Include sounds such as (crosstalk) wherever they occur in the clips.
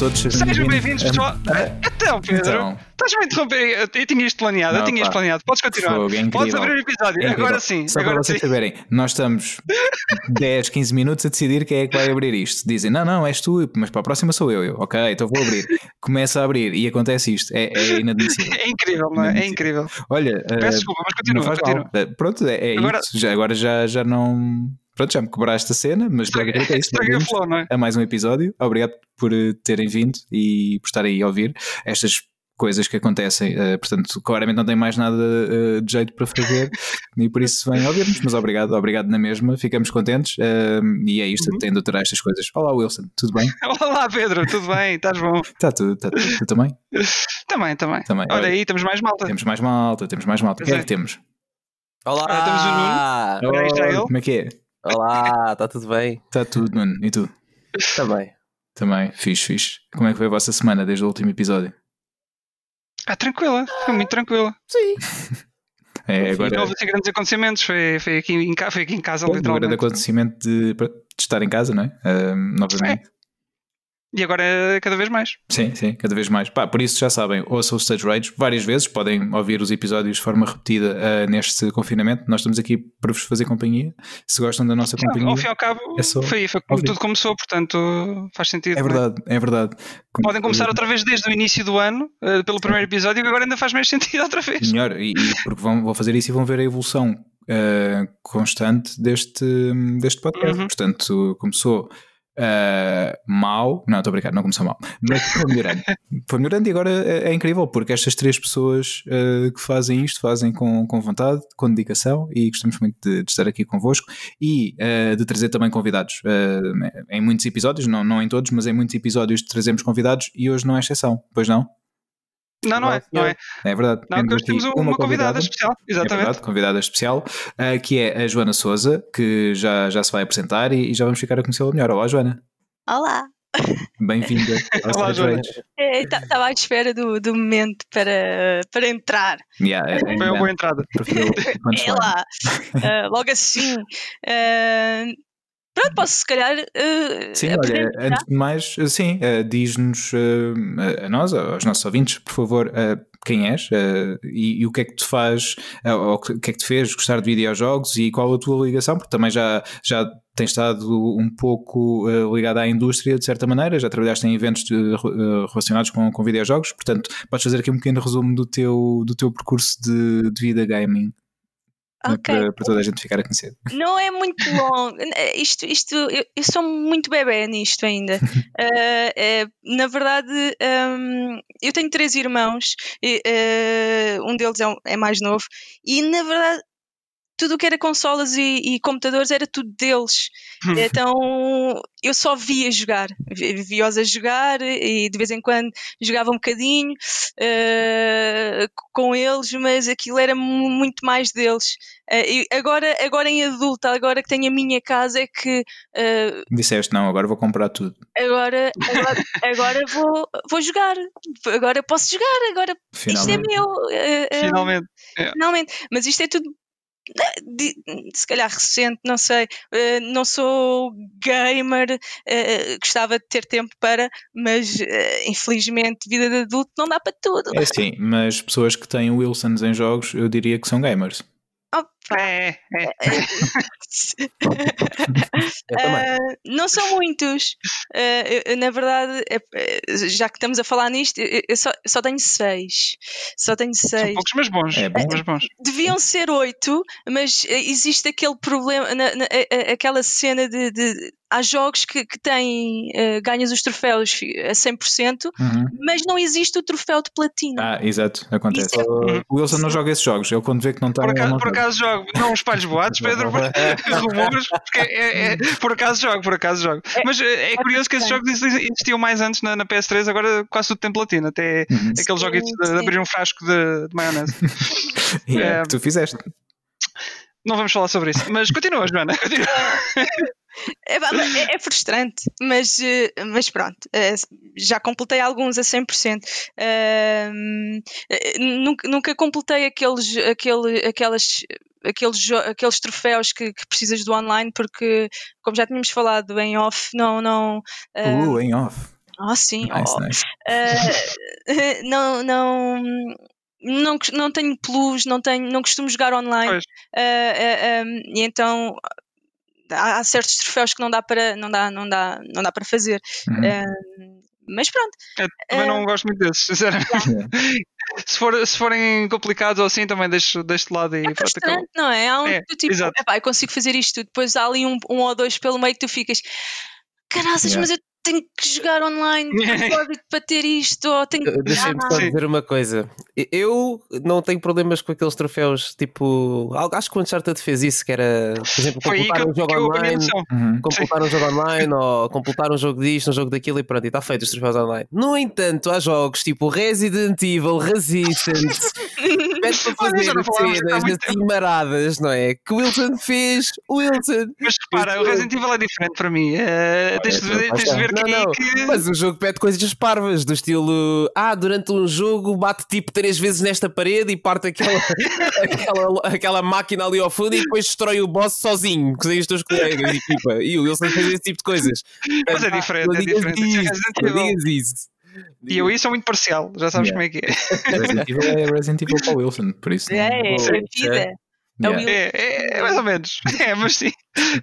Todos, sejam bem-vindos, pessoal. Então, Pedro, Então. estás-me a interromper? Eu tinha isto planeado, eu Não, tinha isto planeado. Podes continuar. Fogo, é. Podes abrir o episódio. É incrível. agora sim, Só agora para vocês sim. saberem, nós estamos (laughs) 10, 15 minutos a decidir quem é que vai abrir isto. Dizem, não, não, és tu, mas para a próxima sou eu. eu ok, então vou abrir. Começa a abrir e acontece isto. É, é inadmissível. (laughs) É incrível, não é? É incrível. Olha, Peço desculpa, mas continua, continua. Eh, Pronto, é, é Agora- isso. Já, agora já, já não. Pronto, já me cobraste a cena, mas Estraguei é isso. (laughs) flow, não é? a mais um episódio. Obrigado por eh, terem vindo e por estarem aí a ouvir estas coisas que acontecem. Eh, portanto, claramente não tem mais nada eh, de jeito para fazer (laughs) e por isso vêm ouvir-nos. Mas obrigado, obrigado na mesma. Ficamos contentes eh, e é isto, Uhum. tendo de ter estas coisas. Olá, Wilson, tudo bem? (laughs) Olá, Pedro, tudo bem? Estás bom? Está tudo, está tudo. Tu também? Também, também. Também. Olha Olha, aí, temos mais malta. Temos mais malta, temos mais malta. O que é Pois que é. temos? Olá! Olha, temos o Nuno. É ele. Como é que é? Olá, está tudo bem? Está tudo, Nuno. E tu? Também. Também, fixe, fixe. Como é que foi a vossa semana desde o último episódio? Ah, tranquila, foi muito tranquila. (laughs) É, Não agora houve assim grandes acontecimentos, foi, foi, aqui, em, foi aqui em casa, Bom, agora de literalmente. acontecimento de, de estar em casa, não é? Ah, novamente. E agora é cada vez mais. Sim, sim, cada vez mais. Pá, por isso já sabem, ouçam o Stage Rage várias vezes, podem ouvir os episódios de forma repetida ah, neste confinamento. Nós estamos aqui para vos fazer companhia. Se gostam da nossa companhia. Ao fim e ao cabo, é só foi, foi como tudo começou, portanto faz sentido. É não verdade, é verdade. Como- Podem começar outra vez desde o início do ano, eh, pelo primeiro episódio, que agora ainda faz mais (laughs) sentido outra vez. Melhor, e, e porque vão, vão fazer isso e vão ver a evolução ah, constante deste, deste podcast. Uhum. Portanto, começou ah, mal, não, estou a brincar, não começou mal, mas foi melhorando. (laughs) foi melhorando e agora é, é incrível porque estas três pessoas ah, que fazem isto fazem com, com vontade, com dedicação e gostamos muito de, de estar aqui convosco e ah, de trazer também convidados em muitos episódios, não, não em todos, mas em muitos episódios trazemos convidados e hoje não é exceção, pois não? Não, não é, não é. É verdade. Não, porque hoje aqui temos uma, convidada especial, é exatamente. verdade, convidada especial, ah, que é a Joana Souza, que já, já se vai apresentar e, e já vamos ficar a conhecê-la melhor. Olá, Joana. Olá! Bem-vinda (laughs) Olá, Joana. Estava à espera do, do momento para, para entrar. Yeah, é, é, Foi uma boa entrada. (laughs) É lá! Ah, logo assim. Ah, pronto, posso se calhar. ah, Sim, olha, antes de mais, sim, eh, diz-nos eh, a nós, aos nossos ouvintes, por favor, eh, quem és eh, e, e o que é que te faz, eh, ou o que é que te fez gostar de videojogos e qual a tua ligação, porque também já, já tens estado um pouco eh, ligado à indústria de certa maneira, já trabalhaste em eventos de- eh, relacionados com, com videojogos, portanto, podes fazer aqui um pequeno resumo do teu, do teu percurso de, de vida gaming. Né, Ok. Para, para toda a gente ficar a conhecer. Não é muito longo. Eh, Isto, isto, eu, eu sou muito bebê nisto ainda. (laughs) Eh, na verdade, hum, eu tenho três irmãos, e, eh, um deles é, um- é mais novo, e na verdade. Tudo o que era consolas e, e computadores era tudo deles. Então eu só via jogar, Vi- via-os a jogar e de vez em quando jogava um bocadinho eh, com eles, mas aquilo era mu- muito mais deles. E agora, agora em adulta, agora que tenho a minha casa, é que eh, Disseste, não, agora vou comprar tudo. agora, agora, agora vou, vou jogar, agora posso jogar, agora isto é Finalmente. meu. eh, eh, Finalmente. Finalmente, mas isto é tudo se calhar recente, não sei. Eh, não sou gamer, eh, gostava de ter tempo para, mas eh, infelizmente, vida de adulto não dá para tudo. É sim, mas pessoas que têm Wilsons em jogos, eu diria que são gamers. É, é. (laughs) Ah, não são muitos. Ah, eu- eu, na verdade, é- já que estamos a falar nisto, eu, eu só, só tenho seis. Só tenho São seis. poucos, mas bons. É bom. Mas bons. Deviam ser oito, mas existe aquele problema, na- na- aquela cena de. de- há jogos que, que têm. eh, ganhas os troféus a 100%, Uhum. mas não existe o troféu de platina. Ah, exato, acontece. Uhum. O Wilson não joga esses jogos, ele quando vê que não está. Por acaso, não por acaso jogo, não espalhes boatos, (laughs) Pedro, (laughs) rumores, porque é, é- por acaso jogo, por acaso jogo. Mas é, é curioso que esses jogos exi- existiam mais antes na, na PS3, agora quase tudo tem platina, até Uhum. aqueles jogos de, de abrir um frasco de, de maionese. (laughs) E é É. o que tu fizeste. Não vamos falar sobre isso, mas continua, Joana, continua. É, é- é frustrante, mas, eh, mas pronto, eh, já completei alguns a 100%. Ahm, eh, nunca, nunca completei aqueles, aquele, aquelas, aqueles, aqueles troféus que, que precisas do online, porque, como já tínhamos falado em off, não. não ah, Uh, em off. Ah, sim. Nice, oh. nice. Ah, (laughs) não, não, não, não tenho plus, não, tenho, não costumo jogar online. Ah, ah, e então há, certos troféus que não dá para, não dá, não dá, não dá para fazer. Uhum. Mas pronto, Eu também não gosto muito desses, sinceramente. se, for, se forem complicados ou assim, também deixo, deixo de lado e é frustrante, não é? Há um É, tipo, exato. epá, eu consigo fazer isto. Depois há ali um, um ou dois pelo meio que tu ficas, caraças, Yeah. mas eu tenho que jogar online (laughs) para- ter isto, ou tenho que. Deixem-me Ah, só dizer uma coisa. Eu não tenho problemas com aqueles troféus, tipo. Acho que o Uncharted fez isso, que era, por exemplo, completar um jogo online. Uhum. Completar um jogo online ou completar um jogo disto, um jogo daquilo e pronto, e está feito os troféus online. No entanto, há jogos tipo Resident Evil, Resistance, (laughs) pede para fazer cenas assim maradas, não é? Que o Wilson fez, o Wilson. Mas repara, o Resident Evil é diferente para mim. Eh, tens, de ver, tens de ver Não, que, não, que- mas o jogo pede coisas parvas, do estilo ah, durante um jogo bate tipo três vezes nesta parede e parte aquela, (laughs) aquela, aquela máquina ali ao fundo e depois destrói o boss sozinho, com os teus colegas de equipa. E o Wilson fez esse tipo de coisas. Mas é Ah, diferente, não é diferente. Isso, Evil. digas isso. E eu aí sou muito parcial, já sabes Yeah. como é que é. Resident Evil é Resident Evil para o Wilson, por isso. não- É, é, É Yeah. É, é, é mais ou menos. (laughs) É, mas sim.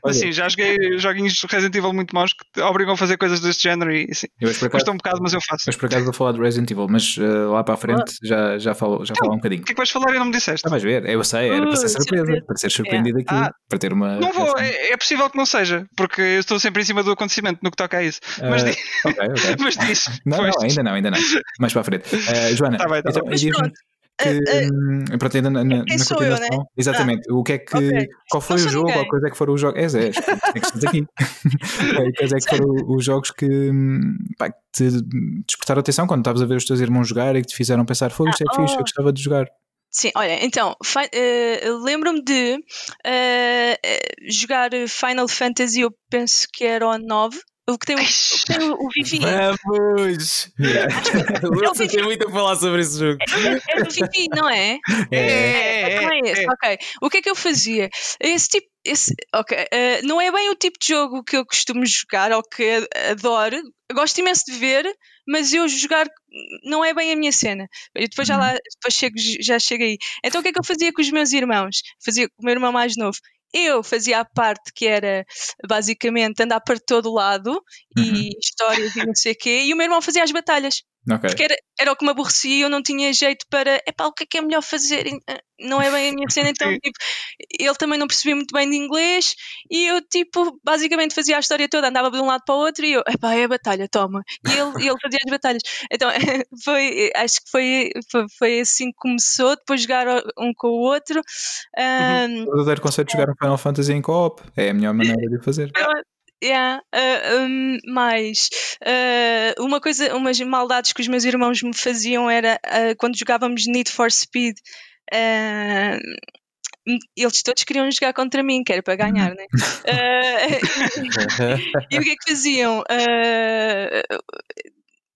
Mas sim, já joguei joguinhos de Resident Evil muito maus que te obrigam a fazer coisas deste género e sim. Acaso, Custa um bocado, mas eu faço. hoje por acaso vou falar de Resident Evil, mas uh, lá para a frente já, já falo, já falo um bocadinho. O que é que vais falar e não me disseste? Ah, vais ver, eu sei, era para ser Uh, surpresa, surpresa. para ser surpreendido aqui, Ah. para ter uma. Não vou, é, é possível que não seja, porque eu estou sempre em cima do acontecimento no que toca a isso. Mas, Ah, di- ok, ok. (laughs) mas diz. Não, não, ainda não, ainda não. Mais para a frente. Uh, (laughs) Joana, Tá bem, tá então, bem. Mas. Que, Ah, ah, hum, pronto, ainda na, na, na sou eu, continuação, exatamente, o que é que, Ok. qual foi Não o jogo, ninguém. ou coisa é que foram os jogos, és, és, é que estás aqui, (laughs) É, quais é que foram os jogos que, pá, te despertaram atenção quando estavas a ver os teus irmãos jogar e que te fizeram pensar, foi, isto é Ah, fixe, eu oh. gostava de jogar. Sim, olha, então, eh, lembro-me de eh, jogar Final Fantasy, eu penso que era o 9, o que tem o, o, que tem o, o Vivi. Vamos! O Wilson tem muito a falar sobre esse jogo. É do Vivi, não é? É, É, é, não é é, esse, é. ok. O que é que eu fazia? Esse tipo, esse, ok, eh, não é bem o tipo de jogo que eu costumo jogar ou que adoro. Gosto imenso de ver, mas eu jogar não é bem a minha cena. Eu depois já lá, depois chego, já chego aí. Então o que é que eu fazia com os meus irmãos? Fazia com o meu irmão mais novo. Eu fazia a parte que era basicamente andar para todo lado e histórias e não sei o quê, e o meu irmão fazia as batalhas. Ok. Porque era, era o que me aborrecia e eu não tinha jeito para. Epá, o que é que é melhor fazer? E, ah, Não é bem a minha cena, então, (laughs) tipo, ele também não percebia muito bem de inglês e eu, tipo, basicamente fazia a história toda, andava de um lado para o outro e eu, epá, é a batalha, toma. E ele, ele fazia as batalhas. Então, (laughs) foi, acho que foi, foi, foi assim que começou, depois jogar um com o outro. Ah, O verdadeiro conceito de jogar um Final Fantasy em co-op é a melhor maneira de fazer. Yeah, uh, um, mais uh, uma coisa, umas maldades que os meus irmãos me faziam era uh, quando jogávamos Need for Speed. uh, eles todos queriam jogar contra mim, que era para ganhar, né? (laughs) Uh, (laughs) e o que é que faziam? Uh,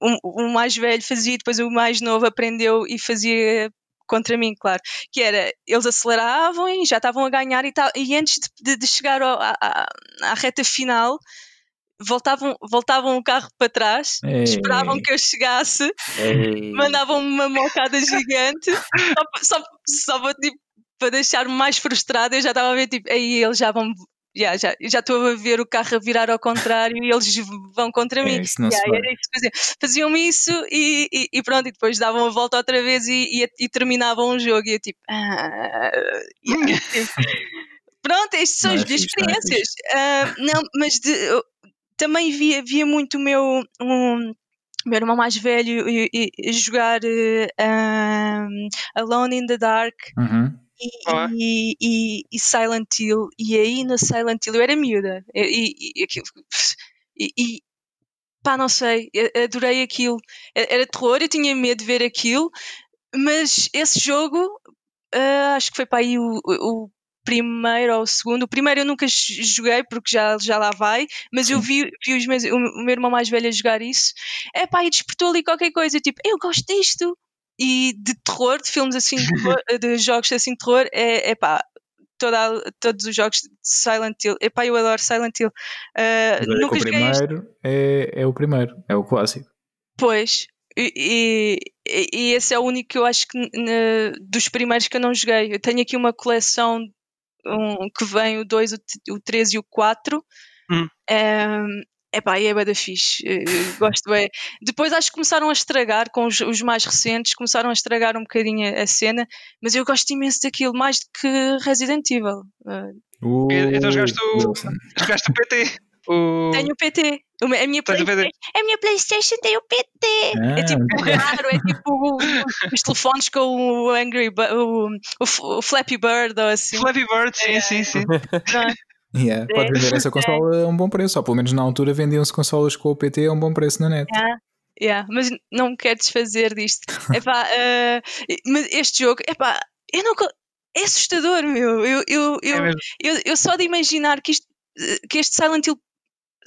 o, o mais velho fazia, depois o mais novo aprendeu e fazia contra mim, claro. Que era, eles aceleravam e já estavam a ganhar e, tal, e antes de, de chegar ao- à, à- reta final, voltavam, voltavam o carro para trás, Ei. esperavam que eu chegasse, Ei. mandavam-me uma mocada gigante, só, só, só para, tipo, para deixar-me mais frustrada. Eu já estava a ver, tipo, aí eles já vão. Já, já, já estou a ver o carro a virar ao contrário e eles vão contra mim. É, isso Yeah, isso faziam. Isso e, e, e pronto, e depois davam a volta outra vez e, e, terminavam o jogo. E eu tipo, ah, yeah, (laughs) tipo, pronto, estas são Não é as minhas é experiências. Ah, não, mas de- também via, via muito o meu. Um, meu irmão mais velho e- jogar eh, um, Alone in the Dark Uhum. E, Ah. e, e- e Silent Hill. E aí no Silent Hill eu era miúda. E, e, pá, não sei, adorei aquilo. Era terror, eu tinha medo de ver aquilo, mas esse jogo ah, acho que foi para aí o, o primeiro ou o segundo. O primeiro eu nunca joguei porque já, já lá vai, mas eu vi, vi os meus, o meu irmão mais velho a jogar isso. É pá, e despertou ali qualquer coisa, tipo, eu gosto disto. E de terror, de filmes assim, de, terror, (laughs) de jogos assim de terror, é, é pá, toda, todos os jogos de Silent Hill. É pá, eu adoro Silent Hill. Que nunca o primeiro é, é o primeiro, é o clássico. Pois. E, e, e esse é o único que eu acho que n- dos primeiros que eu não joguei. Eu tenho aqui uma coleção um, que vem o 2, o, t- o 3 e o 4. Hum. É pá, e é bué da fixe. Eu- eu gosto bem. Depois acho que começaram a estragar com os, os mais recentes, começaram a estragar um bocadinho a, a cena, mas eu gosto imenso daquilo, mais do que Resident Evil. Uh. Então jogaste o-. Jogaste o PT. O... tenho o PT. A minha, Play- PT. a minha Playstation tem o PT. É Ah, tipo raro, é tipo o- os telefones com o Angry o, o, Flappy Bird ou assim. Flappy Bird, sim, sim, sim. (laughs) yeah, pode vender essa (laughs) consola a um bom preço, ou pelo menos na altura vendiam-se consolas com o PT a um bom preço na net. Yeah, mas não me quero desfazer disto. (laughs) Epá, mas este jogo, epá, eu não. É assustador, meu. Eu, eu, É eu, mesmo. eu, eu só de imaginar que, isto, eh, que este Silent Hill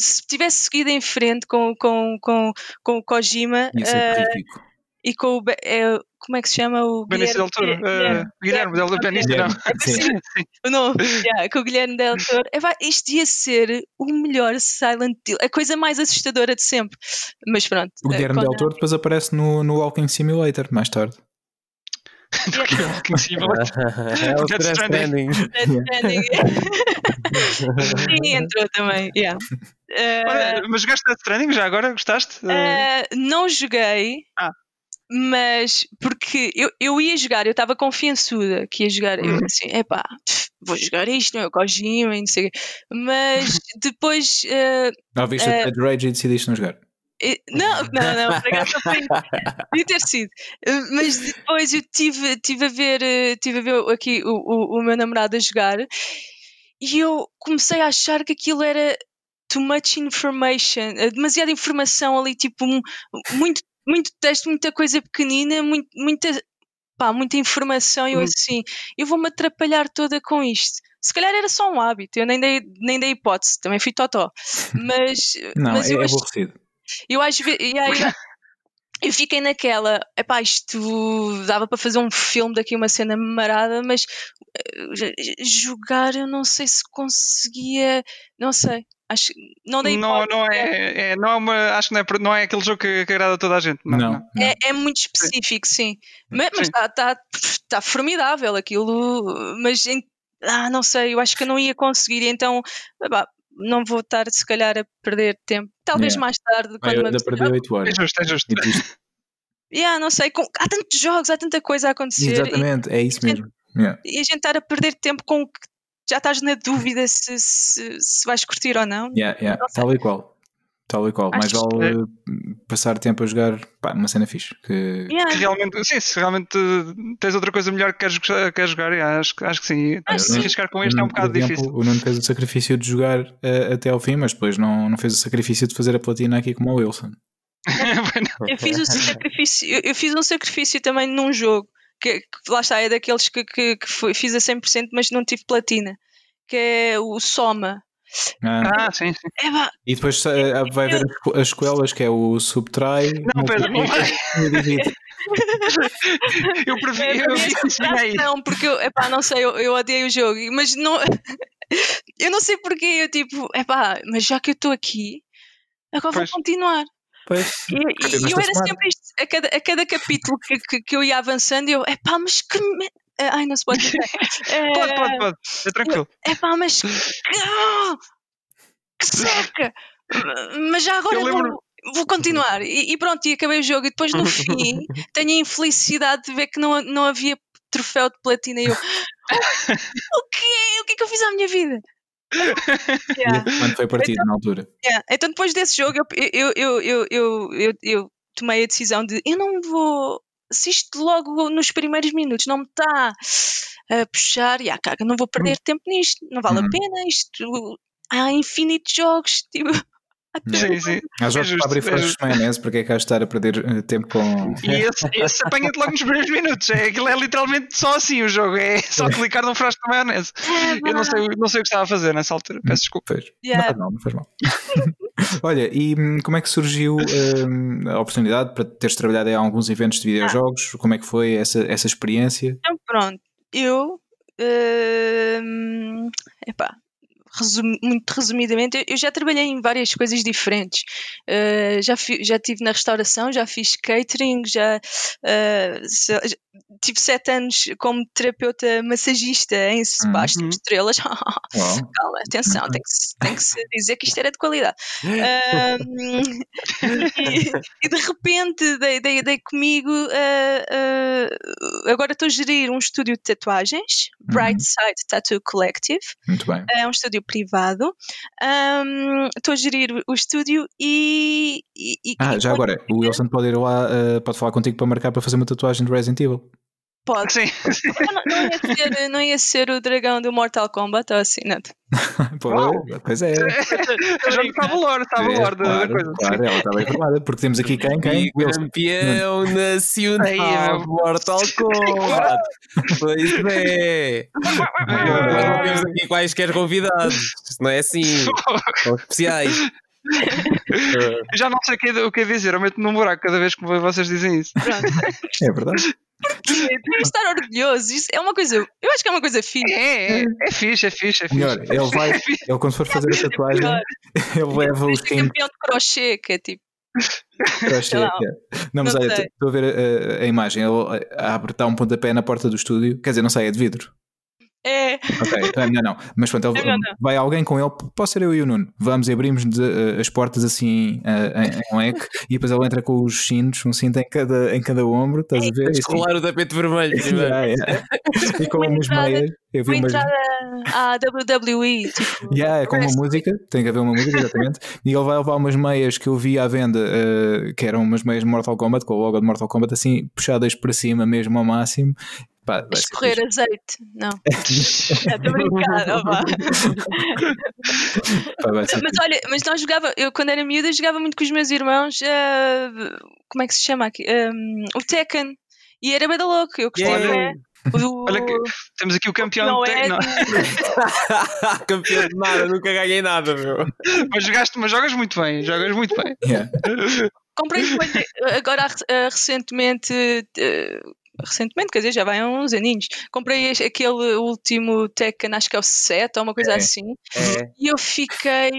se tivesse seguido em frente com, com, com, com o Kojima Ia ser eh, terrífico. E com o. Eh, como é que se chama? O Benício del Toro. Guilherme- eh, Guilherme del Benício, não. (laughs) Sim. O nome, yeah, com o Guilherme Del Toro. Epá, isto ia ser o melhor Silent Hill, a coisa mais assustadora de sempre. Mas pronto. O eh, Guilherme quando- Del Toro depois aparece no, no Walking Simulator mais tarde. Que incrível. é o Death Stranding. (laughs) Sim, entrou também. Yeah. Eh, Ora, mas jogaste Death Stranding já agora? Gostaste? Eh, eh, não joguei, Ah. Mas porque eu, eu ia jogar, eu estava confiançuda que ia jogar. Eu Uhum. assim, epá, vou jogar isto, meu, Kojima e não sei o quê. Mas (laughs) depois. eh, Ah, viste Eh, o Dead Rage e decidiste não jogar. eh, não, não, não, por acaso não foi. Podia ter sido. Eh, Mas depois eu tive, tive, a, ver, eh, tive a ver aqui o, o, o meu namorado a jogar e eu comecei a achar que aquilo era too much information, eh, demasiada informação ali, tipo, um- muito, muito texto, muita coisa pequenina, muito, muita, pá, muita informação. E eu Hum. assim, eu vou-me atrapalhar toda com isto. Se calhar era só um hábito, eu nem dei, nem dei hipótese, também fui totó. Mas, (laughs) Não, mas é, eu é acho aborrecido. eu às vezes. E aí, (laughs) eu fiquei naquela. Epá, isto dava para fazer um filme daqui, uma cena marada, mas eh, jogar eu não sei se conseguia. Não sei. Acho não dei não, não, é, é- não é uma. Acho que não é, não é aquele jogo que, que agrada a toda a gente. Não, Não, não. É, é muito específico, sim. Mas Sim. está tá, tá formidável aquilo. Mas em- ah, não sei, eu acho que eu não ia conseguir. Então, epá, não vou estar, se calhar, a perder tempo. Talvez Yeah. mais tarde, Ah, quando eu ainda perdi 8 É horas. justo, é justo. E tu- (laughs) Yeah, não sei, com- há tantos jogos, há tanta coisa a acontecer. E, Exatamente, é isso mesmo. Yeah. e a gente estar a perder tempo com o que já estás na dúvida se, se, se vais curtir ou não. Yeah, yeah. Não. Tal e qual. Tal e qual. Mais Acho que- vale eh, passar tempo a jogar pá, uma cena fixe. Que... Yeah. Que realmente, sim, se realmente tens outra coisa melhor que queres, queres jogar, yeah, acho, que- acho que sim. Que sim. Arriscar com este é um bocado exemplo, difícil. O Nuno fez o sacrifício de jogar eh, até ao fim, mas depois não, não fez o sacrifício de fazer a platina aqui como o Wilson. (laughs) Eu fiz o sacrifício, eu, eu fiz um sacrifício também num jogo que, que lá está, é daqueles que, que, que foi- fiz a 100%, mas não tive platina, que é o Soma. Ah, ah, sim, sim. É pá, E depois eh, vai haver as as escolas, que é o Subtrai. Não, Pedro, não vai. Divide. (laughs) Eu prefiro. é, Eu vi é. Não, porque eu, epá, não sei, eu, eu odiei o jogo, mas não. (laughs) eu não sei porquê, eu tipo, epá, mas já que eu estou aqui, agora Pois. vou continuar. Pois. E, e- eu era semana. sempre isto, a cada, a cada capítulo que, que, que eu ia avançando, eu, epá, mas que. me- Ai, não se pode dizer. (laughs) Pode, pode, pode. É tranquilo. Epá, mas que. ah, Que seca! Mas já agora Eu lembro- vou, vou continuar. E, e pronto, e acabei o jogo. E depois no fim (laughs) tenho a infelicidade de ver que não, não havia troféu de platina. E eu, o quê? O que é que eu fiz à minha vida? Yeah. Quando foi partido na altura. Yeah. Então depois desse jogo eu, eu, eu, eu, eu, tomei a decisão de eu não vou. Se isto logo nos primeiros minutos não me está a puxar, e caga, não vou perder tempo nisto, não vale Uhum. a pena isto. Há infinitos jogos, (laughs) tipo. Tanta Sim, sim. Há jogos É justo, para abrir é frascos de maionese, porque é que há de estar a perder eh, tempo com. E esse, esse apanha-te logo nos primeiros minutos. É, aquilo é literalmente só assim o jogo. É só clicar num frasco de maionese. (laughs) É, Eu não sei, não sei o que estava a fazer nessa altura. Peço desculpa. Yeah. Não, não, não faz mal. (laughs) Olha, e hum, como é que surgiu hum, a oportunidade para teres trabalhado em alguns eventos de videojogos? Como é que foi essa, essa experiência? Então pronto, eu hum, epá, resum- muito resumidamente, eu, eu já trabalhei em várias coisas diferentes. Uh, já, fi- já estive na restauração, já fiz catering, já uh, já- tive sete anos como terapeuta massagista em spa Uhum. de estrelas. (laughs) Calma, atenção, tem que, tem que se dizer que isto era de qualidade. (laughs) E, e de repente dei, dei, dei comigo. ah, ah, agora estou a gerir um estúdio de tatuagens, Bright Side Tattoo Collective. Muito bem. É um estúdio privado. Ahm, Estou a gerir o estúdio e. e- Ah, e já agora, o Wilson pode ir lá, eh, pode falar contigo para marcar para fazer uma tatuagem de Resident Evil. Pode. Sim. Não, não ia ser, não ia ser o dragão do Mortal Kombat ou assim, não. (laughs) Pô, Uau. pois é. Já me está a valor, está a valor da coisa. claro, ela está bem informada, porque temos aqui quem? Quem? Campeão nacional. Mortal Kombat. Pois (laughs) é. Nós não temos aqui quaisquer convidados. Isto não é assim. São especiais. (laughs) (laughs) Já não sei o que, o que é dizer, eu meto num buraco cada vez que vocês dizem isso. Pronto. É verdade. Tem que estar orgulhoso. Isso é uma coisa. Eu acho que é uma coisa fixe. É, é, é fixe, é fixe, é fixe. Melhor, ele vai, (laughs) ele quando for fazer a tatuagem, ele leva os Este cintos campeão de crochê, que é tipo. lá. checa. Não, mas Não olha, estou a ver a, a imagem. Ele abre, dá um pontapé na porta do estúdio. Quer dizer, não sei, é de vidro. É. Ok, então, não, não. Mas pronto, ele, É melhor não. vai alguém com ele, pode ser eu e o Nuno. Vamos e abrimos de- eh, as portas assim eh, em, em um leque e depois ele entra com os cintos, um cinto em cada, em cada ombro, estás a ver? E de assim- o tapete vermelho (laughs) primeiro. Yeah, yeah. E com Uma umas entrada- meias. Eu vi Vou umas. entrar à, WWE. Tipo, Yeah, é com uma música, tem que haver uma música, exatamente. E ele vai levar umas meias que eu vi à venda, eh, que eram umas meias de Mortal Kombat, com o logo de Mortal Kombat, assim, puxadas para cima mesmo ao máximo. Pá, vai ser escorrer fixe. azeite. Não. (laughs) Estou a brincar. ó vá. Pá, vai ser Mas olha, mas nós jogava, eu quando era miúda jogava muito com os meus irmãos, ah, como é que se chama aqui? Um, o Tekken. E era bem da louco, eu gostava. Yeah. O, Olha que temos aqui o campeão não de é não, (laughs) Campeão de nada, nunca ganhei nada, meu. mas, jogaste, mas jogas muito bem, jogas muito bem. Yeah. Comprei agora ah, recentemente, eh, recentemente, quer dizer, já vai há uns aninhos, comprei aquele último Tekken, acho que é o 7 ou uma coisa É. assim, É. e eu fiquei.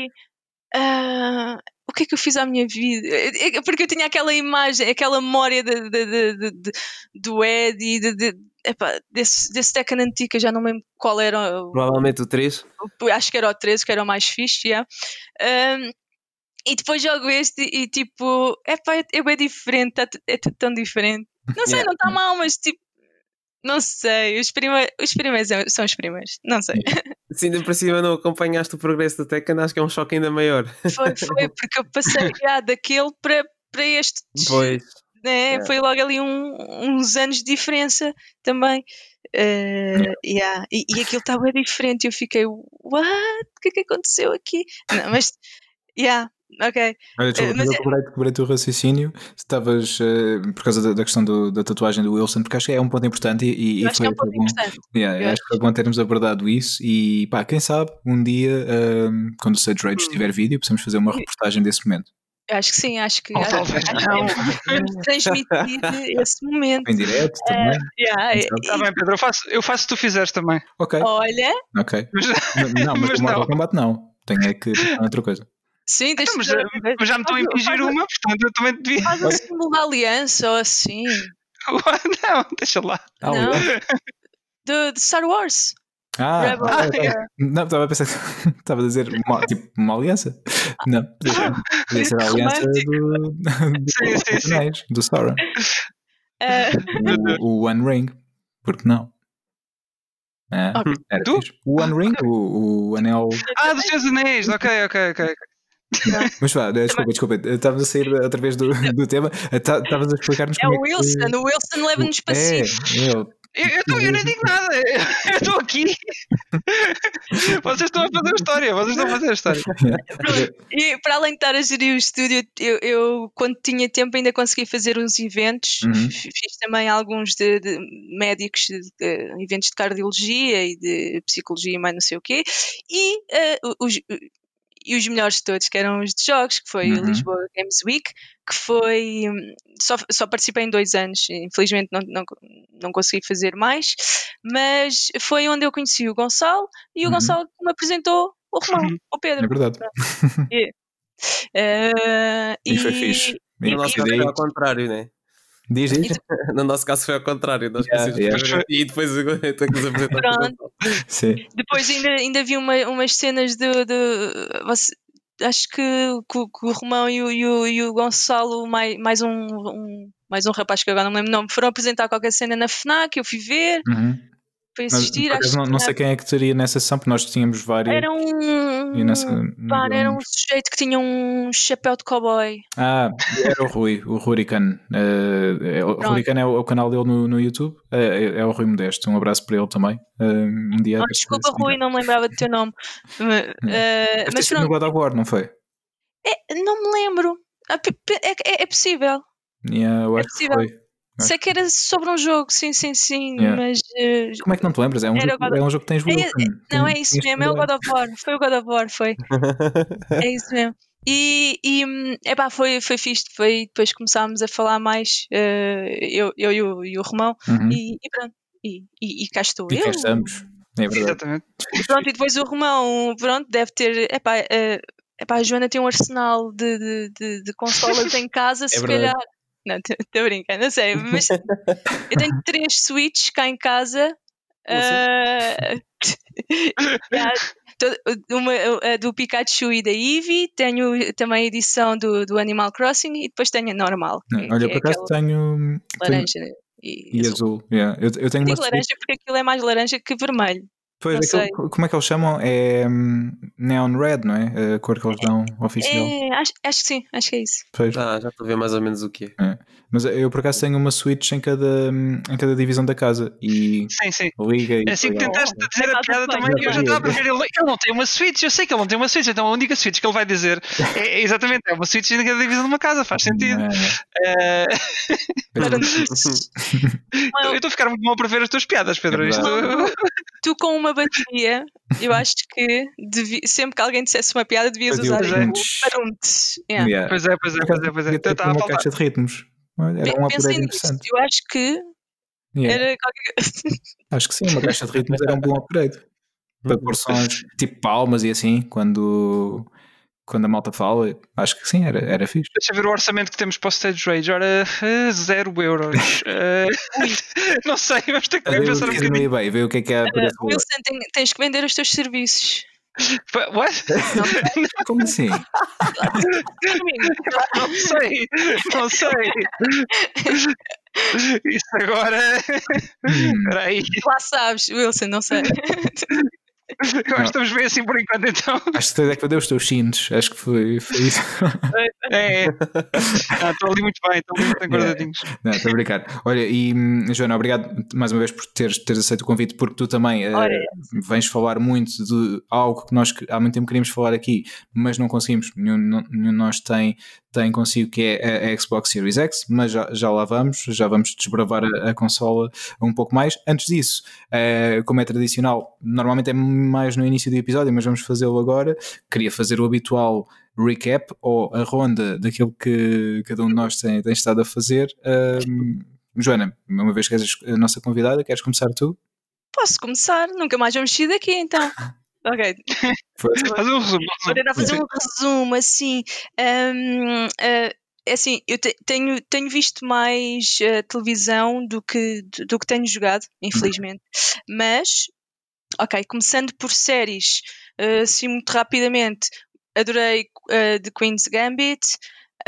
ah, o que é que eu fiz à minha vida? É- é- Porque eu tinha aquela imagem, aquela memória de, de- de- do Ed e de, de- epá, desse, desse Tekken antigo, eu já não lembro qual era, o- Provavelmente o 3. acho que era o 13, que era o mais fixe. yeah. Um, e depois jogo este e tipo, epá, é, é bem diferente, tu- é tudo tão diferente. Não sei, Yeah. não está mal, mas tipo, não sei. Os primeiros, os primeiros são- são os primeiros, não sei. Se ainda por cima não acompanhaste o progresso do Tekken, acho que é um choque ainda maior. Foi, foi (laughs) porque eu passei já daquele para, para este. Pois. né? Yeah. Foi logo ali um- uns anos de diferença também. Uh, yeah. e, e aquilo estava diferente. e Eu fiquei, what? O que é que aconteceu aqui? Não, mas, yeah, ok. Olha, desculpa, Eh, mas mas é- eu quebrei, quebrei o teu raciocínio. Estavas eh, por causa da, da questão do- da tatuagem do Wilson, porque acho que é um ponto importante e, e Eu acho que foi, é um ponto foi bom. importante. Yeah, Eu acho que foi bom termos abordado isso e pá, quem sabe um dia, ehm, quando o Sage Hum. Rage tiver vídeo, possamos fazer uma reportagem desse momento. Eu Acho que sim, acho que, acho, talvez acho que não. transmitir esse momento. Em direto também. Yeah, Quem e- sabe? Está bem, Pedro, eu faço, eu faço se tu fizeres também. Ok, olha, ok. Mas, Não, mas, Mas o Mortal não. Kombat não. Tenho é que pensar noutra coisa. Sim, deixa mas, mas já me estão a impingir uma, portanto eu também devia. Faz um símbolo da aliança ou assim. (laughs) Não, deixa lá. Ah, Não. Do, de Star Wars. ah, Rebel. ah, yeah. não, estava a pensar (laughs) estava a dizer uma, tipo uma aliança. Não, podia ser, podia ser a aliança do, do, Sim, sim, sim. Anéis, do Sauron. Ah, O, o One Ring, porque não? É, Ok. era Tu? O One Ring, o, o anel. Ah, dos seus anéis, ok, ok, ok. (laughs) Mas vá, desculpa, desculpa, estávamos a sair outra vez do, do tema. Tá- Estavas a explicar-nos é o que- Wilson, o Wilson leva-nos para É, eu, Eu, eu, tô- eu nem digo nada, (laughs) eu estou aqui. (laughs) Vocês estão a fazer a história, vocês estão a fazer a história. E para além de estar a gerir o estúdio, eu, eu, quando tinha tempo ainda consegui fazer uns eventos. Uhum. Fiz também alguns de, de médicos, de, de eventos de cardiologia e de psicologia e mais não sei o quê. E eh, os, e os melhores de todos, que eram os de jogos, que foi Uhum. o Lisboa Games Week, que foi. hum, Só, só participei em dois anos, infelizmente não, não, não consegui fazer mais, mas foi onde eu conheci o Gonçalo e o Uhum. Gonçalo me apresentou o Romão, o É Pedro. verdade. (laughs) (laughs) Eh, E foi fixe. E daí- ao contrário, né? Diz, diz. (laughs) No nosso caso foi ao contrário. Nós Yeah, yeah. E depois apresentar. Pronto. Sim. Depois ainda, ainda vi uma, umas cenas de. de- você- acho que, que o- que o Romão e o, e o, e o Gonçalo, mais, mais um, um- mais um rapaz que agora não me lembro o nome, foram apresentar qualquer cena na FNAC, eu fui ver, Uhum. Mas, por acaso, acho não, que não sei quem é que teria nessa sessão, porque nós tínhamos vários. era um. Nessa, pá, era um não- sujeito que tinha um chapéu de cowboy. Ah, era o Rui, o Hurricane. É- o. Hurricane é o, é o canal dele no, no YouTube. Eh, é, é o Rui Modesto. Um abraço para ele também. Eh, um dia. Ah, desculpa, Rui, não me lembrava do teu nome. (laughs) Eh, Mas mas no pronto, God of War, não foi? é, não me lembro. Ah, É, é- é possível. Yeah, eu É acho que possível. foi. Acho Sei que era sobre um jogo, sim, sim, sim, Yeah. mas eh, Como é que não te lembras? É um, jogo, God é um jogo que tens É- Wilson. Não, Tem- é isso mesmo, é o. God of War. Foi o God of War, foi. (laughs) É isso mesmo. E, e epá, foi, foi fixe. Foi, depois começámos a falar mais, eh, eu, eu e, o, e o Romão, Uhum. e, e pronto. E, e, e cá estou E eu. cá estamos. É verdade. Exatamente. E pronto, e depois o Romão, pronto, deve ter. Epá, eh, epá, a Joana tem um arsenal de, de, de, de consolas em (laughs) casa, se É verdade. calhar. Não, estou brincando, não sei. Mas (laughs) eu tenho três Switches cá em casa. (laughs) to- uma a do Pikachu e da Eevee, tenho também a edição do, do Animal Crossing e depois tenho a normal. Não, Olha, que por é acaso tenho. tenho laranja e, e azul. azul. yeah. Eu, eu tenho uma Digo laranja porque aquilo é mais laranja que vermelho. Pois, não aquilo- sei. como é que eles chamam? É hum, Neon Red, não é? A cor que eles dão oficial. É, acho, acho que sim, acho que é isso. Pois. Ah, já estou a ver mais ou menos o que é. Mas eu por acaso tenho uma Switch em cada, hum, em cada divisão da casa e Sim, sim. liga e É assim que tentaste dizer a piada também, eu já estava a prever. Ele, ele não tem uma Switch, eu sei que ele não tem uma Switch, então a única Switch que ele vai dizer é, é exatamente, é uma Switch em cada divisão de uma casa, faz sentido. Não, não. Eh, (laughs) eu estou a ficar muito mal para ver as tuas piadas, Pedro. É Isto, tu com uma bateria, eu (laughs) acho que devi- sempre que alguém dissesse uma piada devias usar paruntes. Yeah. Yeah. Pois é, pois é, pois é, pois é. Então uma faltar. caixa de ritmos. Era um upgrade nisso. interessante. Eu acho que Yeah. era qualquer (laughs) Acho que sim, uma caixa de ritmos era um bom upgrade. Para pôr sons tipo palmas e assim, quando, quando a malta fala, acho que sim, era, era fixe. Deixa eu ver o orçamento que temos para o Stage Rage. Ora, eh, zero euros. (laughs) Eh, (laughs) não sei, vamos ter que Eu pensar um no bocadinho. eBay, ver o que é que valor. Wilson, tem- tens que vender os teus serviços. What? (laughs) Como assim? Não sei, não sei. Isso agora. Hum, Espera aí. Lá sabes, Wilson, não sei. (laughs) Eu acho que estamos bem assim por enquanto, então. acho que tu é que deu os teus cintos, acho que foi, foi isso. É. Ah, Estou ali muito bem, estão muito (laughs) enguardadinhos. Não, estou a brincar. Olha, e hum, Joana, obrigado mais uma vez por teres, teres aceito o convite, porque tu também Ora, vens falar muito de algo que nós há muito tempo queríamos falar aqui, mas não conseguimos. Nenhum, nenhum de nós tem, tem consigo que é a, a Xbox Series X, mas já, já lá vamos, já vamos desbravar a, a consola um pouco mais. Antes disso, eh, como é tradicional, normalmente é mais no início do episódio, mas vamos fazê-lo agora. Queria fazer o habitual recap ou a ronda daquilo que cada um de nós tem, tem estado a fazer. Ahm, Joana, uma vez que és a nossa convidada, queres começar tu? Posso começar? Nunca mais vamos sair daqui, então. (laughs) Ok, Faz um resumo. vou tentar fazer um resumo assim. hum, eh, é assim, eu te- tenho, tenho visto mais eh, televisão do que, do, do que tenho jogado, infelizmente. Mas, ok, começando por séries, eh, assim muito rapidamente, adorei eh, The Queen's Gambit.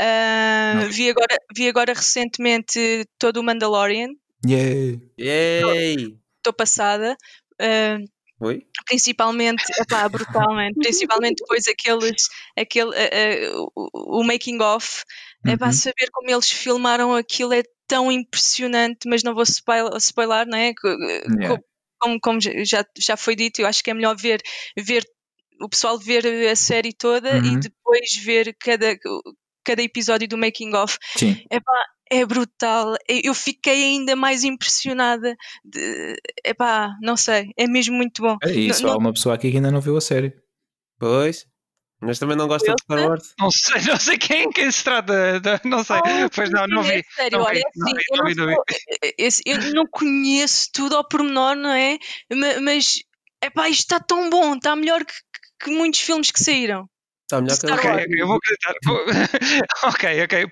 Ok. vi, agora, vi agora recentemente todo o Mandalorian, Yay! Yay! estou passada. ah, Oi? principalmente, epá, brutalmente, principalmente depois aqueles, aquele, eh, eh, o, o making of, é para Uhum. saber como eles filmaram aquilo é tão impressionante, mas não vou spoil, spoiler, não é? Co- Yeah. Co- Como, como já, já foi dito, eu acho que é melhor ver, ver o pessoal ver a série toda e Uhum. depois ver cada, cada episódio do making of. Sim. Epá, é brutal. Eu fiquei ainda mais impressionada. De, epá, não sei, é mesmo muito bom. E Não- só não- há uma pessoa aqui que ainda não viu a série. Pois. Mas também não gosta de Star Wars. Não sei, não sei quem, quem se trata. Não sei. Oh, pois não, não vi. é sério, não olha, vi, é não vi, eu, não conheço tudo ao pormenor, não é? Ma- Mas, epá, isto está tão bom, está melhor que, que muitos filmes que saíram. Está melhor que Ok, eu vou acreditar. (laughs) Ok, ok.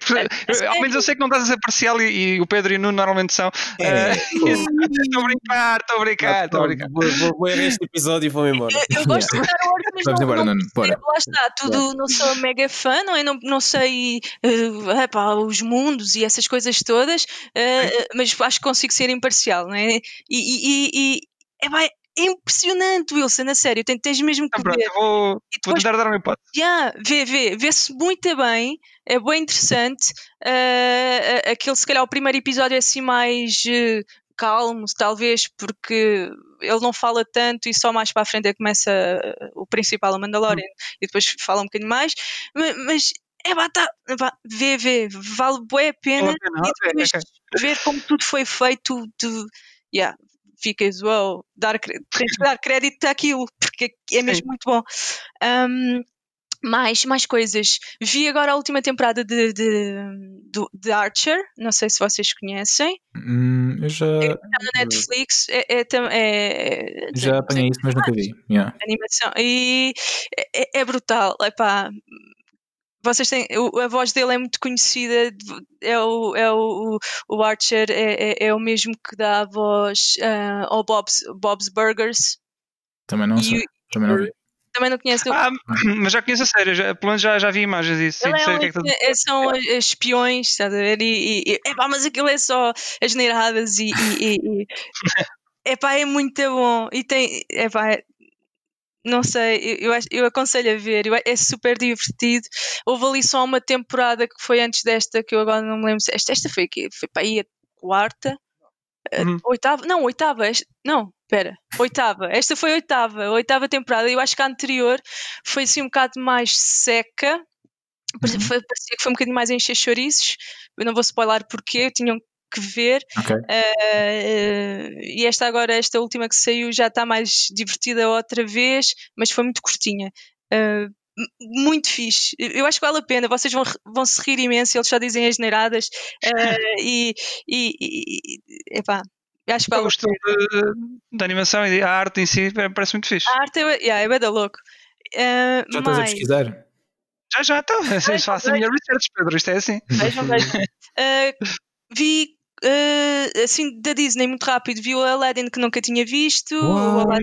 É, Ao menos eu sei que não estás a ser parcial e, e o Pedro e o Nuno normalmente são. É, Eh, (laughs) Estou a brincar, estou a brincar, estou a brincar. Vou, vou, vou ver este episódio e vou-me embora. Eu, eu gosto de Star Wars, mas Vamos não, embora, não Nuno, bora. percebo, lá está, tudo, não sou mega fã, não, é? não, não sei eh, epá, os mundos e essas coisas todas, eh, mas acho que consigo ser imparcial, não é? E, e, e, e epá, é impressionante, Wilson, a sério, tens, tens mesmo que Então, pronto, ver. vou, E vou depois tentar dar uma hipótese. Yeah, vê, vê, vê-se muito bem, é bem interessante. a- aquele, se calhar, o primeiro episódio é assim mais eh, calmo, talvez, porque ele não fala tanto e só mais para a frente é que começa eh, o principal, o Mandalorian, e depois fala um bocadinho mais. Ma- Mas, é pá, tá, vê, vê, vale bué a pena. A ok. ver como tudo foi feito, de, yeah, ficas, wow, dar, tens que dar crédito àquilo, porque é mesmo muito bom. Um, mais, mais coisas. Vi agora a última temporada de, de, do- de Archer, não sei se vocês conhecem, Hum, eu já, está na Netflix, é, é, tam- é- já apanhei isso, mas nunca vi. Yeah. animação e é, é- é brutal. Epá, vocês têm, o- a voz dele é muito conhecida, é o, é o, o Archer é, é, é o mesmo que dá a voz ah, ao Bob's, Bob's Burgers. Também não E sei. Também não vi. Também não conheço. Ah, (clears throat) mas já conheço a série, já, pelo menos já, já vi imagens disso. Sim, é sei o um- que é que tu- é- são espiões, estás a ver? E, e, e- epá, mas aquilo é só as neiradas e, e, e, e- (laughs) epá, é muito bom. E tem, epá, não sei, eu, eu, aconselho a ver, eu a- é super divertido. Houve ali só uma temporada que foi antes desta, que eu agora não me lembro. se- Esta, esta foi aqui, foi para aí a quarta, a Uhum. oitava, não, oitava, esta- não, espera, oitava. Esta foi a oitava, a oitava temporada. Eu acho que a anterior foi assim um bocado mais seca. Parecia, foi- parecia que foi um bocadinho mais a encher chouriços. Eu não vou spoiler porque tinham que ver. Ok. Eh, e esta agora, esta última que saiu, já está mais divertida outra vez, mas foi muito curtinha. M- muito fixe. Eu acho que vale a pena. Vocês vão, vão se rir imenso. Eles só dizem as neiradas. eh, (laughs) e, e, e, epá, eu acho que O vale a estilo de animação e a arte em si parece muito fixe. A arte é, yeah, é bué da louco. Eh, Já estás a pesquisar? Já, já, então. Faço a minha research, Pedro. Isto é assim. Vejam, vejam. Uh, (laughs) vi uh, assim da Disney muito rápido, vi o Aladdin que nunca tinha visto, o. Aladdin,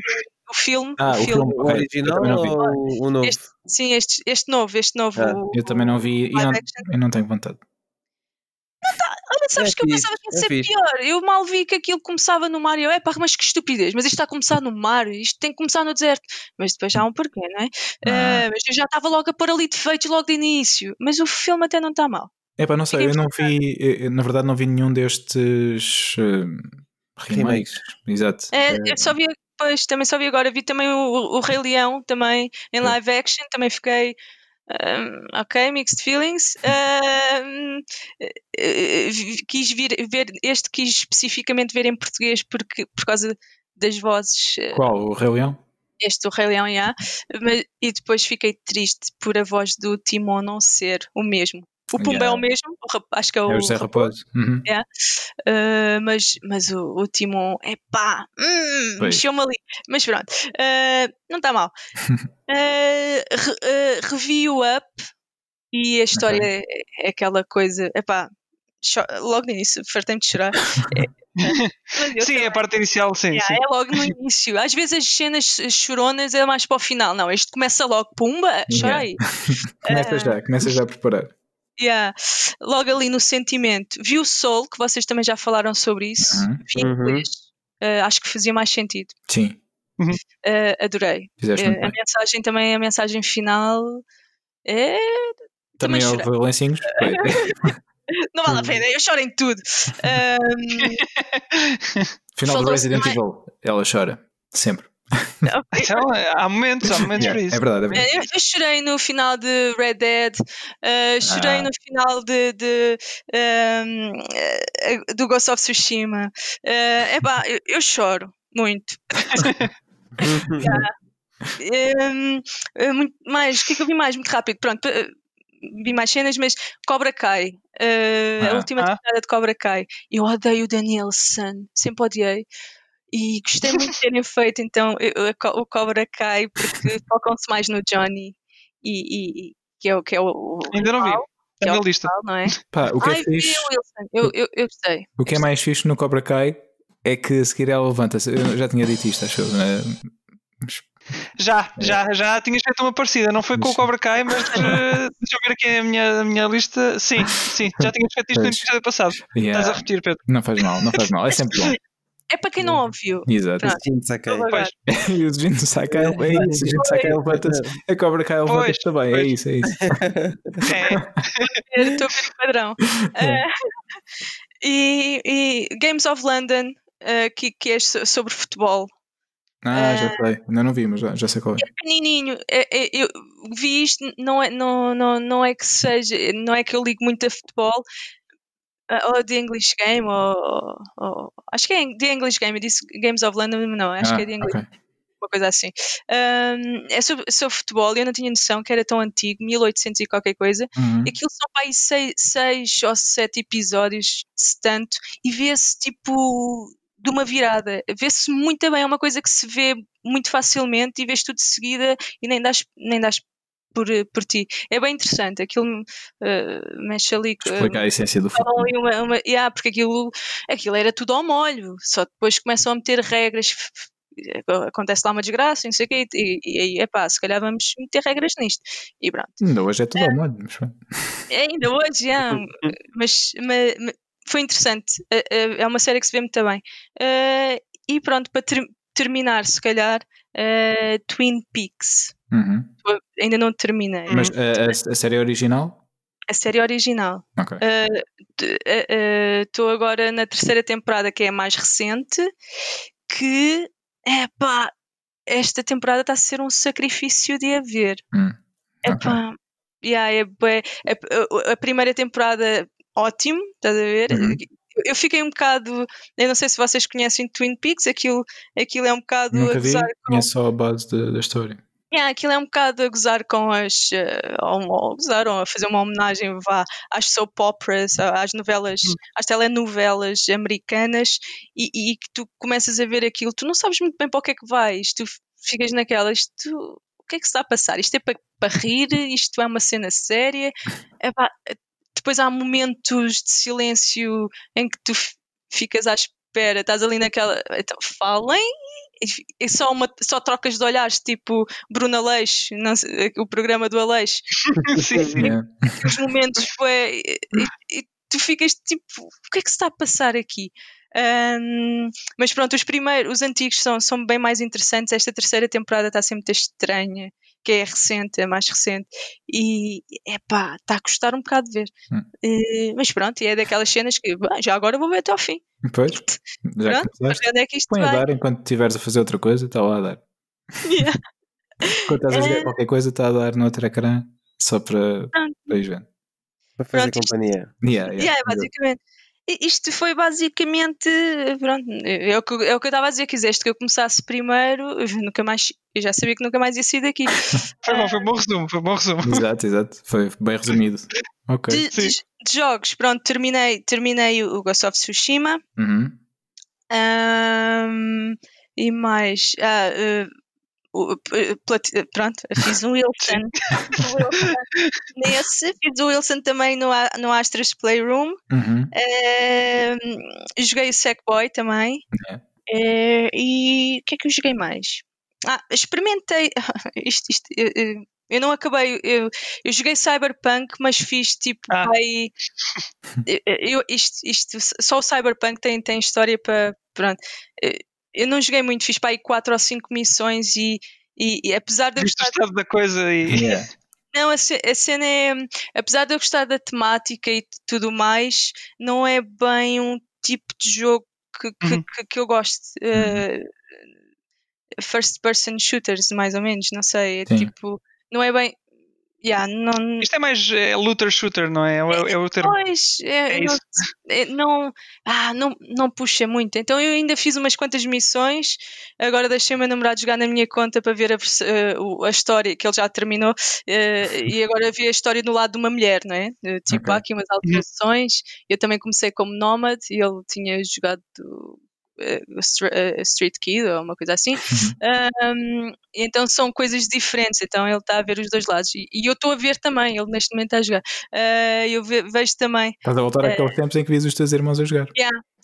o filme, Ah, o filme. O ok. original Eu não ou o novo? Este, sim, este, este novo, este novo. Ah, o- Eu também não vi e não, eu não tenho vontade. Olha, sabes É que eu fixe, pensava que ia é ser fixe. pior. Eu mal vi que aquilo começava no mar e eu, é pá, mas que estupidez, mas isto está a começar no mar, isto tem que começar no deserto. Mas depois já há um porquê, não é? Ah. Uh, mas eu já estava logo a pôr ali defeitos logo de início. Mas o filme até não está mal. Epá, não sei, eu não vi, eu- na verdade não vi nenhum destes eh, remakes. Exato. É, Eh, eu só vi, pois, também só vi agora, vi também o, o Rei Leão, também em live action, também fiquei um, ok, mixed feelings. (laughs) Um, eh, vi- quis vir, ver, este quis especificamente ver em português porque, por causa das vozes, eh, Qual? O Rei Leão? este o Rei Leão, já, mas, e depois fiquei triste por a voz do Timon não ser o mesmo. O Pumba é Yeah. o mesmo, acho que é o, É o José Raposo. Uhum. Uh, mas, mas o, o Timon, é pá, hum, mexeu-me ali. Mas pronto, uh, não está mal. (laughs) Uh, revi o Up e a história é, é aquela coisa, é pá, logo nisso, fartei-me de chorar. É, (laughs) Sim, é a parte inicial, sim. Yeah, sim. é logo no início. Às vezes as cenas choronas é mais para o final. Não, este começa logo, pumba, chora aí. (laughs) Começa já, começa já a preparar. Yeah. Logo ali no sentimento. Vi o Soul, que vocês também já falaram sobre isso. Uhum. Vi em Uhum. inglês. Uh, acho que fazia mais sentido. Sim, Uh, adorei. fizeste Uh, a bem. mensagem também, a mensagem final é. Também também houve lencinhos? (laughs) Não vale a Hum. pena, eu choro em tudo. (laughs) Um, (laughs) Final do Resident mais- Evil, ela chora. Sempre. (laughs) Então, há momentos, há momentos Yeah, para isso. é verdade, é verdade. Eu, eu chorei no final de Red Dead, uh, chorei Ah. no final de, de, um, uh, do Ghost of Tsushima. Uh, epá, eu, eu choro muito. (laughs) Um, uh, muito mais, o que é que eu vi mais? Muito rápido, pronto. Vi mais cenas, mas Cobra Kai, uh, a Ah. última Ah. temporada de Cobra Kai. Eu odeio o Danielson, sempre odiei. E gostei muito de terem feito então o Cobra Kai porque focam-se mais no Johnny e, e- que é o que é o, o Ainda não vi. rival, É é na o lista. não é? (laughs) Pá, o que Ai, é vi fixe, eu, eu, eu gostei. o que é mais fixe no Cobra Kai é que a seguir ela levanta-se. Eu já tinha dito isto, acho eu. né? Já, É. já, já tinhas feito uma parecida. Não foi com o Cobra Kai, mas eh, deixa eu ver aqui a minha, a minha lista. Sim, sim, já tinhas feito isto no episódio passado. Yeah. Estás a repetir, Pedro. Não faz mal, não faz mal, é sempre bom. (laughs) É para quem não ouviu. Exato. Pronto. Sim, saquei. Pois. (laughs) E o Jin Sakai, é isso, o Jin Sakai levanta-se, a Cobra Kai levanta-se também, é isso, é isso. (laughs) É, Estou a ver o padrão. Ah, e, e Games of London, ah, que, que é so- sobre futebol. Ah, já sei, ainda não vi, mas já, já sei qual é. Pequenininho, é- é- eu vi isto, não é, não, não, não é que seja, não é que eu ligo muito a futebol, ou The English Game, ou, ou- acho que é The English Game, eu disse Games of London, não, acho Ah, que é The English ok. uma coisa assim. Ahm, é sobre, sobre futebol, eu não tinha noção que era tão antigo, 1800 e qualquer coisa. Uhum. E aquilo são para aí seis, seis ou sete episódios, se tanto, e vê-se tipo de uma virada. Vê-se muito bem, é uma coisa que se vê muito facilmente e vês tudo de seguida e nem dás, nem dás por, por ti. É bem interessante, aquilo eh, mexe ali. eh, Explica a essência do falam futebol. ali uma, uma, yeah, porque aquilo, aquilo era tudo ao molho, só depois começam a meter regras, f- acontece lá uma desgraça, não sei o quê, e, e aí, epá, se calhar vamos meter regras nisto. E pronto. Ainda hoje é tudo ao molho, mas. É, ainda hoje, já, mas, mas- mas foi interessante. Eh, eh, É uma série que se vê muito bem. Eh, e pronto, para ter- terminar, se calhar, eh, Twin Peaks. Uhum. Ainda não terminei. Mas a, a- a série original? A série original. Ok. Estou agora na terceira temporada, que é a mais recente, que, epá, esta temporada está a ser um sacrifício de a ver. Hum, Epá, yeah, é bué- a, primeira temporada, ótimo, estás a ver? Uhum. Eu- fiquei um bocado, eu não sei se vocês conhecem Twin Peaks, aquilo, aquilo é um bocado a Nunca vi, conheço só a base da, da história. Yeah, aquilo é um bocado a gozar com as. eh, ou, a fazer uma homenagem vá, às soap operas, às novelas, às telenovelas americanas, e, que tu começas a ver aquilo, tu não sabes muito bem para o que é que vais, tu ficas naquela, isto. O que é que se está a passar? Isto é para, para rir? Isto é uma cena séria? Epá, depois há momentos de silêncio em que tu ficas à espera, estás ali naquela. Então, falem e só, uma, só trocas de olhares, tipo Bruno Aleixo, não sei, o programa do Aleixo, (laughs) sim, sim. Yeah. os momentos foi. E, e tu ficas tipo, o que é que se está a passar aqui? Ahm, mas pronto, os primeiros, os antigos são, são bem mais interessantes. Esta terceira temporada está sempre estranha, que é recente, é mais recente, e epá, está a custar um bocado de ver. Hum. Eh, mas pronto, e é daquelas cenas que "Bem, já agora vou ver até ao fim. Depois, (laughs) já que Pronto, ver onde é que isto põe a vai. dar enquanto estiveres a fazer outra coisa, está lá a dar. Yeah. (laughs) Quando estás a jogar É. qualquer coisa, está a dar no outro ecrã, só para, Pronto. para ir vendo. Para fazer Pronto, isto- companhia. Yeah, yeah. Yeah, basicamente. Isto foi basicamente, pronto, é o que, é o que eu estava a dizer, quiseste que eu começasse primeiro, eu nunca mais, eu já sabia que nunca mais ia sair daqui. (laughs) Foi bom, foi um bom resumo, foi um bom resumo. Exato, exato. Foi bem resumido. Ok. De, de- de jogos, pronto, terminei, terminei o Ghost of Tsushima, Uhum. ahm, e mais, ah, eh, o- p- plat- pronto, fiz um Wilson, (laughs) Wilson nesse, fiz o Wilson também no, no Astros Playroom, Uhum. Ahm, joguei o Sackboy também. É. Eh, e o que é que eu joguei mais? Ah, experimentei. (laughs) isto, isto, eu, eu- não acabei. Eu, eu joguei Cyberpunk, mas fiz tipo. Ah. eu- isto, isto, só o Cyberpunk tem, tem história para. Pronto. Eu não joguei muito, fiz para aí 4 ou 5 missões e, e, e apesar de Viste gostar da coisa e. Yeah. não, a, a cena é. Apesar de eu gostar da temática e tudo mais, não é bem um tipo de jogo que, que, Uhum. que, que eu gosto. eh, first person shooters, mais ou menos, não sei. É tipo. Não é bem. Yeah, não, Isto é mais é, looter shooter, não é? É, o- é o termo. Pois, é, É não, é, não, ah, não, não puxa muito. Então eu ainda fiz umas quantas missões, agora deixei o meu namorado jogar na minha conta para ver a, eh, a história que ele já terminou eh, e agora vi a história do lado de uma mulher, não é? Tipo, Ok. há aqui umas alterações. Eu também comecei como Nomad e ele tinha jogado Street Kid ou uma coisa assim. Um, então são coisas diferentes. Então ele está a ver os dois lados. E, e eu estou a ver também, ele neste momento está a jogar. Uh, eu ve- vejo também. Estás a voltar É. àqueles tempos em que vias os teus irmãos a jogar.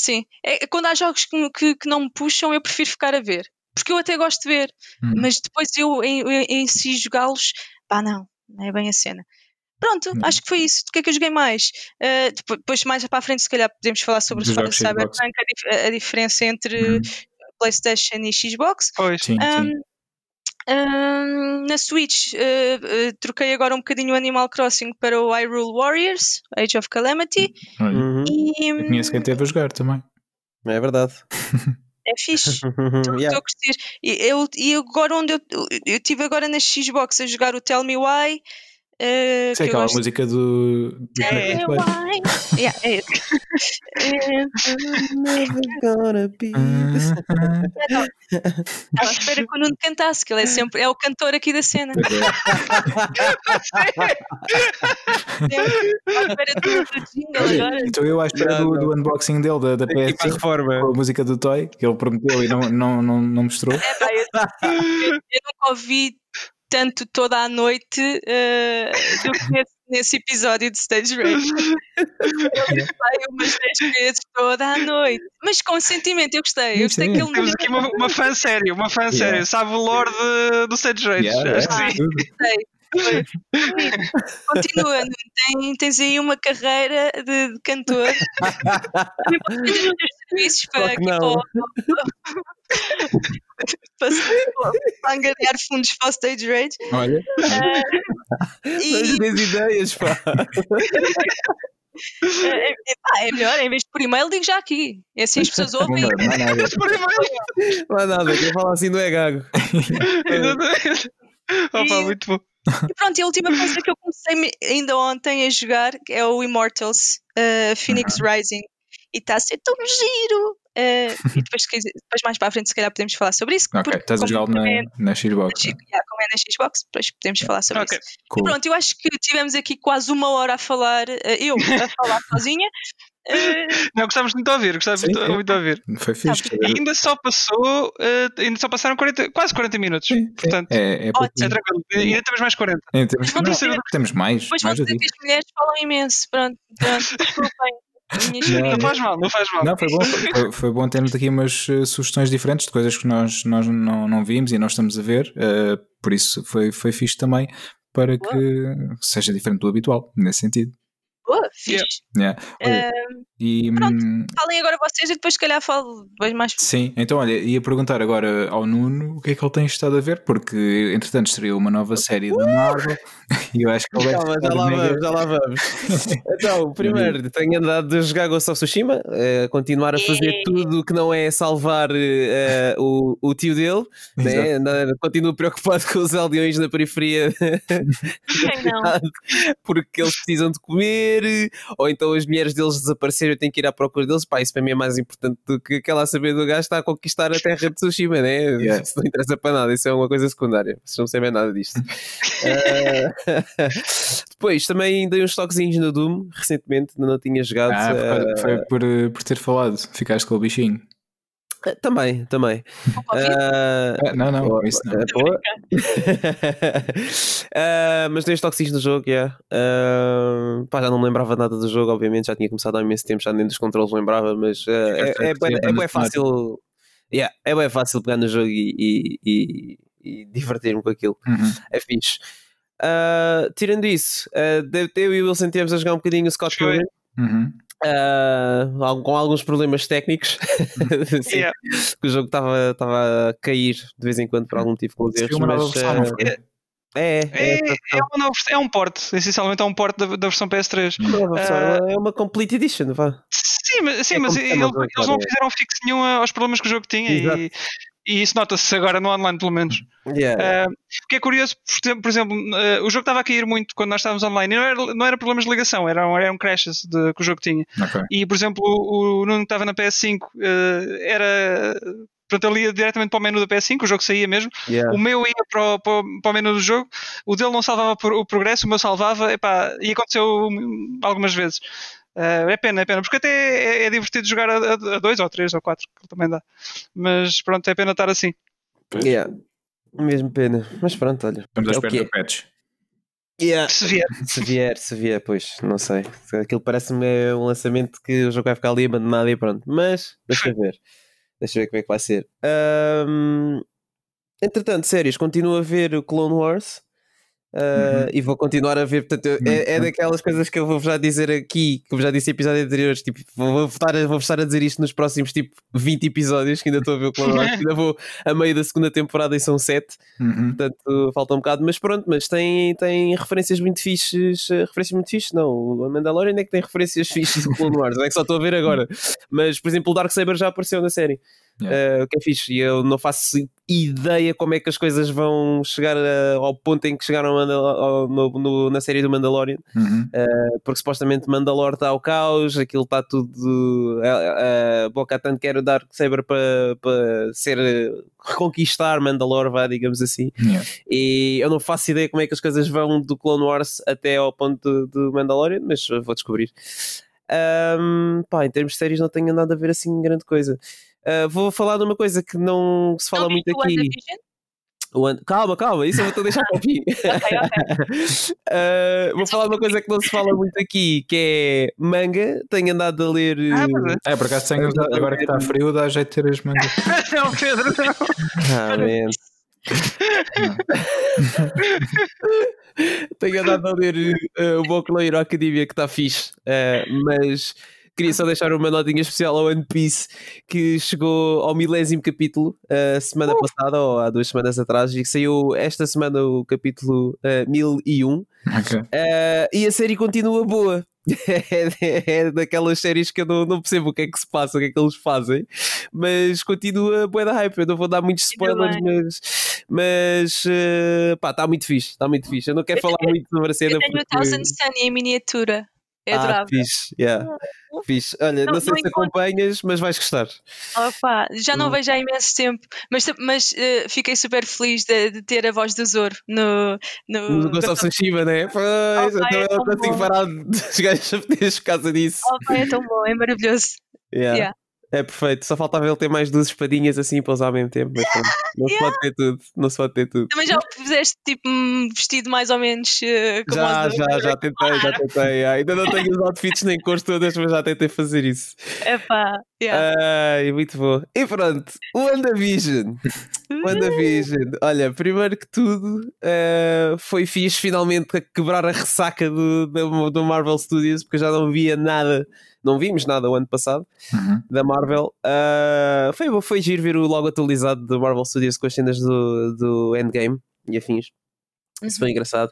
Sim, é, quando há jogos que, que, que não me puxam, eu prefiro ficar a ver. Porque eu até gosto de ver, Hum. mas depois eu em, em, em si jogá-los, pá, não, não é bem a cena. Pronto, Hum. acho que foi isso. Do que é que eu joguei mais? Uh, depois, depois mais para a frente, se calhar, podemos falar sobre o. Cyberpunk, a, dif- a diferença entre Hum. PlayStation e Xbox. Pois. Sim, Um, sim. um, na Switch, uh, uh, troquei agora um bocadinho o Animal Crossing para o Hyrule Warriors, Age of Calamity. Olha, Uhum. E eu conheço quem teve a jogar também. É verdade. (laughs) é fixe. (laughs) Estou Yeah. a curtir. E, eu, e agora onde eu, eu estive agora na Xbox a jogar o Tell Me Why. Eh, Sei que aquela gosto. música do. do Play. (laughs) why. Yeah, é esse. Never gonna be Estava à espera que o Nuno cantasse, que ele é sempre é o cantor aqui da cena. Sempre à espera do, do jingle Olha, agora. Então eu à espera do, do unboxing dele da, da Aqui para a PS5 reforma. com a música do Toy que ele prometeu e não, não, não, não mostrou. É, pá, eu, eu- eu nunca ouvi tanto toda a noite eh, do que nesse, nesse episódio de Stage Rage. Ele sai umas 10 vezes toda a noite. Mas com sentimento, eu gostei. Eu gostei Sim, que ele Temos aqui uma, uma fã séria, uma fã Yeah. séria. Sabe o lore do Stage Rage. Yeah, Acho que sim. tudo. gostei. Foi. Continua, Nuno. Tem, tens aí uma carreira de, de cantor. Também podes vender os teus serviços para, aqui não. para, para, para angariar fundos para o Stage Rage. Olha, E, Não tens ideias, pá. É, é, pá, é melhor, em vez de por e-mail, digo já aqui. É assim as pessoas não ouvem. não há nada. Por e-mail. Não há nada, quem fala assim não é gago. (laughs) Exatamente. Opa, E- muito bom. E pronto, e a última coisa que eu comecei me- ainda ontem a jogar é o Immortals uh, Phoenix Rising. E está a ser tão giro. Uh, e depois, depois mais para a frente, se calhar podemos falar sobre isso. Ok, estás a jogá-lo na, é na Xbox. na X- yeah, como é na Xbox, depois podemos falar sobre Ok. isso. Cool. Pronto, eu acho que tivemos aqui quase uma hora a falar, uh, eu a falar (laughs) sozinha. Uh, (laughs) Não, gostávamos muito de ouvir, gostávamos Sim, muito, sim. muito de ouvir. Foi fixe. E ainda só passou, eh, ainda só passaram 40, quase 40 minutos. Portanto, É, é Ótimo. pouquinho. é tranquilo. Ainda temos mais 40. É, temos, Vão não, dizer- temos mais. depois vão mais eu dizer que as mulheres falam imenso. Pronto, pronto (laughs) desculpem. historinha. Não faz mal, não faz mal. Não, foi bom, foi, foi bom termos aqui umas eh, sugestões diferentes de coisas que nós, nós não, não vimos e nós estamos a ver, eh, por isso foi, foi fixe também para que seja diferente do habitual, nesse sentido. Boa, fixe. Yeah. Olha, Uh, e, pronto. hum, falem agora vocês e depois, se calhar, falo depois mais. sim, então olha, ia perguntar agora ao Nuno o que é que ele tem estado a ver, porque entretanto estreou uma nova série da Marvel (laughs) e eu acho que ele Calma, já estar lá mega- vamos, já lá vamos. (laughs) Então, primeiro, tenho andado a jogar Ghost of Tsushima, eh, continuar a fazer É. tudo o que não é salvar eh, o, o tio dele, né? Continuo preocupado com os aldeões na periferia (laughs) porque eles precisam de comer, ou então as mulheres deles desapareceram eu tenho que ir à procura deles. Pá, isso para mim é mais importante do que aquela saber do gajo está a conquistar a terra de Tsushima, né? (laughs) Yeah. Isso não interessa para nada, isso é uma coisa secundária. Vocês não sabem nada disto. (laughs) Ah, (laughs) Depois também dei uns toquezinhos no Doom recentemente, não tinha jogado. Ah, ah, foi, foi por, eh, por ter falado, ficaste com o bichinho. Também, também. Ah, Ah, não, não, isso não. ah, boa. (laughs) Ah, mas dei os toques no jogo, yeah. Ah, pá, já não me lembrava nada do jogo, obviamente, já tinha começado há imenso tempo, já nem dos controles lembrava, mas ah, é, é, é, bué fácil. Yeah, é bem fácil pegar no jogo e, e, e- e divertir-me com aquilo. Uhum. É fixe. Ah, tirando isso, deve- eu e o Wilson tivemos a jogar um bocadinho o Scott. Pilgrim. Uhum. Al- com alguns problemas técnicos (laughs) Sim, Yeah. que o jogo estava a cair de vez em quando por algum motivo com os erros mas foi? é, é, É, é, uma nova- é um porte, essencialmente é um porte da, da versão PS3. é uma versão, Ah, é uma complete edition vá. Sim, mas, sim, É mas eles, não é. fizeram fixo nenhum aos problemas que o jogo tinha Exato. e, e isso nota-se agora no online, pelo menos. Yeah. Ah, o que é curioso, por exemplo, ah, o jogo estava a cair muito quando nós estávamos online e não era, não era problemas de ligação, eram, eram crashes de- que o jogo tinha. Ok. E, por exemplo, o, o Nuno que estava na PS5 eh, era. Portanto, ele ia diretamente para o menu da PS5, o jogo saía mesmo. Yeah. O meu ia para o, para, para o menu do jogo, o dele não salvava o progresso, o meu salvava, epá, e aconteceu algumas vezes. Uh, é pena, é pena, porque até é, é divertido jogar a, a, dois ou três ou quatro, que também dá. Mas pronto, é pena estar assim. Yeah. Mesmo pena. Mas pronto, olha. Estamos à é o espera que é. do patch. Yeah. Se vier. Se vier, se vier, pois, não sei. Aquilo parece-me um lançamento que o jogo vai ficar ali abandonado e pronto. Mas, deixa ver. Deixa ver como é que vai ser. Ahm, Entretanto, séries, continuo a ver o Clone Wars. Uh, E vou continuar a ver, portanto, eu- é, é daquelas coisas que eu vou já dizer aqui, que eu já disse em eportantos anteriores, tipo, vou, estar a, vou estar a dizer isto nos próximos tipo 20 episódios, que ainda estou a ver o Clone Wars, (laughs) ainda vou a meio da segunda temporada e são 7, Uhum. portanto falta um bocado, mas pronto, mas tem, tem referências muito fixes, eh, referências muito fixes, não, o Mandalorian é que tem referências fixes do Clone Wars, é que só estou a ver agora, (laughs) mas por exemplo o Darksaber já apareceu na série. Yeah. Uh, o que é fixe, e eu não faço ideia como é que as coisas vão chegar a- ao ponto em que chegaram ao- no- no- na série do Mandalorian, Uhum. porque supostamente Mandalor está ao caos, aquilo está tudo. A, a Bo-Katan quer o Darksaber para para ser reconquistar Mandalor, vá, digamos assim. Yeah. E eu não faço ideia como é que as coisas vão do Clone Wars até ao ponto do Mandalorian, mas vou descobrir. Ahm, pá, em termos de séries não tenho nada a ver assim grande coisa. Ah, vou falar de uma coisa que não se fala Não muito aqui. WandaVision? O An- Calma, calma, isso eu vou-te deixar para o fim. (laughs) (laughs) Ah, vou falar de uma coisa que não se fala muito aqui, que é manga. Tenho andado a ler. Ah, mas É, por acaso tenho, agora que está frio, dá jeito de ter as mangas. (laughs) não, Pedro, não. Ah, man. Tenho andado a ler eh, o Boku no Hero Academia que está fixe, eh, mas queria só deixar uma notinha especial ao One Piece que chegou ao milésimo capítulo a semana passada ou há duas semanas atrás e que saiu esta semana o capítulo eh, 1001 Ok. eh, e a série continua boa. (laughs) é, é daquelas séries que eu não, não percebo o que é que se passa, o que é que eles fazem, mas continua boa da hype. Eu não vou dar muitos spoilers, mas, mas pá, está muito fixe, está muito fixe. Eu não quero falar muito sobre a cena Eu tenho o porque. Thousand Sun em miniatura. É ah, adorável. fixe, yeah. fixe. Olha, não, Não- sei não se encontro. acompanhas, mas vais gostar. Opa, já não Hum. vejo há imenso tempo, mas, mas eh, fiquei super feliz de, de ter a voz do Zoro no, no, No Ghost of Tsushima, né? Pois, então é eu não consigo bom. parar (laughs) de gajos a por causa disso. Opa, é tão bom, é maravilhoso. Yeah. Yeah. É perfeito, só faltava ele ter mais duas espadinhas assim para usar ao mesmo tempo, mas pronto, não se pode ter tudo, não se pode ter tudo. Também já fizeste tipo um vestido mais ou menos eh, como Já, Zoro. já, já tentei, já tentei. Ainda não tenho os outfits nem cores todas, mas já tentei fazer isso. Epá, yeah. Ai, muito bom. E pronto, o WandaVision. WandaVision. Olha, primeiro que tudo, eh, foi fixe finalmente a quebrar a ressaca do, do, do Marvel Studios, porque eu já não via nada, não vimos nada o ano passado Uhum. da Marvel. Ah, foi, foi giro ver o logo atualizado do Marvel Studios com as cenas do, do Endgame e afins. Isso foi engraçado.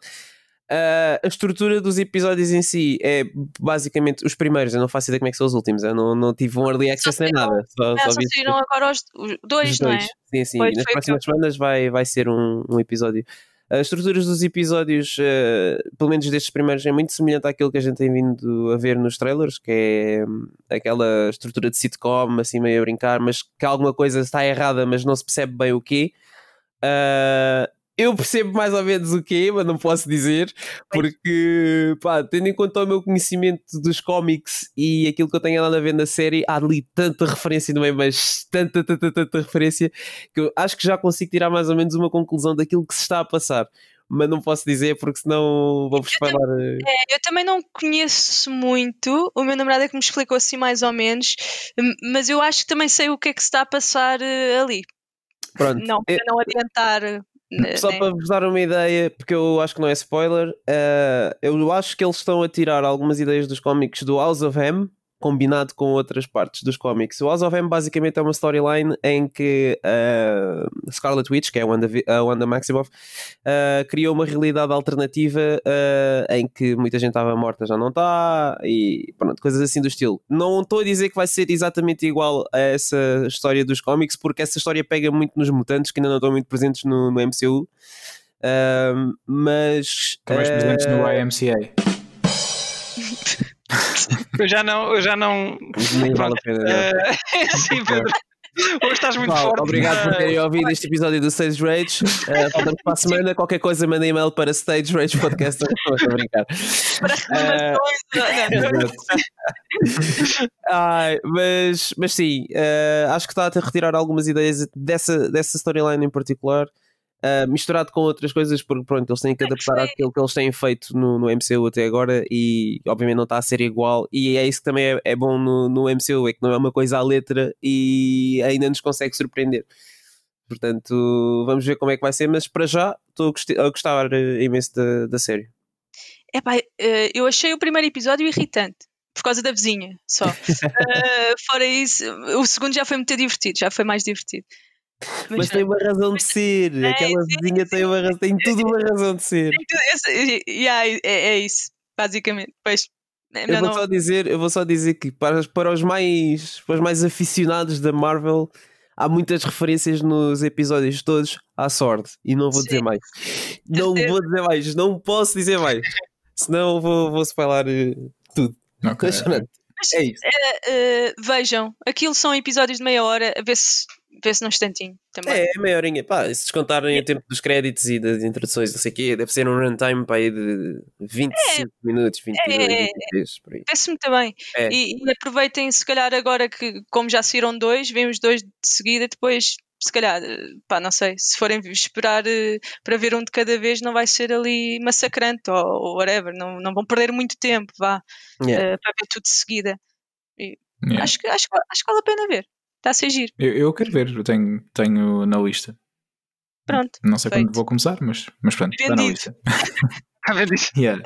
Ah, a estrutura dos episódios em si é basicamente os primeiros. Eu não faço ideia como é que são os últimos. Eu não, não tive um early access nem nada. Só, Ah, só só saíram agora os, os dois, os não é? dois. Sim, sim. Pois, Nas próximas semanas vai, vai ser um, um episódio. As estruturas dos episódios, eh, pelo menos destes primeiros, é muito semelhante àquilo que a gente tem vindo a ver nos trailers, que é hum, aquela estrutura de sitcom, assim meio a brincar, mas que alguma coisa está errada, mas não se percebe bem o quê. Ah, eu percebo mais ou menos o quê, mas não posso dizer, porque, pá, tendo em conta o meu conhecimento dos cómics e aquilo que eu tenho andado a ver na série, há ali tanta referência no meio, mas tanta, tanta, tanta referência, que eu acho que já consigo tirar mais ou menos uma conclusão daquilo que se está a passar. Mas não posso dizer porque senão vou-vos falar. eh, É, eu também não conheço muito, o meu namorado é que me explicou assim mais ou menos, mas eu acho que também sei o que é que se está a passar eh, ali. Pronto, Não, eu- para não adiantar. Só né? para vos dar uma ideia, porque eu acho que não é spoiler, eh, eu acho que eles estão a tirar algumas ideias dos cómics do House of M combinado com outras partes dos cómics. O House of M basicamente é uma storyline em que eh, Scarlet Witch, que é a Wanda, a Wanda Maximoff, eh, criou uma realidade alternativa eh, em que muita gente estava morta, já não está, e pronto, coisas assim do estilo. Não estou a dizer que vai ser exatamente igual a essa história dos cómics, porque essa história pega muito nos mutantes que ainda não estão muito presentes no, no MCU. Mas Estão mais presentes no IMCA. (laughs) Eu já não. Eu já não nem vale a pena. eh, (laughs) sim, Pedro. Hoje estás muito Pessoal, forte. obrigado por terem ouvido este episódio do Stage Rage. Uh, voltamos para a semana. Qualquer coisa, mandem e-mail para Stage Rage Podcast. Estou a brincar. Para reclamações. Exato. Ai, mas, mas sim, uh, acho que está a retirar algumas ideias dessa, dessa storyline em particular. Uh, misturado com outras coisas, porque pronto, eles têm que É adaptar àquilo que eles têm feito no, no MCU até agora e obviamente não está a ser igual. E é isso que também é, é bom no, no MCU, é que não é uma coisa à letra e ainda nos consegue surpreender. Portanto, vamos ver como é que vai ser, mas para já estou a gostar eh, imenso da, da série. Epá, eh, eu achei o primeiro episódio irritante. Por causa da vizinha, só. (laughs) Eh, fora isso, o segundo já foi muito divertido, já foi mais divertido. Mas tem uma razão de ser, É, aquela sim, vizinha tem, uma, razão- tem tudo uma razão de ser. É, é isso, basicamente. Pois, é Eu vou não- só dizer, eu vou só dizer que para, para, os mais, para os mais aficionados da Marvel há muitas referências nos episódios todos à sorte e não vou dizer Sim. mais. Não vou dizer mais, não posso dizer mais. (laughs) Senão vou, vou spoiler eh, tudo. Ok. Mas, é isso. Eh, vejam, aquilo são episódios de meia hora, a ver se, se num instantinho também. É, é meia horinha. Pá, se descontarem o tempo dos créditos e das introduções, não sei o quê, deve ser um runtime para aí de 25 minutos, 22, É, é, é. 23, por aí. Muito bem. É. E, e aproveitem, se calhar, agora que, como já saíram dois, vêm os dois de seguida, depois, se calhar, pá, não sei, se forem esperar eh, para ver um de cada vez, não vai ser ali massacrante ou, ou whatever, não, não vão perder muito tempo, vá, Yeah. eh, para ver tudo de seguida. Yeah. Acho, que, acho, que- acho que vale a pena ver. Está a ser giro. Eu, eu quero ver, eu tenho, tenho na lista. Pronto. Não sei Feito. quando vou começar, mas, mas pronto, está na lista. A ver isso. Yeah.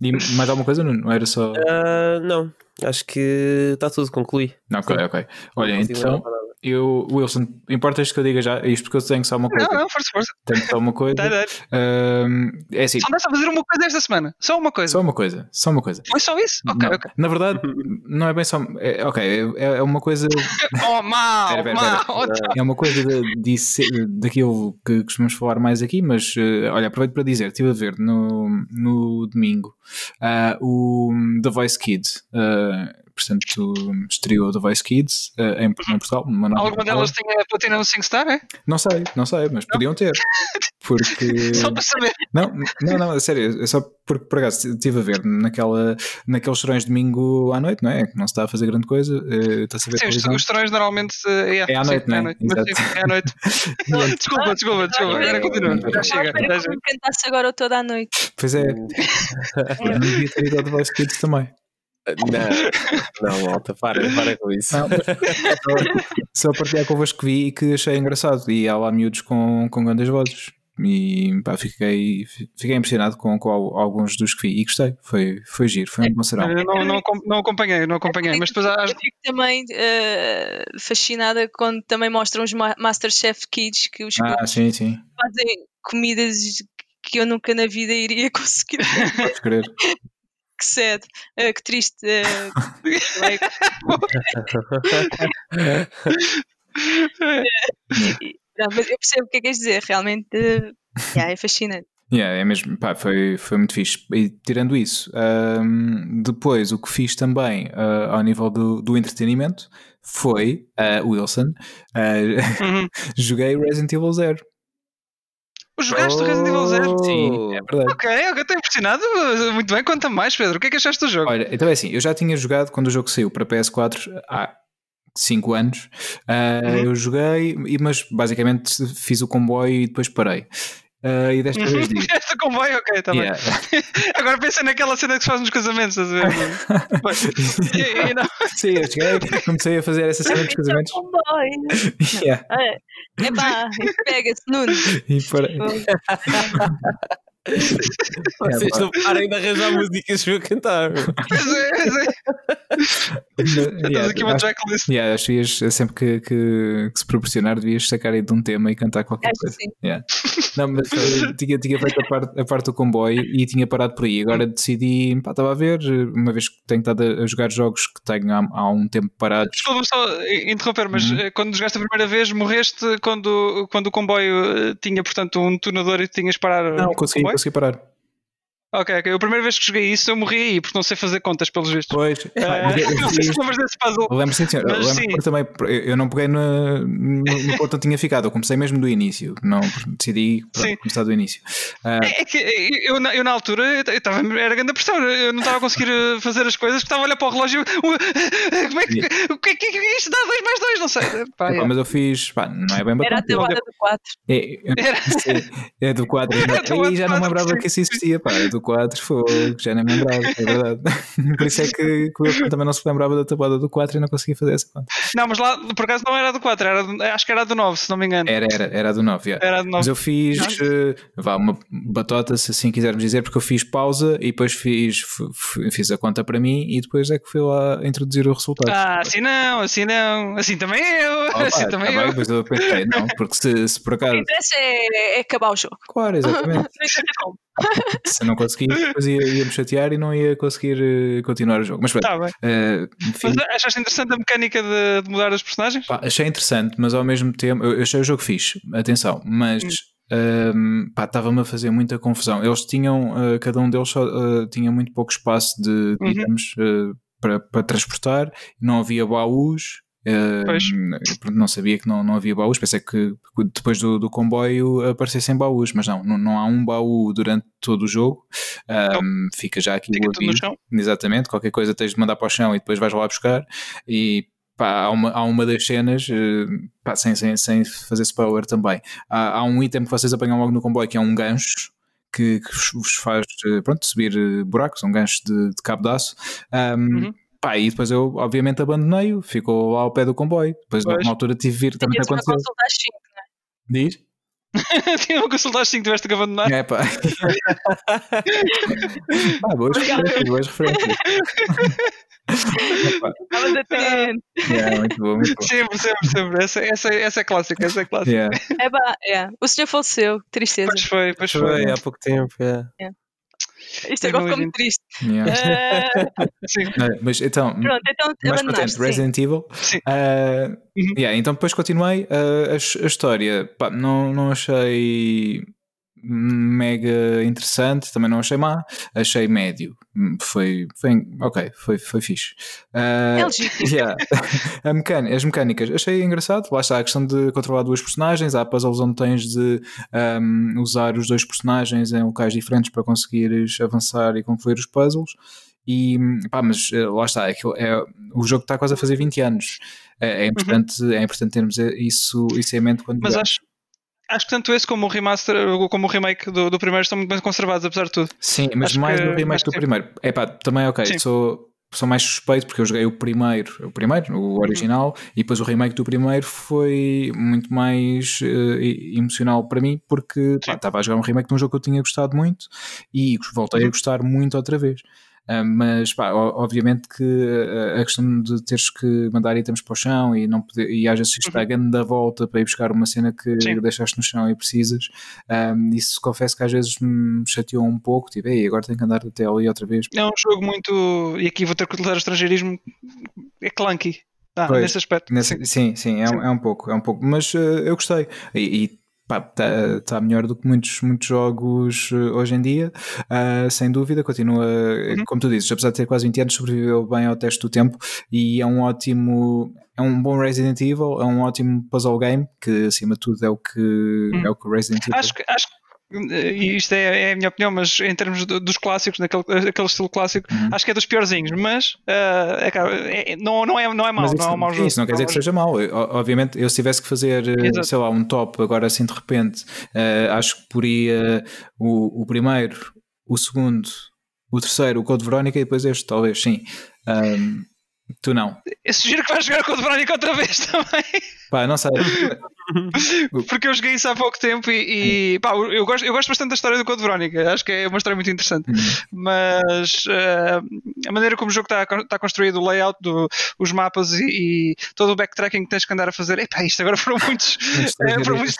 E mais alguma coisa? Não era só. Ah, não, acho que está tudo concluído. Não, ok, ok. Olha, então. Eu, Wilson, importas que eu diga já isto porque eu tenho só uma coisa. Não, não, força, força. Tenho só uma coisa. (laughs) Dá, dá. Ahm, é assim, Só andaste a fazer uma coisa esta semana. Só uma coisa. só uma coisa, só uma coisa. Foi só isso? Ok, Não, ok. Na verdade, não é bem só. É, ok, é, é uma coisa. (laughs) Oh, mal, Pera, pera, mal. É uma coisa de, de ser- daquilo que costumamos falar mais aqui, mas eh, olha, aproveito para dizer: estive a ver no, no domingo ah, o The Voice Kids. ah, portanto, estreou The Voice Kids ah, em, em Portugal. Alguma delas tinha platina no 5 star, é? Não sei, não sei, mas podiam ter. Porque. (laughs) Só para saber. Não, não, não, é sério, é só porque por acaso estive a ver naquela, naqueles serões de domingo à noite, não é? Que não se está a fazer grande coisa, está-se a ver Sim, os, televisão. os terões normalmente eh, É à sim, noite, não é? à noite. Mas Exato. sim, é à noite. (laughs) desculpa, desculpa, desculpa. Agora continua. Já chega. Já que chega. cantasse agora toda a noite. Pois é, (laughs) não devia ter ido ao The Voice Kids também. Não, não, malta, para, para com isso. Não, só, partilhar convosco que vi e que achei engraçado. E há lá miúdos com, com grandes vozes. E pá, fiquei, fiquei impressionado com, com al- alguns dos que vi e gostei. Foi, foi giro, foi um bom serão. Não, não, não acompanhei, não acompanhei. Mas depois há. Eu fico também eh, fascinada quando também mostram os Ma- Masterchef Kids que os Ah, sim, sim, fazem comidas que eu nunca na vida iria (laughs) conseguir. podes crer. Que sad, eh, que triste. (laughs) eh, like, (laughs) não, mas eu percebo o que é que queres dizer, realmente eh, yeah, é fascinante. Yeah, é mesmo, pá, foi, foi muito fixe. E tirando isso, ahm, depois o que fiz também ah, ao nível do, do entretenimento foi, ah, Wilson, ah, Uhum. (laughs) joguei Resident Evil Zero. Jogaste o Resident Evil Zero? Sim, é verdade. Ok, ok, estou impressionado. (laughs) Muito bem, conta mais, Pedro. O que é que achaste do jogo? Olha, então é assim, eu já tinha jogado quando o jogo saiu para PS4 há 5 anos. Ah, Uhum. Eu joguei, mas basicamente fiz o comboio e depois parei. Ah, e desta vez digo. (laughs) Este comboio, ok, está bem. Yeah. (laughs) Agora pensa naquela cena que se faz nos casamentos, estás a ver? (laughs) E- e não- Sim, eu cheguei, comecei a fazer essa cena dos casamentos. Comboio. Yeah, É pá, pega-se, Nuno. e parei. Vocês pá. não parem de arranjar músicas para eu cantar. (laughs) Pois é, pois é. Yeah, aqui uma acho- tracklist. Yeah, acho que devias, sempre que, que, que se proporcionar, devias sacar aí de um tema e cantar qualquer Acho coisa. sim. Yeah. Não, mas eh, tinha, tinha feito a parte, a parte do comboio e tinha parado por aí. Agora decidi, pá, estava a ver, uma vez que tenho estado a, a jogar jogos que tenho há, há um tempo parados. Desculpa só interromper, mas Uhum. eh, quando jogaste a primeira vez, morreste quando, quando o comboio eh, tinha, portanto, um detonador e tinhas parar Não, consegui, comboio? Consegui parar. Ok, ok. A primeira vez que joguei isso eu morri aí, porque não sei fazer contas, pelos vistos. Pois, Eh, (laughs) não sei se lembras desse puzzle. Eu lembro sim, senhor. Eu Mas lembro sim. também eu eu não peguei no, no, no ponto onde tinha ficado, eu comecei mesmo do início, não decidi pronto, começar do início. Ah, É que eu, na- eu na altura eu estava era grande pressão, eu não estava a conseguir eh, fazer as coisas, que estava a olhar para o relógio. uh, (laughs) Como é que, o que, é que é isto dá 2 mais 2? Não sei. Pá, epá, é. mas eu fiz, pá, não é bem Era a bacana. tabuada do 4. É, Era. (laughs) é, é do 4. Era do E já não me 4, lembrava que isso existia, pá. É do 4, foi, já nem me lembrava, é verdade. (laughs) Por isso é que, que eu também não se lembrava da tabuada do 4 e não conseguia fazer essa conta. Não, mas lá por acaso não era do 4, era do- acho que era do 9, se não me engano. Era, era, era do 9, já. Era do 9. Mas eu fiz, eh, vá, uma batota, se assim quisermos dizer, porque eu fiz pausa e depois fiz, fiz a conta para mim e depois é que fui lá introduzir o resultado. Ah, assim não, assim não, assim também eu, Opa, (laughs) assim tá também bem, eu. depois eu pensei, não, porque se, se por O que acaso. interessa é, é acabar o jogo. Claro, exatamente. (laughs) Se eu não conseguisse, depois ia, ia me chatear e não ia conseguir eh, continuar o jogo. Mas Tá bem. eh, enfim, Mas achaste interessante a mecânica de, de mudar os personagens? pá, achei interessante, mas ao mesmo tempo, eu, eu achei o jogo fixe, atenção, mas. ehm, pá, estava-me a fazer muita confusão. Eles tinham, eh, cada um deles só, eh, tinha muito pouco espaço de, Uhum. itens eh, para, para transportar, não havia baús. Eu não sabia que não, não havia baús, pensei que depois do, do comboio aparecessem baús, mas não, não, não há um baú durante todo o jogo. Ehm, fica já aqui Fica o aviso. Exatamente, qualquer coisa tens de mandar para o chão e depois vais lá buscar. E pá, há, uma, há uma das cenas, eh, pá, sem, sem, sem fazer spoiler também, há, há um item que vocês apanham logo no comboio que é um gancho. Que, que vos- vos faz eh, pronto, subir eh, buracos, um gancho de, de cabo de aço. Um, Uhum. Pá, e depois eu, obviamente, abandonei-o, ficou lá ao pé do comboio. Depois, Pois. numa altura, tive de vir. Também Tinha-se uma aconteceu. consulta às 5. Diz? (laughs) Tinha uma consulta assim que tiveste que abandonar. É pá. (laughs) ah, boas referências, boas referências. (laughs) Estavas atento. é, muito bom, muito bom. Sempre, sempre, sempre. Essa, essa, essa é clássica, essa é clássica. Yeah. É pá, é. O senhor faleceu. Tristeza. Pois foi, pois foi. Foi há pouco tempo. é. Isto agora ficou 2020. muito triste. Yeah. Ah, (laughs) Sim. Ah, Mas então, pronto, então mais contente, sim. Resident Evil. Sim. Uhum. yeah, então depois continuei. ah, a, a história, pá, não, não achei mega interessante, também não achei má, achei médio. Hum, Foi, foi ok, foi, foi fixe. É legítimo. (laughs) Yeah. A mecânica- as mecânicas achei engraçado. Lá está a questão de controlar duas personagens. Há puzzles onde tens de um, usar os dois personagens em locais diferentes para conseguires avançar e concluir os puzzles. E pá, mas eh, lá está, aquilo é, o jogo está quase a fazer 20 anos. É, é importante, é importante termos isso, isso em mente quando Mas acho, acho que tanto esse como o remaster, como o remake do, do primeiro estão muito bem conservados, apesar de tudo. Sim, mas Acho mais que- do remake do que- primeiro. É pá, também ok, Sim. sou, sou mais suspeito porque eu joguei o primeiro, o primeiro, Uhum. o original, e depois o remake do primeiro foi muito mais e- emocional para mim porque estava a jogar um remake de um jogo que eu tinha gostado muito e voltei a Uhum. gostar muito outra vez. Ah, mas pá, obviamente que ah, a questão de teres que mandar itens para o chão e não poder, e às vezes dá grande da volta para ir buscar uma cena que Uhum. Sim. deixaste no chão e precisas, ah, isso confesso que às vezes me chateou um pouco, tipo, ei, agora tenho que andar até ali outra vez. É um jogo muito. E aqui vou ter que utilizar o estrangeirismo. É clunky. Ah, Pois, nesse aspecto. Nesse- sim. sim, sim, é, um- é um pouco, é um pouco, mas eh, eu gostei e, e está tá melhor do que muitos, muitos jogos eh, hoje em dia, ah, sem dúvida, continua, eh, Uhum. como tu dizes, apesar de ter quase 20 anos, sobreviveu bem ao teste do tempo e é um ótimo, é um bom Resident Evil, é um ótimo puzzle game, que acima de tudo é o que, é o que Resident Evil Uhum. Acho que. Acho que e isto é, é a minha opinião, mas em termos do- dos clássicos, naquele, aquele estilo clássico, Uhum. acho que é dos piorzinhos, mas ah, é, é- não, não, é, não é mau, Mas não é um mau isso, jogo. isso não quer dizer que é um seja mau. Obviamente, eu se tivesse que fazer, eh, Exato. sei lá, um top agora assim de repente, eh, acho que poria o, o primeiro, o segundo, o terceiro, o Code Verónica e depois este, talvez, sim. Ahm, tu não. Eu sugiro que vais jogar com o Verónica outra vez (laughs) também. Pá, não sei. (laughs) Porque eu joguei isso há pouco tempo e, e, pá, eu, gosto, eu gosto bastante da história do Code Verónica. Acho que é uma história muito interessante. Mas eh, a maneira como o jogo está está construído, o layout, do, os mapas e, e todo o backtracking que tens que andar a fazer, epá, isto agora foram muitos, (laughs) eh, foram muitos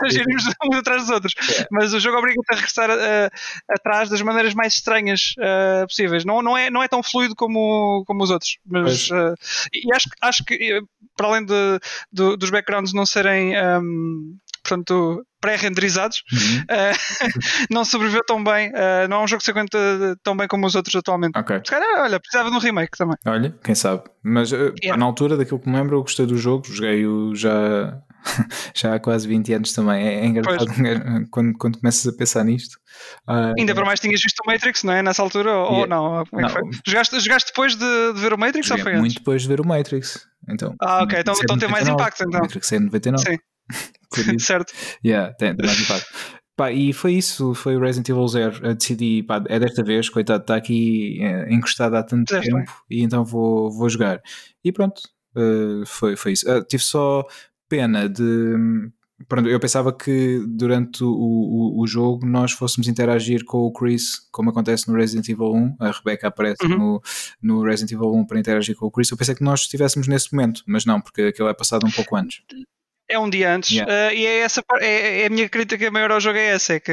uns atrás dos outros. Mas o jogo obriga-te a regressar eh, atrás das maneiras mais estranhas eh, possíveis. Não, não, é, não é tão fluido como, como os outros. Mas e acho, acho que, eh, para além de, do- dos backgrounds não serem. ehm, portanto, pré-renderizados, Uhum. uh, (laughs) não sobreviveu tão bem. uh, não é um jogo que se aguenta tão bem como os outros atualmente. Ok. Se calhar, olha, precisava de um remake também. Olha, quem sabe. Mas uh, Yeah. na altura, daquilo que me lembro, eu gostei do jogo, joguei-o já, (laughs) já há quase 20 anos também. É, é engraçado (laughs) quando, quando começas a pensar nisto. Ah, Ainda para mais tinhas visto o Matrix, não é? Nessa altura? Ou Yeah. não? Como é que Não. foi? Jogaste, jogaste depois de, de ver o Matrix ou foi antes? muito depois de ver o Matrix. Então, Ah, ok, então- é então tem mais 99. impacto, então. Matrix é 99. Sim. Certo. yeah, tem, tem mais impacto. Pá, e foi isso, foi o Resident Evil Zero. Eu decidi, pá, é desta vez, coitado, está aqui eh, encostado há tanto Fizeste tempo e então vou, vou jogar. E pronto, eh, foi, foi isso. Ah, tive só pena de. Pronto, eu pensava que durante o, o, o jogo nós fôssemos interagir com o Chris, como acontece no Resident Evil 1. A Rebecca aparece Uhum. no, no Resident Evil 1 para interagir com o Chris. Eu pensei que nós estivéssemos nesse momento, mas não, porque aquilo é passado um pouco antes. É um dia antes. Yeah. Uh, e é essa par- é, é a minha crítica maior ao jogo é essa, é que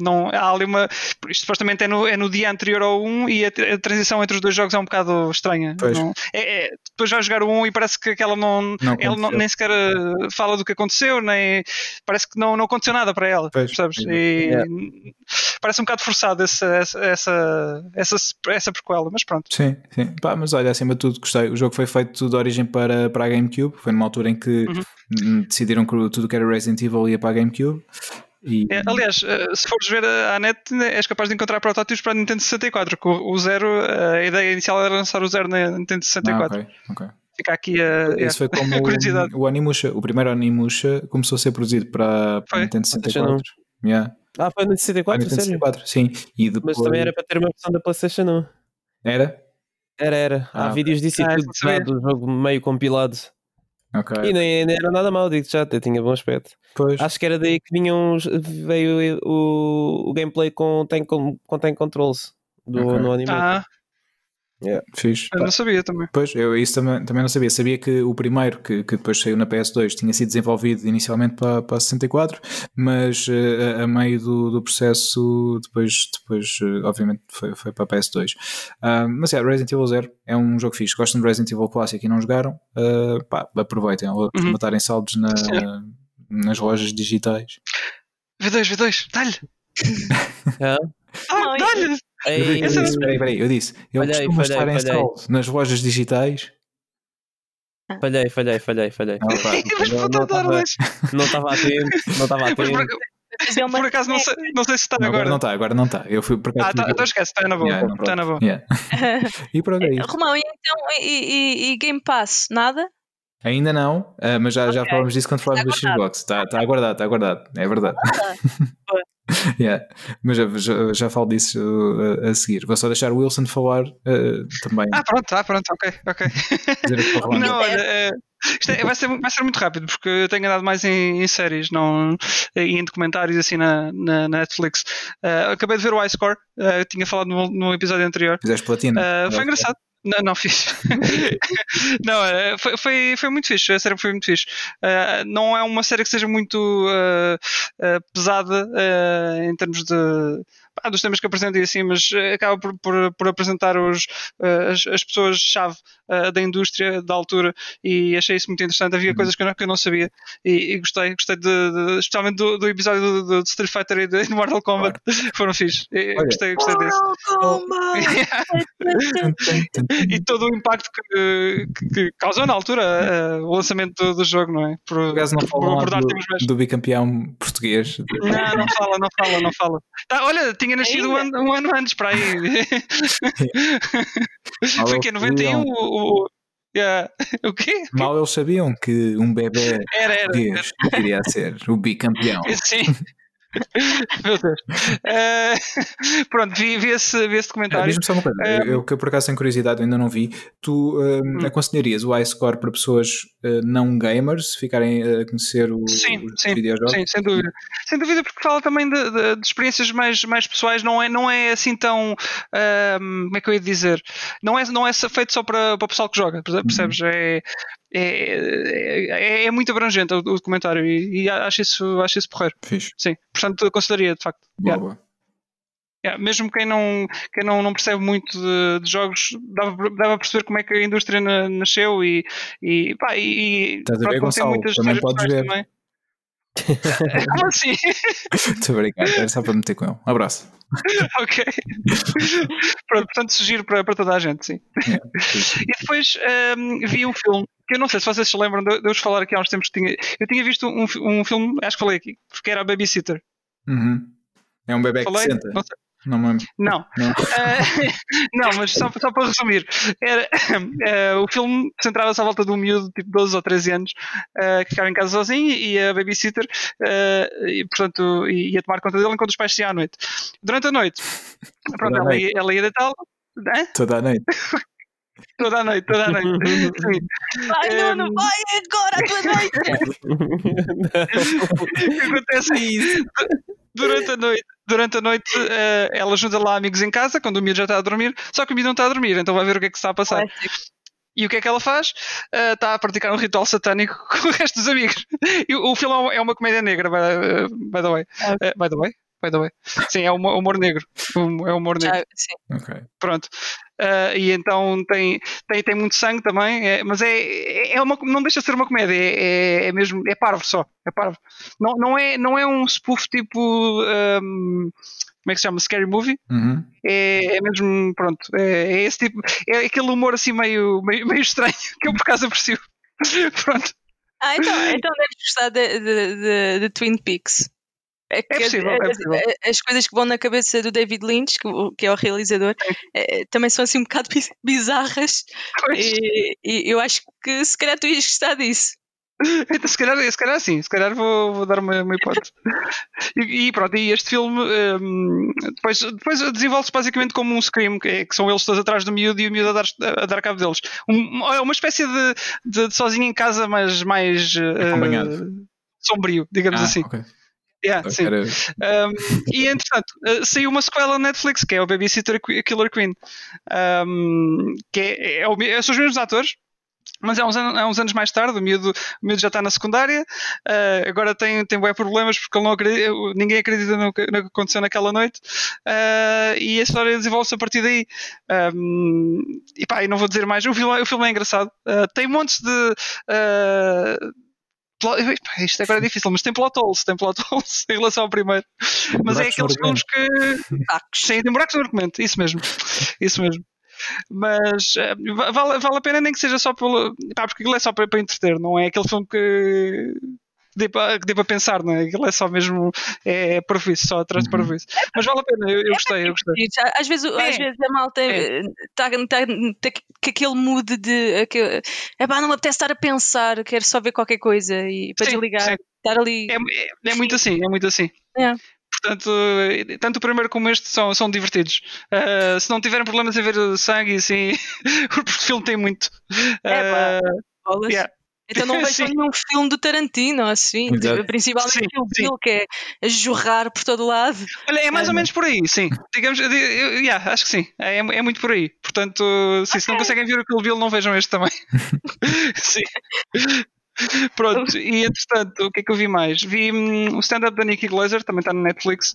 não há ali uma. Isto supostamente é no, é no dia anterior ao 1 e a, a transição entre os dois jogos é um bocado estranha. Não- é, é- depois vai jogar o 1 e parece que aquela não, Não ela não- nem sequer uh, fala do que aconteceu, nem parece que não, não aconteceu nada para ela. Pois. Percebes? E Yeah. parece um bocado forçado essa, essa, essa, essa, essa prequela, mas pronto. Sim, sim. Pá, mas olha, acima de tudo gostei. O jogo foi feito de origem para, para a GameCube. Foi numa altura em que Uhum. Hum, decidiram que tudo que era Resident Evil ia para a GameCube. E, É, aliás, eh, se fores ver a, net, és capaz de encontrar protótipos para a Nintendo 64. Que o, Zero, eh, a ideia inicial era lançar o Zero na Nintendo ah, 64. ok, ok. Fica aqui a, Esse foi (laughs) como curiosidade. o, o Animusha. O primeiro Animusha começou a ser produzido para, para Foi. a Nintendo PlayStation 64. Yeah. Ah, foi no Para a 64, Nintendo sério? 64, sim. E depois... Mas também era para ter uma versão da PlayStation 1. Era? Era, era. Há Ah, ok. vídeos disso e Ah, tudo, sabia. já, do jogo meio compilado. Ok. E nem, nem era nada mal, digo já, até tinha bom aspecto. Depois, Acho que era daí que vinham os- veio o, o gameplay com tank, com tank controls do, Ok. no anime. Ah, fiz. eu não sabia também. Pois, eu isso também, também não sabia. Sabia que o primeiro, que, que depois saiu na PS2, tinha sido desenvolvido inicialmente para, para a 64, mas eh, a, meio do, do processo, depois, depois eh, obviamente, foi, foi para a PS2. Ah, mas é, Resident Evil Zero é um jogo fixe. Gostam de Resident Evil Classic e não jogaram? ah, pá, aproveitem, ou Uhum. matarem saldos na, nas lojas digitais. V2, V2, dá-lhe! (laughs) Ah, dá-lhe! Ei, Eu disse, essa eu disse, peraí, peraí, eu disse, eu Falhei, costumo falhei, estar em falhei. saldo nas lojas digitais. falhei, falhei, falhei, falhei. Ah, pá, Mas não- vou não estava atento, não estava atento. Por acaso não sei, não sei se está não, agora agora. não está, agora não está. Eu fui por acaso. Ah, tá, então esquece, está na boa. Yeah, não, Está na boa. Yeah. (laughs) E pronto, é isso. Romão, e então, e, e- e Game Pass? Nada? Ainda não, ah, mas já, já Ok. falamos disso quando falamos do Está Xbox. Está tá aguardado, está aguardado. É verdade. (laughs) (laughs) Yeah. Mas já, já, já falo disso uh, a, a seguir. Vou só deixar o Wilson falar uh, também. Ah, pronto, ah, pronto, ok, ok. a. Não, olha, é, isto é- vai, ser, vai ser muito rápido porque eu tenho andado mais em, em séries não, e em documentários assim na, na, na Netflix. Ah, acabei de ver o iScore, uh, tinha falado no, no episódio anterior. Fizeste platina. Ah, foi engraçado. Não, não fiz. (laughs) não, eh, foi, foi, foi muito fixe. A série foi muito fixe. Ah, não é uma série que seja muito ah, ah, pesada em termos de. Pá, dos temas que apresenta e assim, mas eh, acaba por, por, por apresentar os, ah, as, as pessoas-chave ah, da indústria da altura e achei isso muito interessante. Havia coisas que eu não, que eu não sabia e, e gostei, gostei de, de- especialmente do, do episódio do, do Street Fighter e do Mortal Kombat. (laughs) Foram fixe. E- Olha. Gostei, gostei desse. (laughs) e todo o impacto que, que- que causou na altura eh, o lançamento do, do jogo, não é? Por, Por acaso não por falam do, do bicampeão português. Não, não fala, não fala, não fala. Tá, olha, tinha nascido um ano, um ano antes para aí. (laughs) Foi que 91? O, o, yeah. o quê? Mal eles sabiam que um bebê Era, era. português iria ser o bicampeão. (laughs) Sim. (laughs) Meu Deus. Eh, (laughs) pronto, vi, vi, esse, vi esse documentário. Diz-me só uma coisa, eu, eu que por acaso tenho curiosidade ainda não vi, tu Hum. aconselharias o iScore para pessoas eh, não gamers ficarem a conhecer o, Sim, os sim, videojogos? Sim, sem dúvida. Sem dúvida, porque fala também de, de- de experiências mais, mais pessoais, não é, não é assim tão. como é que eu ia dizer? Não é, não é feito só para, para o pessoal que joga, perce- percebes? É, é, é, é muito abrangente o, o documentário e, e acho, isso, acho isso porreiro. Fixe. Sim, portanto, aconselharia, de facto. Boa, Yeah. boa. Yeah, mesmo quem não, quem não, não percebe muito de, de jogos, dava, dava a perceber como é que a indústria na- nasceu e, e, pá, e, e Estás a ver, Gonçalo? muitas Também podes ver. também. (laughs) Como assim? Estou obrigado, era só para meter com ele. Um abraço. ok. Pronto, portanto, sugiro para, para toda a gente, sim. e depois um, vi um filme que eu não sei se vocês se lembram de, de eu vos falar aqui há uns tempos que tinha. Eu tinha visto um, um filme, acho que falei aqui, porque era a Babysitter. Uhum. É um bebê Falei? que senta. Não sei. Não me lembro. Não. Não. (laughs) Eh, não, mas só, só para resumir, era, (coughs) eh, o filme centrava-se à volta de um miúdo tipo 12 ou 13 anos eh, que ficava em casa sozinho e a babysitter e, portanto, ia tomar conta dele enquanto os pais saíam à noite. Durante a noite, pronto, ela, noite. ia, ela ia deitá-lo. Hã? Toda a noite. (laughs) Toda a noite, toda a noite. (laughs) Sim. Vai, Nuno, vai agora à tua noite! O que acontece é isso. Durante a noite, durante a noite eh, ela junta lá amigos em casa, quando o miúdo já está a dormir, só que o miúdo não está a dormir, então vai ver o que é que se está a passar. E o que é que ela faz? Eh, está a praticar um ritual satânico (laughs) com o resto dos amigos. E o, o filme é uma- comédia negra, by, by the way. Eh, by the way? By the way. Sim, é humor, humor negro. Um- É humor negro. Já, sim. Ok. Pronto. Ah, e então tem, tem, tem muito sangue também, é- mas é, é uma, não deixa de ser uma comédia, é, é, é mesmo, é parvo só, é parvo. Não, não, é, não é um spoof tipo, ahm, como é que se chama, Scary Movie, Uhum. é, é mesmo, pronto, é, é esse tipo, é aquele humor assim meio, meio, meio estranho, (laughs) que eu por acaso aprecio. (laughs) pronto. Ah, então, então deves gostar de, de, de- de Twin Peaks. É possível, é as- possível. as- As coisas que vão na cabeça do David Lynch, que, é o realizador, eh, também são assim um bocado biz- (laughs) bizarras. E, e eu acho que se calhar tu ias gostar disso. Então, se calhar, se calhar sim, se calhar vou, vou dar uma, uma hipótese. (laughs) E, e pronto, e este filme hum, depois, depois desenvolve-se basicamente como um Scream, que, é- que são eles todos atrás do miúdo e o miúdo a dar, a dar cabo deles. Um- é uma espécie de, de, de sozinho em casa, mas mais Acompanhado. sombrio, digamos Ah, assim. ok. Yeah, sim. Um, e entretanto, uh, saiu uma sequela na Netflix que é o Babysitter Killer Queen, um, que é, é, me- são os mesmos atores. Mas é uns, anos, é uns anos mais tarde, o miúdo, o miúdo já está na secundária, uh, agora tem, tem bué problemas porque ele não acredita, ninguém acredita no que, no que aconteceu naquela noite uh, e a história desenvolve-se a partir daí. Um, e pá, e não vou dizer mais, o filme, o filme é engraçado. Uh, tem montes de. Isto agora é difícil, mas tem plot holes, tem plot holes (laughs) em relação ao primeiro. Mas é aqueles filmes que. Sim, tem buracos no argumento, isso mesmo. Isso mesmo. Mas eh, va- vale, vale a pena nem que seja só pelo. Pá, porque aquilo é só para, para entreter, não é aquele filme que. Que dê para, que dê para pensar, não é? Aquilo é só mesmo. É, é parvoíce, só atrás de Uhum. parvoíce. Mas vale a pena, eu, eu gostei, eu gostei. Às vezes, É. às vezes a malta É. está tá, tá com aquele mood de. É pá, não me apetece estar a pensar, quero só ver qualquer coisa e para Sim, desligar, sim. estar ali. É, é, é muito assim, é muito assim. É. Portanto, tanto o primeiro como este são, são divertidos. Ah, se não tiverem problemas em ver sangue, assim, (laughs) o filme tem muito. É, pá. Ah, bolas. yeah. Então não (laughs) vejam Sim. nenhum filme do Tarantino, assim, Exato. principalmente Sim, o. Bill, que é a jorrar por todo lado. Olha, é mais ou menos por aí, sim. Digamos, eu, eu- yeah, acho que sim. É, é muito por aí. Portanto, sim, se não conseguem ver o Kill Bill, não vejam este também. (laughs) sim. Pronto, e entretanto, o que é que eu vi mais? Vi hum, o stand-up da Nikki Glaser, também está no Netflix.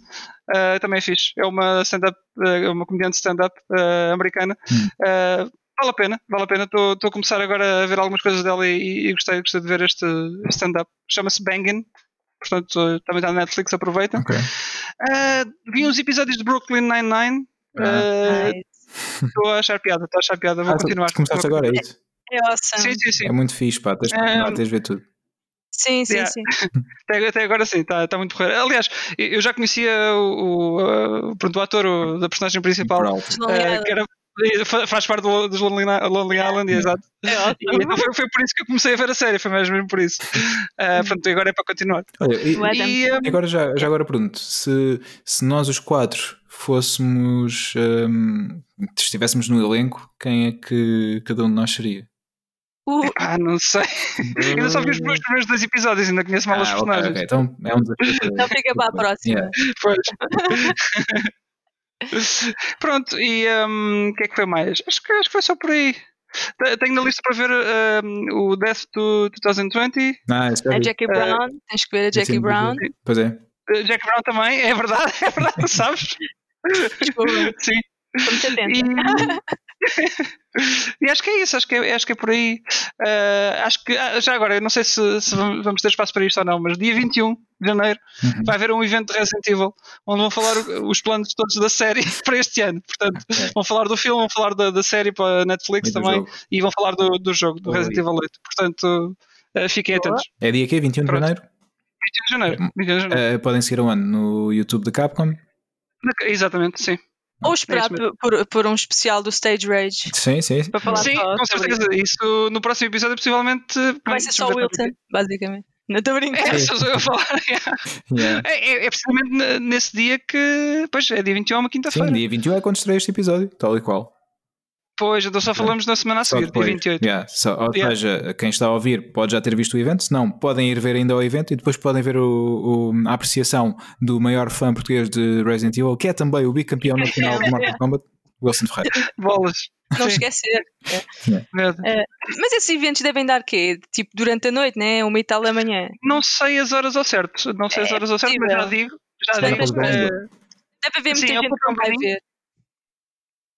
Ah, também é fixe. É uma stand-up, ah, uma comediante de stand-up ah, americana. Hum. Ah, vale a pena, vale a pena. Estou estou a começar agora a ver algumas coisas dela e, e gostei, gostei de ver este, stand-up. Chama-se Bangin. Portanto, ah, também está no Netflix, aproveitem. Ok. Ah, vi uns episódios de Brooklyn Nine-Nine. Ah. Ah, Estou a achar piada, estou a achar piada. Vou Ah, tu- continuar. começaste agora, é isso? É awesome. Sim, sim, sim. É muito fixe, pá. Tens de É, continuar, tens de ver tudo. Sim, sim, Yeah. sim. (laughs) Até, até agora sim, está tá muito porreiro. Aliás, eu já conhecia o, o, uh, pronto, o ator o- da personagem principal, uh, que era, faz parte do, dos Lonely, Lonely Island, exato. É E awesome. então foi, foi por isso que eu comecei a ver a série, foi mesmo por isso. Uh, pronto, agora é para continuar. Olha, e- Adam. E, um, agora já, já agora pergunto: se, se nós os quatro fôssemos. hum, estivéssemos no elenco, quem é que cada um de nós seria? O- ah, não sei. (laughs) Ainda só vi os meus primeiros dois episódios, ainda conheço mal os Ah, ok, personagens. ok. Então é um desafio. Então fica para a próxima. Yeah. Pois. (laughs) (laughs) Pronto, e um, o que é que foi mais? Acho que, acho que foi só por aí. Te- Tenho na lista para ver um, o Death to 2020. Ah, já A. Jackie Brown, tens que ver a Jackie Sim, Brown. Pois é. Uh, Jack Brown também, é verdade, (laughs) é verdade, sabes? Sim. Estou muito E, (laughs) e acho que é isso, acho que é, acho que é por aí. Uh, acho que, ah, já agora, eu não sei se, se, vamos ter espaço para isto ou não, mas dia 21 de janeiro uhum. vai haver um evento de Resident Evil onde vão falar os planos todos da série (laughs) para este ano. Portanto, é. vão falar do filme, vão falar da, da série para a Netflix e também jogo. e vão falar do, do jogo, do Resident Evil 8. Portanto, uh, fiquem atentos. É dia que 21 de Pronto. janeiro? 21 de janeiro. 21 de janeiro. Uh, podem seguir o ano no YouTube da Capcom. Exatamente, sim. Ou esperar é por, por, um especial do Stage Rage. Sim, sim. Para falar sim, com certeza. Isso no próximo episódio possivelmente. Vai ser só o Wilton, basicamente. Não estou a brincar. É, só eu a falar. (laughs) Yeah. É, é, é, precisamente nesse dia que. Pois, é dia 21, uma quinta-feira. Sim, dia 21 é quando estreia este episódio, tal e qual. Pois, então só falamos na semana a seguir, dia 28. Yeah. So, ou yeah. seja, quem está a ouvir pode já ter visto o evento, se não, podem ir ver ainda ao evento e depois podem ver o, o, a apreciação do maior fã português de Resident Evil, que é também o bicampeão nacional de Mortal (laughs) Kombat, Wilson Ferreira. Bolas. Não esquecer. É. É. mas esses eventos devem dar quê? Tipo durante a noite, né? Uma e tal da manhã? Não sei as horas ao certo. Não sei as é horas ao certo, mas já digo. Já digo. Deve haver muita gente que não vai ver.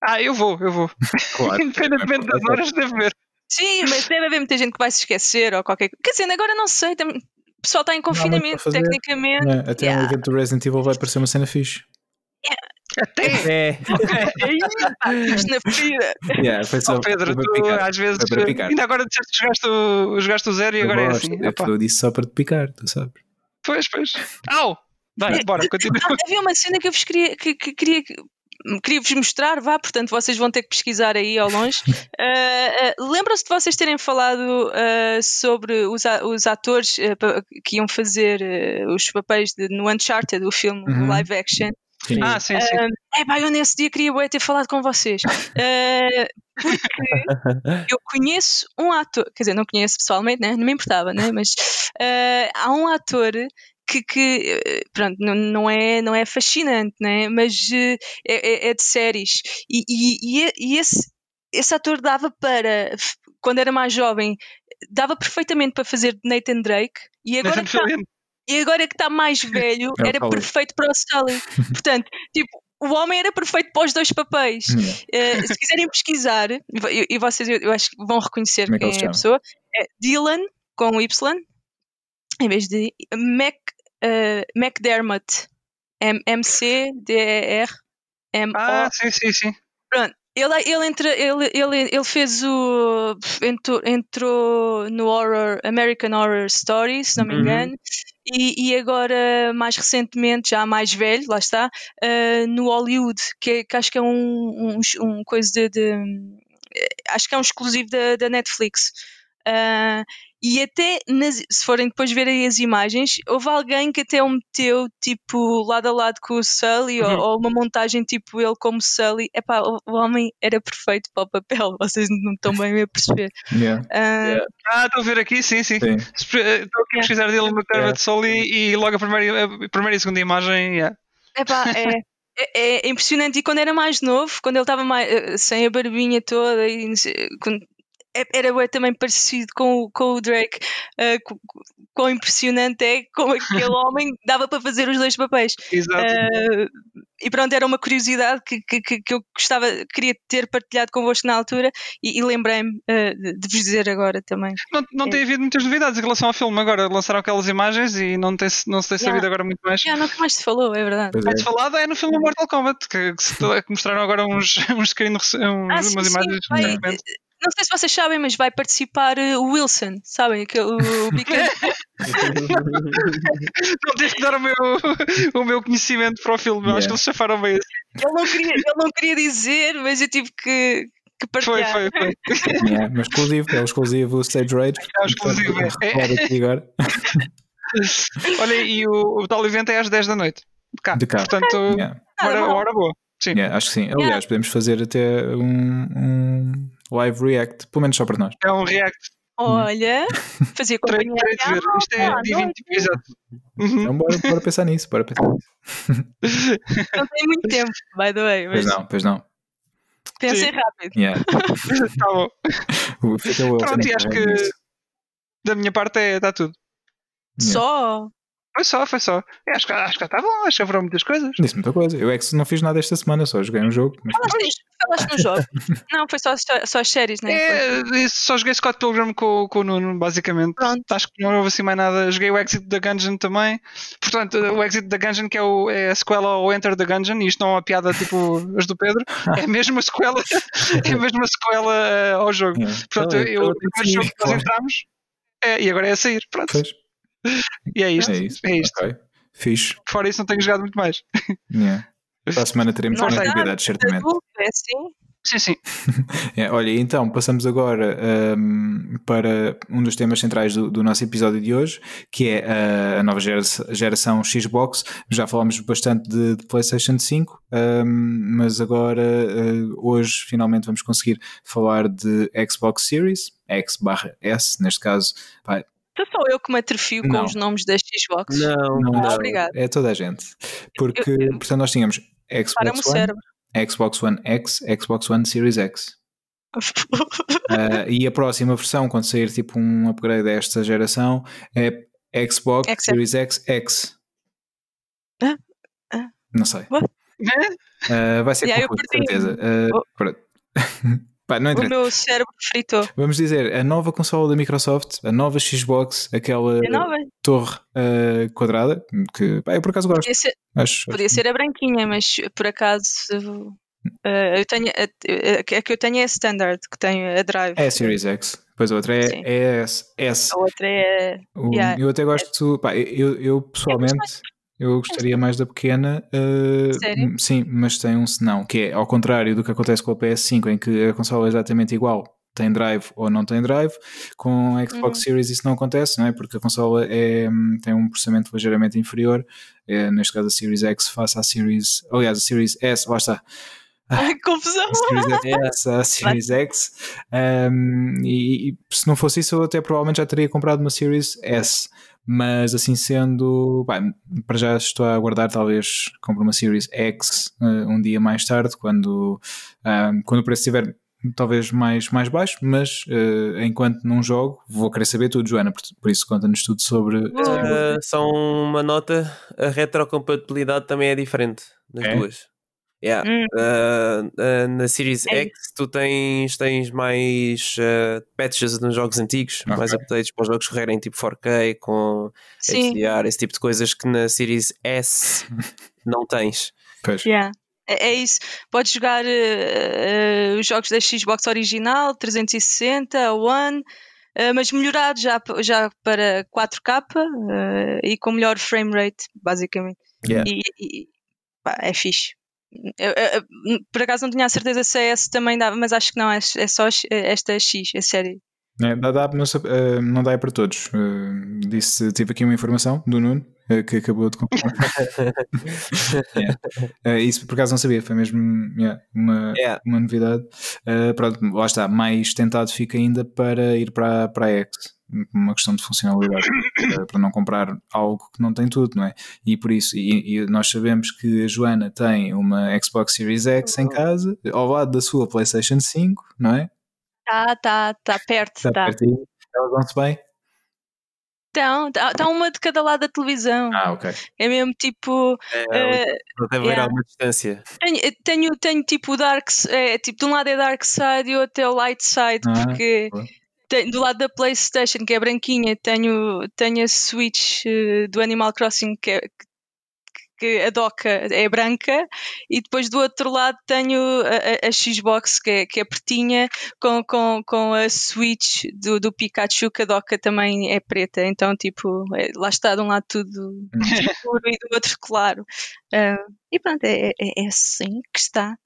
Ah, eu vou, eu vou. Claro, (laughs) Independentemente das horas, devo ver. Sim, mas deve haver muita gente que vai se esquecer ou qualquer coisa. Quer dizer, agora não sei. Tem... O pessoal está em confinamento, tecnicamente. É, até yeah. um evento do Resident Evil vai parecer uma cena fixe. Yeah. Até. É. (laughs) na ferida. Yeah, foi só oh, Pedro, tu picar. às vezes. Ainda agora disseste que jogaste o, jogaste o zero e eu agora gosto. é assim. Eu, eu disse só para te picar, tu sabes. Pois, pois. Au! Vai, bora, continua. Havia uma cena que eu vos queria, que, que queria queria-vos mostrar, vá, portanto vocês vão ter que pesquisar aí ao longe. Uh, (laughs) uh, Lembram-se de vocês terem falado uh, sobre os, os atores que iam fazer os papéis de, no Uncharted, o filme uhum. live action? Sim. Ah, sim, sim. é pá, eu nesse dia queria ter falado com vocês. porque (laughs) eu conheço um ator, quer dizer, não conheço pessoalmente, né? não me importava, né? mas há um ator que, que eh, pronto, não, não, é, não é fascinante, né? mas eh, é, é, é de séries. E, e, e esse, esse ator dava para, quando era mais jovem, dava perfeitamente para fazer Nathan Drake. E agora, que está, e agora que está mais velho, é era perfeito para o Sully. (laughs) Portanto, tipo, o homem era perfeito para os dois papéis. Uh, se quiserem pesquisar, e, e vocês eu, acho que vão reconhecer Como quem é, é a pessoa, é Dylan com Y, em vez de Mac, uh, McDermott. M-C-D-E-R-M-O. Ah, sim, sim, sim. Pronto. Ele, ele, entra, ele, ele, ele fez o. Entrou, entrou no Horror, American Horror Story, se não me uhum. engano, uhum. e, e agora, mais recentemente, já mais velho, lá está, uh, no Hollywood, que, que acho que é um, um, um coisa de, de, Acho que é um exclusivo da, da Netflix. Uh, e até, nas, se forem depois ver aí as imagens, houve alguém que até o meteu tipo lado a lado com o Sully, uhum. ou, ou, uma montagem tipo ele como Sully. Epá, o, o homem era perfeito para o papel, (laughs) vocês não estão bem a perceber. Yeah. Uh, yeah. Ah, estou a ver aqui, sim, sim. sim. Estou aqui a precisar dele no yeah. de Sully e logo a primeira, a primeira e segunda imagem. Yeah. Epá, é. É, é, impressionante. E quando era mais novo, quando ele estava mais, eh, sem a barbinha toda, e, quando, era bem, também parecido com, com o Drake. Uh, quão impressionante é como aquele (laughs) homem dava para fazer os dois papéis. Exato. Uh, e pronto, era uma curiosidade que, que, que, eu gostava, queria ter partilhado convosco na altura e, e lembrei-me uh, de, vos dizer agora também. Não, não é. tem havido muitas novidades em relação ao filme. Agora lançaram aquelas imagens e não, tem, não se tem sabido agora muito mais. Já, não mais se falou, é verdade. O mais falado é no filme Mortal Kombat, que, que, que mostraram agora uns, (laughs) uns screen, uns, ah, umas sim, imagens. Sim, não sei se vocês sabem, mas vai participar uh, o Wilson, sabem? Que, o, o (laughs) não tens que dar o meu, o meu conhecimento para o filme, yeah. acho que eles chafaram bem assim. Ele não, queria, ele não queria dizer, mas eu tive que, que partilhar. Foi, foi, foi. Yeah, mas exclusivo, é o exclusivo Stage Rage. É o exclusivo, é. agora. (laughs) Olha, e o, o tal evento é às 10 da noite. De cá. De cá. Portanto, yeah. hora, hora boa. Sim. Yeah, acho que sim. Aliás, yeah. podemos fazer até um, um live react, pelo menos só para nós. É um react. Olha, fazia companhia. Isto é dia 20, exato. Uhum. Então bora, bora pensar nisso, bora pensar nisso. (laughs) Não tem muito tempo, by the way. Mas... Pois não, pois não. Pensem rápido. Yeah. (laughs) tá bom. (laughs) Pronto, e acho que da minha parte é, está tudo. Só? Foi só, foi só. Eu acho, que, acho que está bom, acho que haverão muitas coisas. Disse muita coisa. Eu é que não fiz nada esta semana, só joguei um jogo. Mas... Falaste, falaste no jogo. (laughs) Não, foi só, só as séries, né? É, só joguei Scott Pilgrim com, com o Nuno, basicamente. Pronto. Acho que não houve assim mais nada. Joguei o Exit da Gungeon também. Portanto, o Exit da Gungeon, que é, o, é a sequela ao Enter the Gungeon, e isto não é uma piada tipo as do Pedro, é mesmo a sequela, é mesmo a sequela uh, ao jogo. Yeah. Portanto, Não, eu, então o primeiro jogo que nós entramos é, e agora é a sair. Pronto. Pois, (laughs) E é isto. é isso. É isto. Ok. Fixe. Fora isso, não tenho jogado muito mais. (laughs) Yeah. Para a semana teremos mais novidades, certamente. É assim. Sim, sim. (laughs) É, olha, então passamos agora hum, para um dos temas centrais do, do nosso episódio de hoje, que é a, a nova gera- geração Xbox. Já falámos bastante de, de PlayStation 5, hum, mas agora, eh, hoje, finalmente vamos conseguir falar de Xbox Series, X barra S, neste caso. pá, Então sou eu que me atrofio com Não. os nomes das Xbox. Não, não, é- obrigado. é toda a gente. Porque, portanto, nós tínhamos Xbox One, cérebro. Xbox One X, Xbox One Series X. Uh, (laughs) e a próxima versão, quando sair tipo um upgrade desta geração, é Xbox X. Series X X. Ah, ah. Não sei. Uh, vai ser Yeah, eu confuso, certeza. Uh, Oh. (laughs) Pá, não o meu cérebro fritou. Vamos dizer, a nova consola da Microsoft, a nova Xbox, aquela É nova? torre uh, quadrada, que pá, eu por acaso gosto. Podia ser, Acho, podia ser a branquinha, mas por acaso eh, eu tenho, a, a- que eu tenho é a standard, que tenho a drive. É a Series X. Depois a outra é, Sim. é S. S. A outra é. O- Yeah. Eu até gosto, pá, eu, eu pessoalmente eu gostaria mais da pequena, uh, Sério? sim, mas tem um senão, que é ao contrário do que acontece com a PS5, em que a consola é exatamente igual, tem drive ou não tem drive, com a Xbox Uhum. Series isso não acontece, não é? Porque a consola é, tem um processamento ligeiramente inferior, é, neste caso a Series X face à Series, aliás, a Series S, lá está. Confusão! A Series (laughs) S, a Series X, um, e, e se não fosse isso, eu até provavelmente já teria comprado uma Series S. Mas assim sendo, pá, para já estou a aguardar, talvez compre uma Series X uh, um dia mais tarde, quando, um, quando o preço estiver talvez mais, mais baixo. Mas uh, enquanto não jogo, vou querer saber tudo, Joana. Por, por isso, conta-nos tudo sobre. Uh, só uma nota: a retrocompatibilidade também é diferente nas É? duas. Yeah. Hum. Uh, uh, na Series É X tu tens, tens mais uh, patches nos jogos antigos, Ok. mais updates para os jogos correrem tipo 4K com Sim, HDR, esse tipo de coisas que na Series S (laughs) não tens. Pois. yeah. é, é isso. Podes jogar eh, eh, os jogos da Xbox original, 360, a One. eh, mas melhorado já, já para 4K eh, e com melhor frame rate, basicamente. Yeah. E, e- pá, é fixe. Eu- eu- eu, por acaso não tinha a certeza se a S também dava, mas acho que não, é, é só X- esta X, é sério. É, dá, dá, não, sei, eh, não dá para todos. Eh, disse, tive aqui uma informação do Nuno eh, que acabou de confirmar. Yeah. (laughs) Eh, (laughs) isso por acaso não sabia, foi mesmo yeah, uma, Yeah. uma novidade. Pronto, lá está, mais tentado fica ainda para ir para, para a X, uma questão de funcionalidade, eh, para não comprar algo que não tem tudo, não é? E por isso, e, e nós sabemos que a Joana tem uma Xbox Series X em casa, ao lado da sua PlayStation 5, não é? Tá, tá, tá perto, Está tá. pertinho. Elas vão-se bem? Então, tá, tá uma de cada lado da televisão. Ah, ok. É mesmo tipo. É, eh, não deve yeah. alguma distância. tenho, tenho, tenho tipo o Dark é, tipo, de um lado é Dark Side e o outro é o Light Side, Ah, porque boa. Tem- do lado da PlayStation, que é branquinha, tenho, tenho a Switch eh, do Animal Crossing, que, é, que a doca é branca, e depois do outro lado tenho a, a- a Xbox, que é, que é pretinha, com, com, com a Switch do, do Pikachu, que a doca também é preta. Então, tipo, é- lá está de um lado tudo escuro e do outro claro. Ah, e pronto, é, é, é assim que está.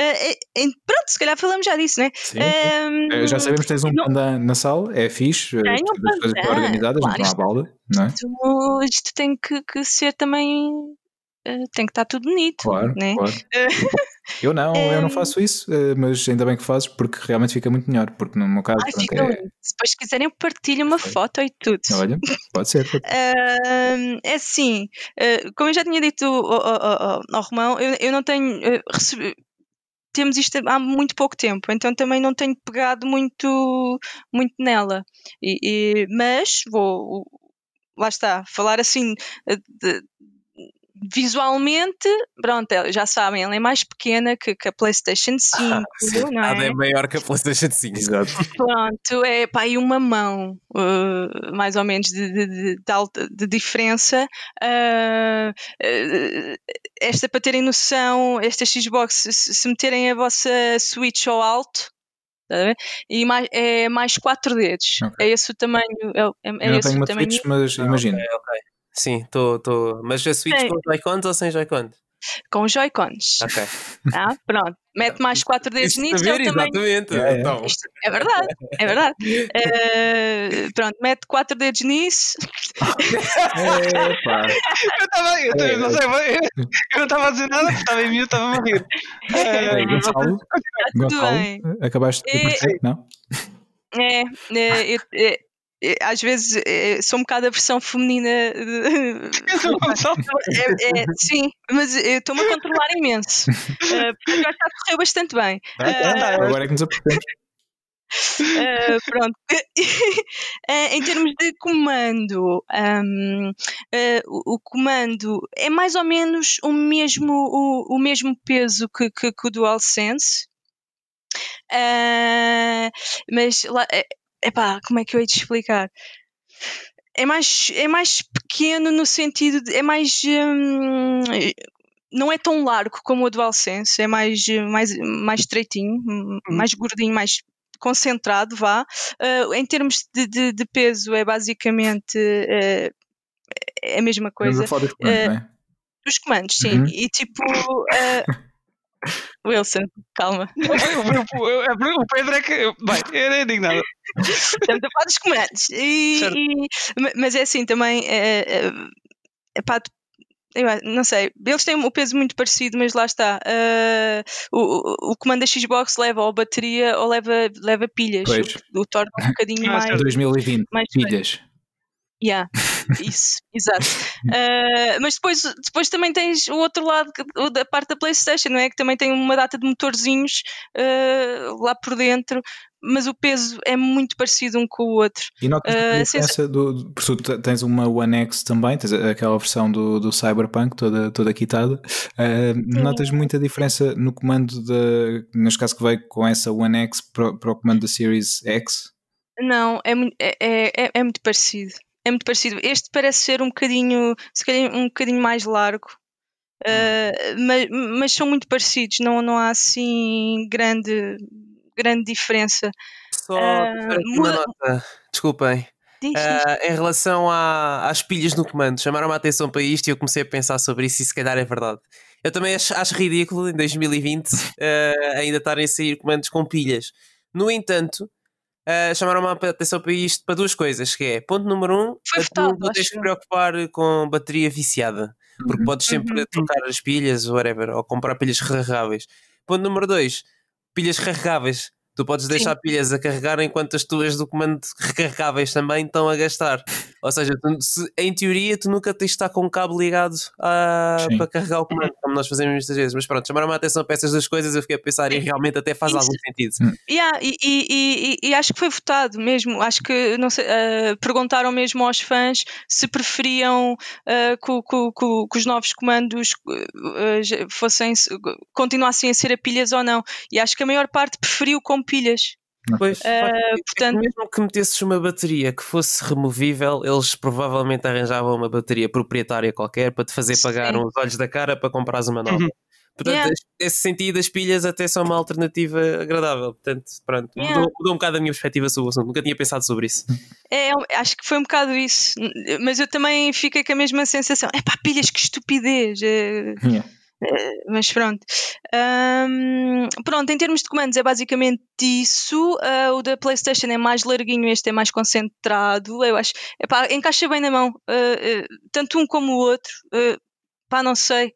É- pronto, se calhar falamos já disso, né? Sim. Ahm, Eh, Já sabemos que tens um não- panda na sala, é fixe, eh, Tenho um as coisas panda, organizadas, claro, não estão à balda, não é? isto, isto tem que, que ser também. ah, tem que estar tudo bonito, Claro, né? claro. (laughs) Eu não, eu não Ehm. faço isso, mas ainda bem que fazes, porque realmente fica muito melhor, porque no meu caso, Ai, pronto, é. Se depois quiserem, partilhem uma Perfeito. foto e tudo. olha, pode ser, pode- (laughs) Ahm, é assim, como eu já tinha dito ao, ao- ao- ao Romão, eu, eu não tenho ah, recebi- temos isto há muito pouco tempo, então também não tenho pegado muito, muito nela. E, e- mas vou, lá está, falar assim de, visualmente, pronto, já sabem, ela é mais pequena que, que a PlayStation (laughs) 5, ah, não é? Ela é maior que a PlayStation 5. Exato. Pronto, é pá, e uma mão, uh, mais ou menos, de, de, de, de, alta, de diferença. Uh, uh, esta, para terem noção, esta Xbox, se, se meterem a vossa Switch ao alto, Tá e mais, é mais 4 dedos. Okay. É esse o tamanho. É, é, é Eu não tenho uma tamanho. Switch, mas imagina. Okay, okay. Sim, estou. Mas a Switch é. com Joy-Cons ou sem Joy-Cons? Com Joy-Cons. Ok. (laughs) Ah, pronto. Mete mais 4 dedos nisso. É exatamente. É, então. é verdade, é verdade. Uh, pronto, mete 4 dedos nisso. Epa. (laughs) eu estava. Eu, eu, não sei, eu, eu não estava a dizer nada porque estava em mim, estava a rir. Uh, tudo bem. Acabaste de é, não? É, é, eu, é, é, às vezes é, sou um bocado a versão feminina. De... (laughs) (laughs) é, é, sim, mas eu estou-me a controlar imenso. (laughs) Uh, porque já está a correr bastante bem. Uh, agora é que nos apertamos. Uh, pronto. uh, em termos de comando, um, uh, o, o, comando é mais ou menos o mesmo, o, o mesmo peso que, que, que o DualSense. mas lá, epá, como é que eu hei de explicar? É mais, é mais pequeno no sentido de. É mais. Hum, não é tão largo como o DualSense, é mais, mais, mais estreitinho, uhum. mais gordinho, mais concentrado, vá. Uh, em termos de, de, de, peso, é basicamente uh, é a mesma coisa. Dos comandos, uh, é? Dos comandos, sim. Uhum. E tipo. (laughs) Wilson, calma. (laughs) o Pedro é que. Bem, era indignado. Estamos a falar dos comandos. E, e, mas é assim também. É, é, é pá, não sei, eles têm o peso muito parecido, mas lá está. Uh, o, o comando da Xbox leva ou bateria ou leva, leva pilhas, pois. o, o torna um bocadinho ah, mais. 2020, mais pilhas. Yeah, isso, exato. Uh, (laughs) mas depois, depois também tens o outro lado da parte da PlayStation, não é? Que também tem uma data de motorzinhos uh, lá por dentro, mas o peso é muito parecido um com o outro. E notas uh, a diferença do. Porque tu tens uma One X também, tens aquela versão do, do Cyberpunk toda, toda quitada. Uh, notas muita diferença no comando, de, neste caso que veio com essa One X para, para o comando da Series X? Não, é, é, é, é muito parecido é muito parecido. Este parece ser um bocadinho, se calhar um bocadinho mais largo, uh, mas, mas, são muito parecidos, não, não há assim grande, grande diferença. Só uh, uma nota, desculpem. Uh, em relação à, às pilhas no comando, chamaram-me a atenção para isto e eu comecei a pensar sobre isso e se calhar é verdade. Eu também acho, acho ridículo em 2020 uh, ainda estarem a sair comandos com pilhas. No entanto, uh, chamaram a atenção para isto para duas coisas, que é ponto número um, Foi votado, não tens que preocupar com bateria viciada, porque uhum. podes sempre uhum. trocar as pilhas, whatever, ou comprar pilhas recarregáveis. Ponto número dois, pilhas recarregáveis. Tu podes deixar Sim. pilhas a carregar enquanto as tuas do comando recarregáveis também estão a gastar. Ou seja, tu, se, em teoria, tu nunca tens de estar com o cabo ligado a, para carregar o comando, como nós fazemos muitas vezes. Mas pronto, chamaram-me a atenção para essas duas coisas. Eu fiquei a pensar e realmente até faz Isso. algum sentido. Hum. Yeah, e, e, e, e, acho que foi votado mesmo. Acho que não sei, uh, perguntaram mesmo aos fãs se preferiam uh, que, que, que, que, os novos comandos uh, fossem continuassem a ser a pilhas ou não. E acho que a maior parte preferiu com pilhas. Pois, uh, portanto, mesmo que metesses uma bateria que fosse removível, eles provavelmente arranjavam uma bateria proprietária qualquer para te fazer pagar sim. uns olhos da cara para comprares uma nova. Uhum. Portanto, yeah. nesse sentido, as pilhas até são uma alternativa agradável. Portanto, pronto, yeah. mudou, mudou, um bocado a minha perspectiva sobre o assunto. Nunca tinha pensado sobre isso. É, acho que foi um bocado isso. Mas eu também fiquei com a mesma sensação. É pá, pilhas, que estupidez. É... Yeah. Eh, mas pronto. Um, pronto, em termos de comandos é basicamente isso. Uh, o da PlayStation é mais larguinho, este é mais concentrado. Eu acho, epá, encaixa bem na mão, uh, tanto um como o outro. pá, não sei.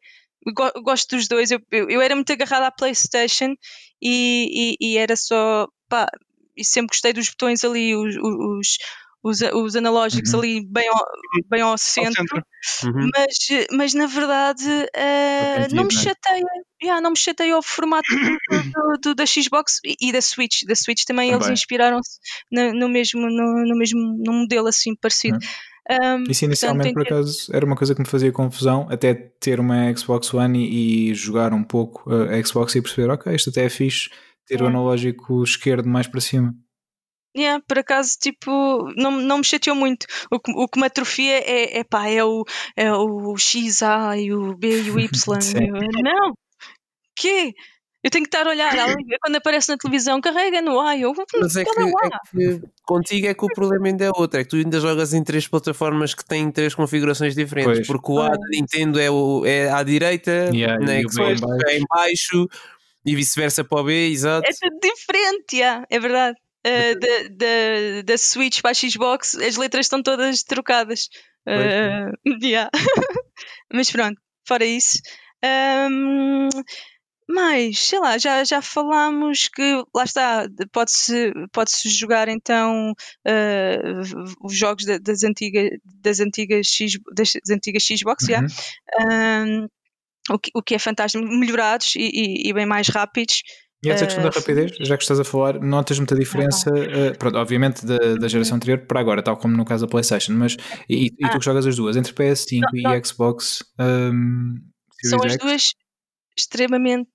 Gosto dos dois. Eu, eu, eu era muito agarrada à PlayStation e, e, e era só. Pá, e sempre gostei dos botões ali, os, os os, os analógicos uhum. ali bem ao, bem ao centro, ao centro. Uhum. Mas, mas na verdade uh, não me chateia, yeah, não me chateia o formato do, do, da Xbox e, da Switch. Da Switch também, também. eles inspiraram-se no, mesmo, no, no, mesmo no modelo assim parecido. Uhum. Um, Isso inicialmente, portanto, por acaso, era uma coisa que me fazia confusão, até ter uma Xbox One e, e jogar um pouco uh, a Xbox e perceber, ok, isto até é fixe, ter o Yeah. analógico esquerdo mais para cima. Yeah, por acaso, tipo, não, não me chateou muito. O que, o que me atrofia é, é pá, é o, é o XA e o B e o Y. (laughs) Eu, não! Quê? Eu tenho que estar a olhar. (coughs) Quando aparece na televisão, carrega no A. Eu, Mas é que, "Olha lá." é que contigo é que o problema ainda é outro, é que tu ainda jogas em três plataformas que têm três configurações diferentes, Pois. porque o A da Nintendo é, o, é à direita, Yeah, na e o Xbox é em baixo e vice-versa para o B, exato. É tudo diferente, yeah, é verdade. Uh, da, da, da Switch para a Xbox, as letras estão todas trocadas. Uh, (laughs) yeah. (laughs) Mas pronto, fora isso. Um, mas, sei lá, já, já falámos que lá está, pode-se pode -se jogar então uh, os jogos da- das antigas, das antigas, X, das antigas Xbox, yeah. Uhum. Um, o, que, o que é fantástico, melhorados e, e- e bem mais rápidos. E essa questão da Uh, rapidez, já que estás a falar, notas muita diferença, uh, pronto, obviamente da, da geração anterior para agora, tal como no caso da PlayStation, mas e, e tu que jogas as duas, entre PS5 Não, não. e Xbox um, São as X? duas extremamente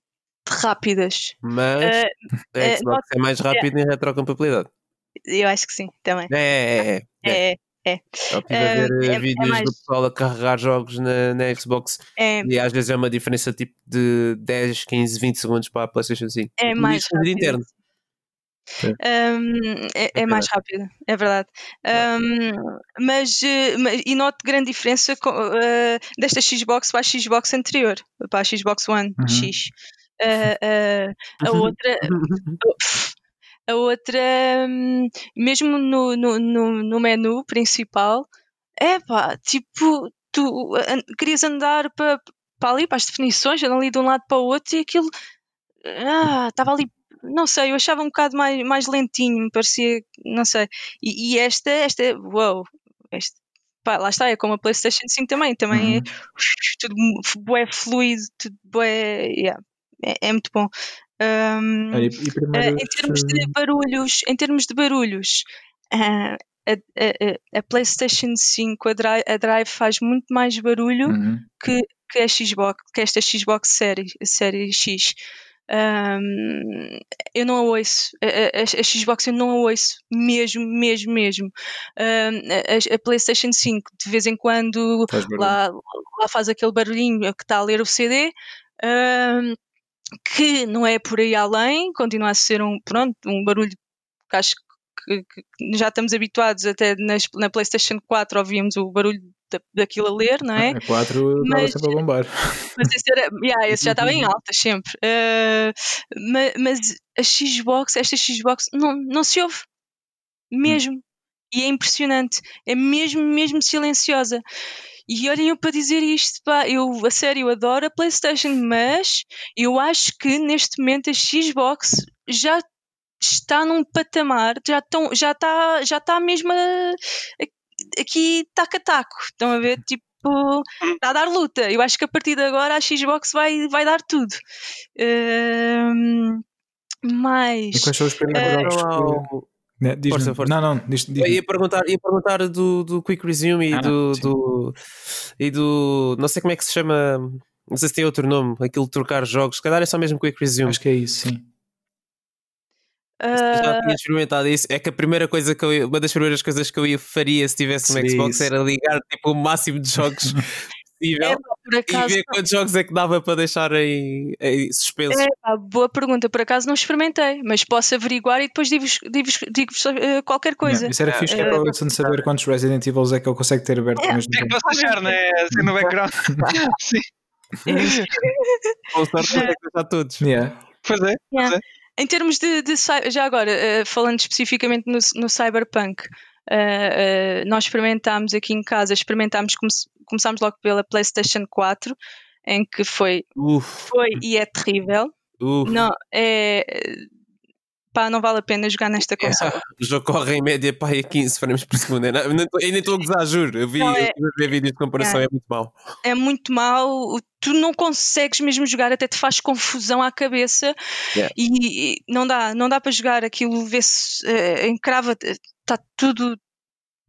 rápidas. Mas Uh, a Xbox é mais rápido em retrocompatibilidade. eu acho que sim, também. É, é, é. é. É, é, Eu estive a ver eh, é- é vídeos mais- do pessoal a carregar jogos na, na Xbox é, e às vezes é uma diferença tipo de 10, 15, 20 segundos para a PlayStation 5. é Tudo mais isso no vídeo rápido. interno. Um, é, é É mais rápido, é verdade. Um, mas, eh, e noto grande diferença eh, desta Xbox para a Xbox anterior, para a Xbox One Uhum. X. Eh, eh, a outra, (laughs) a outra, hum, mesmo no, no, no, no menu principal, é pá, tipo, tu querias andar para, para ali, para as definições, andar ali de um lado para o outro e aquilo ah, estava ali, não sei, eu achava um bocado mais, mais lentinho, me parecia, não sei. E, e esta, esta, uau, este, pá, lá está, é como a PlayStation 5 também, também é Uhum. tudo bué fluido, tudo bué, yeah, é, é muito bom. Um, Olha, e eh, em termos de barulhos, em termos de barulhos, ah, a, a- a- PlayStation 5, a Drive, a Drive faz muito mais barulho uhum. que, que a Xbox, que esta Xbox série, série X. Um, eu não a ouço, a, a- a Xbox eu não a ouço, mesmo, mesmo, mesmo. Um, a, a PlayStation 5 de vez em quando Faz lá, lá faz aquele barulhinho que está a ler o CD, um, que não é por aí além, continua a ser um, pronto, um barulho que acho que, que já estamos habituados, até nas, na PlayStation 4 ouvíamos o barulho da, daquilo a ler, não é? A 4 estava Mas- sempre a bombar. (laughs) Mas esse, era, yeah, esse já estava em alta sempre. Uh, ma- mas, a Xbox, esta Xbox, não, não se ouve. Mesmo. E é impressionante. É mesmo, mesmo silenciosa. E olhem eu para dizer isto, pá, eu a sério eu adoro a PlayStation, mas eu acho que neste momento a Xbox já está num patamar, já, já está já está mesmo a, a- aqui taco a taco. Estão a ver? Tipo, está a dar luta. Eu acho que a partir de agora a Xbox vai, vai dar tudo. Ahm, E mas quais são os primeiros Eh, jogos que... Né, diz-me. Força, força. Não, não, diz, diz Eu ia perguntar, ia perguntar do, do Quick Resume e, Ah, do, do, e do. Não sei como é que se chama. Não sei se tem outro nome. Aquilo de trocar jogos. Se calhar é só mesmo Quick Resume. Acho que é isso, sim. Já ah, tinha experimentado isso. É que a primeira coisa que eu ia- uma das primeiras coisas que eu ia faria se tivesse um Xbox isso. era ligar tipo, o máximo de jogos (laughs) possível é, pá, e ver quantos jogos é que dava para deixar em, em suspenso. é, pá, boa pergunta. Por acaso não experimentei, mas posso averiguar e depois digo-vos digo digo qualquer coisa. Não, isso era fixe que é para o Wilson saber quantos Resident Evil é que ele consegue ter aberto ao mesmo Tem que tempo. passar, né? Assim no background. (laughs) Sim, Com sorte não é que deixar todos. Yeah. pois é. Yeah. Pois é. Em termos de, de já agora, eh, falando especificamente no, no Cyberpunk, eh, eh, nós experimentámos aqui em casa, experimentámos, come, começámos logo pela PlayStation 4, em que foi, Uf, foi e é terrível. uf. Não, é. Pá, não vale a pena jogar nesta consola. O jogo corre em média pá, a 15 frames por segundo. Eu nem estou a gozar, juro. Eu vi, Não, é- eu ver vídeos de comparação, é, muito mau. É muito mau, tu não consegues mesmo jogar, até te faz confusão à cabeça Yeah. e, e não dá, não dá para jogar aquilo, vê-se, eh, encrava, está tudo.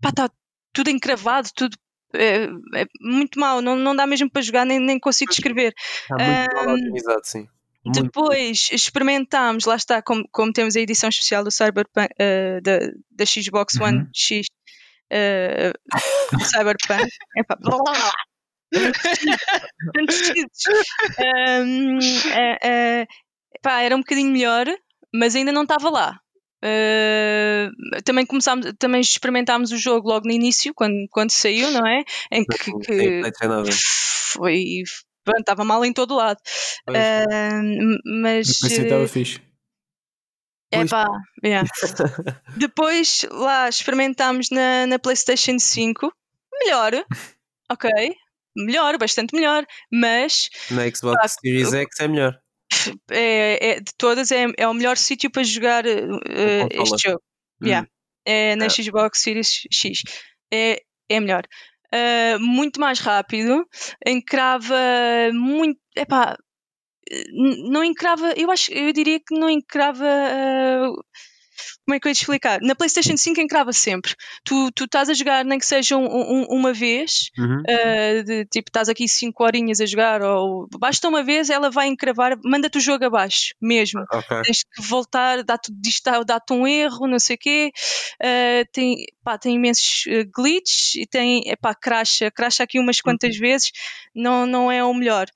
Pá, está tudo encravado, tudo é, é muito mal, não, não dá mesmo para jogar, nem, nem consigo descrever. Está muito mal Ahm, organizado, sim. Muito. Depois experimentámos, lá está, como, como temos a edição especial do Cyberpunk eh, da, da Xbox One Uhum. X eh, Cyberpunk. (laughs) Epá, blá, blá, blá. (laughs) Ahm, eh, era um bocadinho melhor, mas ainda não estava lá. Eh, também começámos, também experimentámos o jogo logo no início, quando, quando saiu, não é? Em que, que foi pronto, estava mal em todo lado. Ahm, mas estava fixe. é pá, yeah. (laughs) depois lá experimentámos na, na PlayStation 5, melhor, ok, melhor, bastante melhor, mas Na Xbox Series X é melhor. É, é- de todas é, é o melhor sítio para jogar consola. este jogo. Hum. Yeah. É na É. Xbox Series X. É, é melhor. Uh, muito mais rápido, encrava muito. Epá, não encrava. Eu acho, eu diria que não encrava. uh, como é que eu ia te explicar? Na PlayStation 5 encrava sempre. Tu, tu estás a jogar, nem que seja um- um- uma vez, Uhum. uh, de, tipo, estás aqui 5 horinhas a jogar, ou basta uma vez, ela vai encravar, manda-te o jogo abaixo, mesmo Ok. tens que voltar, dá-te dá dá-te um erro, não sei o quê. Uh, tem, pá, tem imensos uh, glitches e tem, epá, crasha, crasha aqui umas quantas vezes, não, não é o melhor.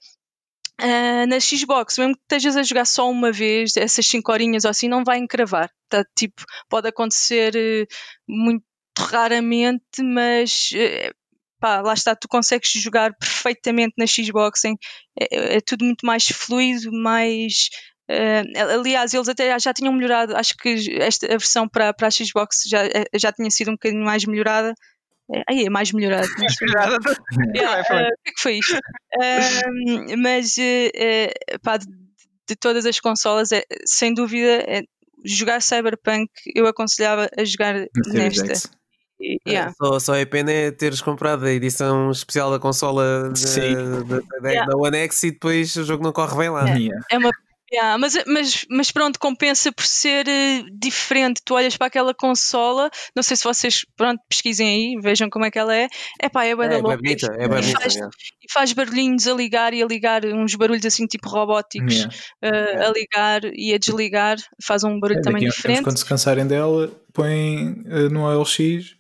Uh, na Xbox, mesmo que estejas a jogar só uma vez, essas 5 horinhas ou assim, não vai encravar. Tá, tipo, pode acontecer uh, muito raramente, mas uh, pá, lá está, tu consegues jogar perfeitamente na Xbox, em, é, é tudo muito mais fluido, mais eh, aliás, eles até já tinham melhorado, acho que esta a versão para, para a Xbox já, já tinha sido um bocadinho mais melhorada. Eh, Aí é mais. Yeah, (laughs) Vai, foi. eh, o que é que foi isto? Ahm, mas eh, pá, de, de todas as consolas, é, sem dúvida, é, jogar Cyberpunk eu aconselhava a jogar nesta. Yeah. Só, só é pena é teres comprado a edição especial da consola da, Sim. da, da, Yeah. da One X e depois o jogo não corre bem lá. Yeah. É uma. Yeah, mas, mas, mas pronto, compensa por ser eh, diferente. Tu olhas para aquela consola, não sei se vocês pronto, pesquisem aí, vejam como é que ela é. É pá, é da É bem louca. bonita, é bem E bonita. faz, yeah. e faz barulhinhos a ligar e a ligar, uns barulhos assim tipo robóticos Yeah. eh, a ligar e a desligar, faz um barulho É, também diferente. quando se cansarem dela, põem eh, no OLX.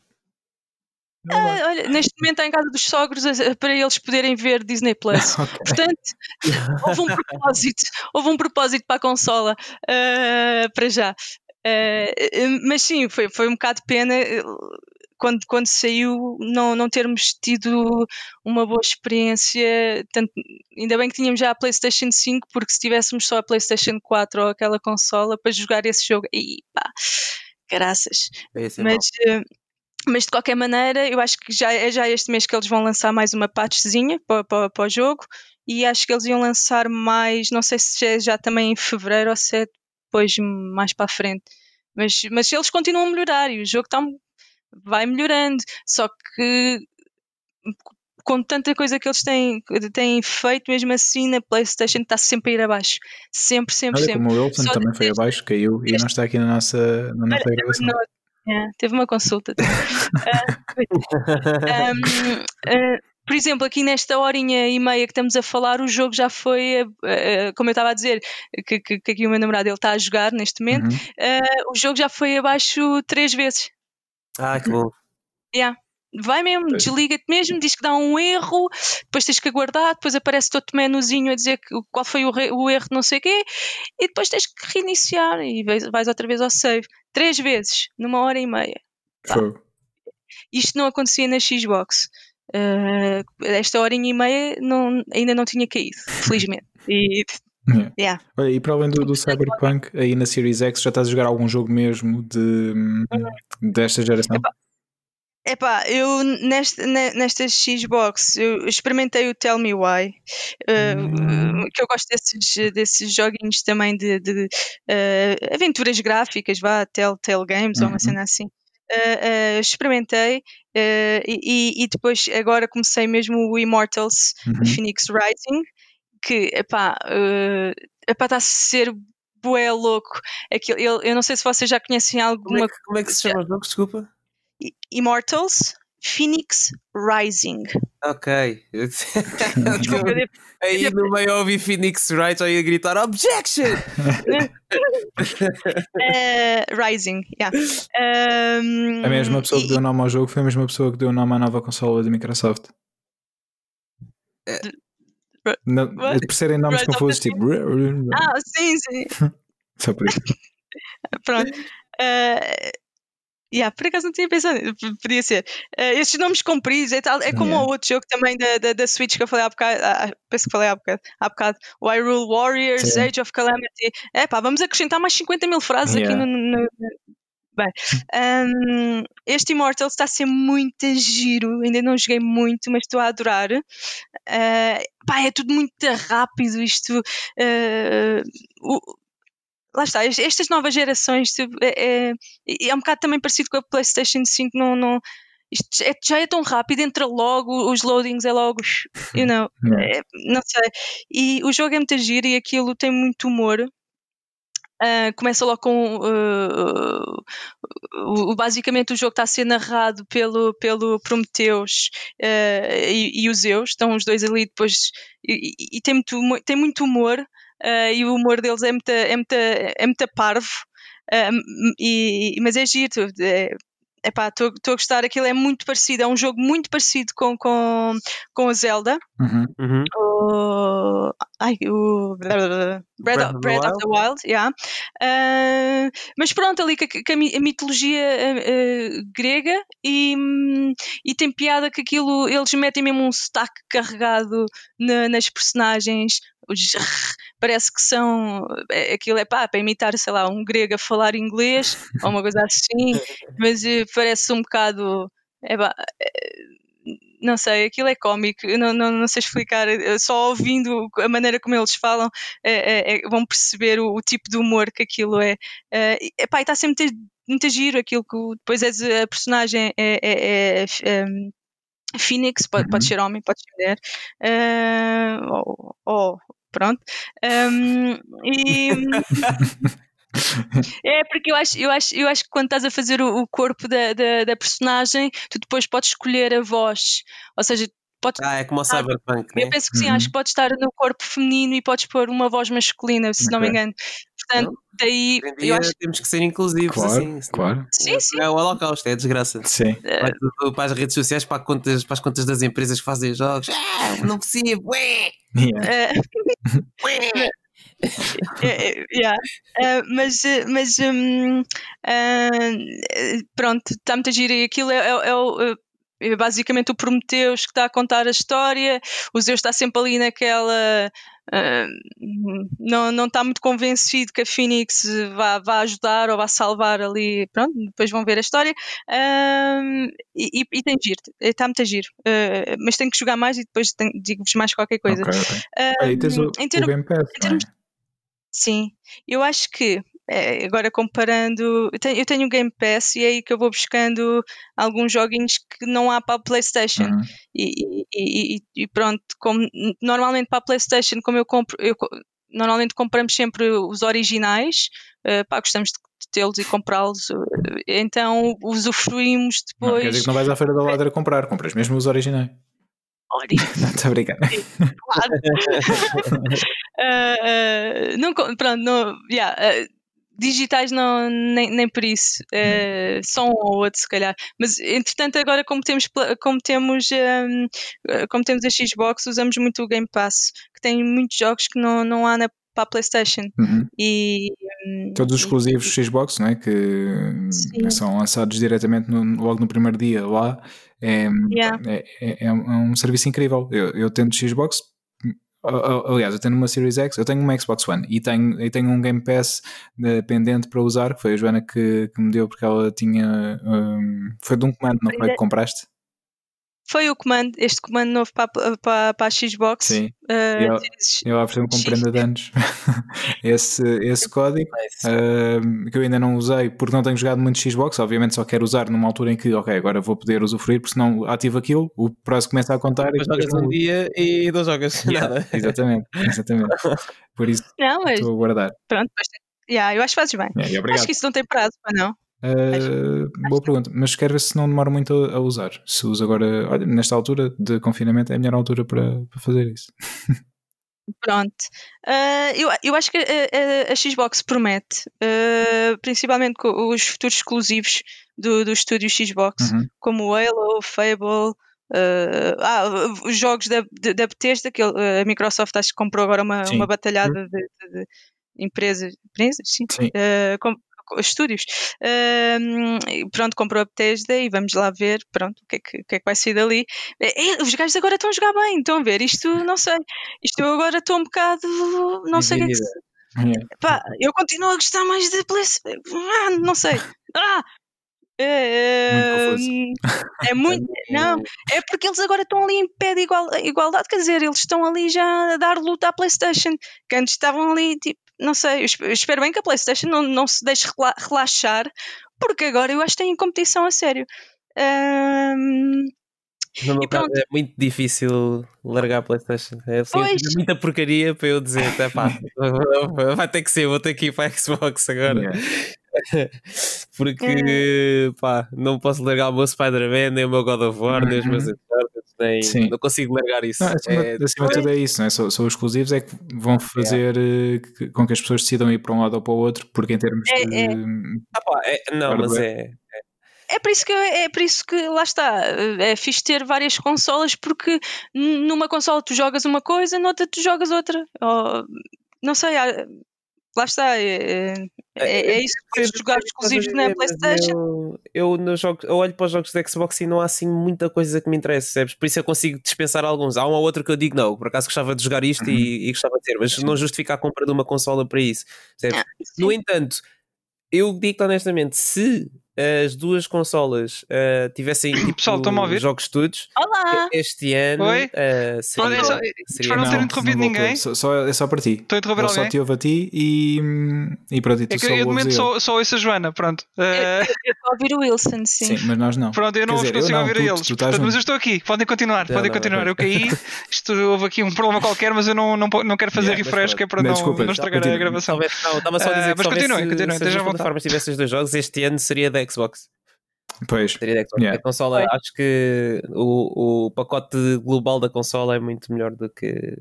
Ah, olha, neste momento está em casa dos sogros para eles poderem ver Disney Plus. (laughs) Ok. Portanto, houve um propósito, houve um propósito para a consola eh, para já. Eh, mas sim, foi, foi um bocado de pena eh, quando, quando saiu não, não termos tido uma boa experiência. Tanto, ainda bem que tínhamos já a PlayStation 5, porque se tivéssemos só a PlayStation 4 ou aquela consola para jogar esse jogo, aí pá, graças. Mas, mas de qualquer maneira, eu acho que já é já este mês que eles vão lançar mais uma patchzinha para, para, para o jogo e acho que eles iam lançar mais, não sei se é já também em fevereiro ou se é depois mais para a frente. Mas, mas eles continuam a melhorar e o jogo está, vai melhorando. Só que com tanta coisa que eles têm, têm feito, mesmo assim na Playstation está sempre a ir abaixo. Sempre, sempre, Olha sempre. como o Wilson Só também foi abaixo, caiu e não está aqui na nossa, na nossa gravação. Não, é, teve uma consulta. também. (laughs) Ah, um, ah, por exemplo, aqui nesta horinha e meia que estamos a falar, o jogo já foi, ah, ah, como eu estava a dizer, que, que, que aqui o meu namorado ele está a jogar neste momento, Uhum. ah, o jogo já foi abaixo três vezes. Ah, que bom. Vai mesmo, desliga-te mesmo, diz que dá um erro, depois tens que aguardar, depois aparece outro menuzinho a dizer que, qual foi o, re- o erro, não sei o quê, e depois tens que reiniciar e vais, vais outra vez ao save. Três vezes, numa hora e meia. Fogo. Isto não acontecia na Xbox. Uh, esta horinha e meia não, ainda não tinha caído, felizmente. (laughs) E, Yeah. yeah. Olha, e para além do, do Cyberpunk, aí na Series X já estás a jogar algum jogo mesmo de, desta geração? Epá, eu nesta, ne- nesta Xbox eu experimentei o Tell Me Why, uh, Hum. que eu gosto desses, desses joguinhos também de, de, uh, aventuras gráficas, vá, Telltale Games ou uma Uhum. cena assim. Uh, experimentei e, e depois agora comecei mesmo o Immortals Uhum. Phoenix Rising, que epá, epá, está a ser bué louco. Aquilo, eu, eu não sei se vocês já conhecem Como alguma é, que, como é que se chama o jogo? Desculpa. Immortals Phoenix Rising. Ok. Desculpa, eu devo- Aí no meio ouvi Phoenix Wright aí a gritar Objection! Eh, (laughs) Rising, yeah. Um, A mesma pessoa que deu nome ao jogo foi a mesma pessoa que deu nome à nova consola da Microsoft. Não, What? por serem nomes of confusos, tipo. Ah, sim, sim. (laughs) Só por isso. (laughs) Pronto. Uh, yeah, por acaso não tinha pensado, podia ser. Uh, estes nomes compridos e tal, é como Yeah. o outro jogo também da, da, da Switch que eu falei há bocado, ah, penso que falei há bocado, há bocado o Hyrule Warriors, Sim. Age of Calamity. É pá, vamos acrescentar mais 50 mil frases aqui Yeah. no. no- no- Bem, um, este Immortal está a ser muito giro, ainda não joguei muito, mas estou a adorar. Uh, pá, é tudo muito rápido, isto. uh, o- lá está, es- estas novas gerações é, é, é um bocado também parecido com a PlayStation 5. Não, não, isto é- já é tão rápido, entra logo, os loadings é logo, you know, Yeah. é, não sei. E o jogo é muito giro e aquilo tem muito humor. Ah, começa logo com uh, o- basicamente o jogo está a ser narrado pelo, pelo Prometheus ah, e, e os Zeus, estão os dois ali depois e, e- tem, muito, tem muito humor ah, e o humor deles é muito, é muito, é muito parvo ah, e, mas é giro é, epá, estou a gostar, aquilo é muito parecido, é um jogo muito parecido com, com, com a Zelda Uhum. Uhum. o, ai, o Breath, Breath of the Breath of the Wild, yeah. Ah, mas pronto, ali com a, mitologia ah, grega e, e tem piada que aquilo eles metem mesmo um sotaque carregado na- nas personagens. Os (laughs) parece que são é- aquilo é pá, para imitar, sei lá, um grego a falar inglês (laughs) ou uma coisa assim, mas eh, parece um bocado é pá, não sei, aquilo é cómico, não, não, não sei explicar, eh, só ouvindo a maneira como eles falam é, é, é, vão perceber o, o tipo de humor que aquilo é. Eh, e, epá, e está sempre muito, muito giro aquilo que depois és a personagem é, é, é, é, Phoenix, pode, pode Uhum. ser homem, pode ser mulher, eh, ou, ou- pronto. Um, e (laughs) é porque eu acho, eu, acho, eu acho que quando estás a fazer o, o corpo da, da, da personagem, tu depois podes escolher a voz, ou seja, podes Ah, é como o Cyberpunk, né? eu penso que sim, Uhum. acho que pode estar no corpo feminino e podes pôr uma voz masculina, se não me engano. Portanto, daí em eu dia acho temos que ser inclusivos Claro, assim. claro. Sim, sim. É o holocausto, é a desgraça. Sim. Vai tudo para as redes sociais, para, contas, para as contas das empresas que fazem jogos. Ah, não precisa. Ué, Yeah. É, (laughs) é. Ah, mas eh, mas hum, ah, eh, pronto, está muito giro e aquilo é, é- é o, eh, é basicamente o Prometeus que está a contar a história, o Zeus está sempre ali naquela. ah, não, não está muito convencido que a Phoenix vá, vá ajudar ou vá salvar ali. Pronto, depois vão ver a história. Ah, e, e, e tem giro, está muito giro. Ah, mas tenho que jogar mais e depois digo-vos mais qualquer coisa. Ok, ok. Ah, Aí tens o, em o termos- Game Pass, em não é? termos- Sim, eu acho que eh, agora comparando, eu tenho, eu tenho o Game Pass e é aí que eu vou buscando alguns joguinhos que não há para a PlayStation. Uhum. E, e- e- e pronto, como normalmente para a PlayStation, como eu compro, eu normalmente compramos sempre os originais, eh, pá, gostamos de tê-los e comprá-los, eh, então usufruímos Não, quer depois. dizer que não vais à feira da ladra (laughs) comprar, compras mesmo os originais. A (laughs) brincar. claro. Ah, (laughs) ah, não, pronto, não, yeah, ah, digitais não, nem, nem por isso, ah, só um ou outro se calhar. Mas entretanto agora como temos, como temos, ahm, ah, como temos a Xbox, usamos muito o Game Pass, que tem muitos jogos que não, não há na, para a Playstation. Uhum. E, hum, Todos os e- exclusivos Xbox, não é? que Sim. são lançados diretamente no- logo no primeiro dia lá. É, Yeah. é, é- é um um serviço incrível. Eu, eu tendo Xbox, aliás, eu tenho uma Series X, eu tenho uma Xbox One e tenho, e tenho um Game Pass pendente para usar, que foi a Joana que, que me deu porque ela tinha. hum, foi de um comando, não foi? Que compraste? Foi o comando, este comando novo para, a- para, para a Xbox. Sim. ah, Eu- Series Eu ofereci-me com X. prenda de anos (laughs) esse, esse código. Uh, que eu ainda não usei porque não tenho jogado muito Xbox, obviamente só quero usar numa altura em que, ok, agora vou poder usufruir, porque senão ativo aquilo, o prazo começa a contar e Depois depois jogas um dia e não jogas Yeah, nada. Exatamente, exatamente. Por isso Não, mas estou a guardar. pronto, mas, yeah, eu acho que fazes bem. Yeah. Acho que isso não tem prazo, para não. Uh, boa pergunta, mas quero ver se não demora muito a, a, usar. Se usa agora, olha, nesta altura de confinamento é a melhor altura para, para fazer isso. (laughs) Pronto. Uh, eu, eu acho que a, a, a Xbox promete, uh, principalmente com os futuros exclusivos do, do estúdio Xbox, uhum. como o Halo, Fable, uh, ah, os jogos da, da Bethesda, que a Microsoft acho que comprou agora uma, uma batalhada uhum. de, de, de empresas, empresas sim, sim. Uh, estúdios. Uh, pronto, comprou a Bethesda e vamos lá ver pronto, o, que é que, o que é que vai sair dali. É, é, os gajos agora estão a jogar bem, estão a ver? Isto não sei. Isto eu agora estou um bocado. Não sei o que é que. Pá, eu continuo a gostar mais de PlayStation. Ah, não sei. Ah, é, muito é (laughs) muito. Não, é porque eles agora estão ali em pé de igual, igualdade, quer dizer, eles estão ali já a dar luta à PlayStation, que antes estavam ali tipo não sei, eu espero bem que a PlayStation não, não se deixe relaxar, porque agora eu acho que tem competição a sério. Um, no meu caso é muito difícil largar a PlayStation. É assim, muita porcaria para eu dizer, tá, pá, (laughs) vai ter que ser, vou ter que ir para a Xbox agora. Yeah. (laughs) Porque pá, não posso largar o meu Spider-Man, nem o meu God of War, nem os meus uhum nem, Sim. não consigo largar isso. Não, acima, é, acima de tudo é isso, não é? São, são os exclusivos é que vão fazer yeah. Eh, com que as pessoas decidam ir para um lado ou para o outro, porque em termos é, de. É. Ah, pá, é, não, mas é, é por isso que é por isso que lá está. É fixe ter várias consolas porque numa consola tu jogas uma coisa, noutra tu jogas outra. Ou, não sei, lá está. É, é, é, é isso que jogar exclusivos na PlayStation. Eu, eu, no jogo, eu olho para os jogos da Xbox e não há assim muita coisa que me interessa, sabes? Por isso eu consigo dispensar alguns. Há um ou outro que eu digo, não, por acaso gostava de jogar isto uhum. e, e, gostava de ter, mas não justifica a compra de uma consola para isso. Ah, no entanto, eu digo honestamente, se as duas consolas uh, tivessem (coughs) tipo, Pessoal, jogos todos Olá. este ano Oi? Uh, seria, Pode, seria, não, não ter interrompido não ninguém. só, só, é só para ti. Estou a interromper alguém? só te ouve a ti e, e pronto e tu é que eu de momento só, só ouço a Joana pronto. Uh... eu estou a ouvir o Wilson sim. sim mas nós não. Pronto eu não dizer, consigo ouvir tu, eles. tu portanto, mas eu estou aqui. Podem continuar podem continuar. eu caí (laughs) isto houve aqui um problema qualquer mas eu não, não, não quero fazer yeah, refresh que é para não, não estragar a gravação. Estava só a dizer mas continuem continuem esteja à vontade. se tivesse os dois jogos este ano seria da Xbox Pois. Yeah. A consola, Pois. acho que o, o pacote global da consola é muito melhor do que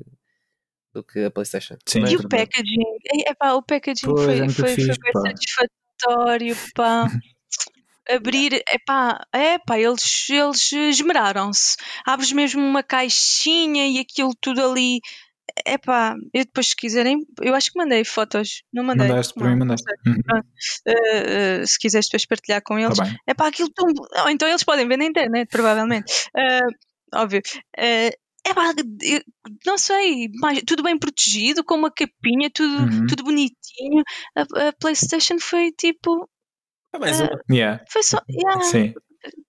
do que a PlayStation. Sim, e o packaging, epá, o packaging pois, foi, é foi, fixe, foi satisfatório, pá. (laughs) Abrir, epá, epá, eles, eles esmeraram-se. Abres mesmo uma caixinha e aquilo tudo ali é pá, eu depois se quiserem, eu acho que mandei fotos, não mandei. Mandaste, para mim mandaste. Uhum. Uh, uh, se quiseres depois partilhar com eles, tá é pá, aquilo tão. Ou então eles podem ver na internet, provavelmente. Uh, óbvio. é pá, não sei, mais, tudo bem protegido, com uma capinha, tudo, uhum. tudo bonitinho. A, a, PlayStation foi tipo. Ah, mais uma. Yeah. Foi só. Yeah. Sim.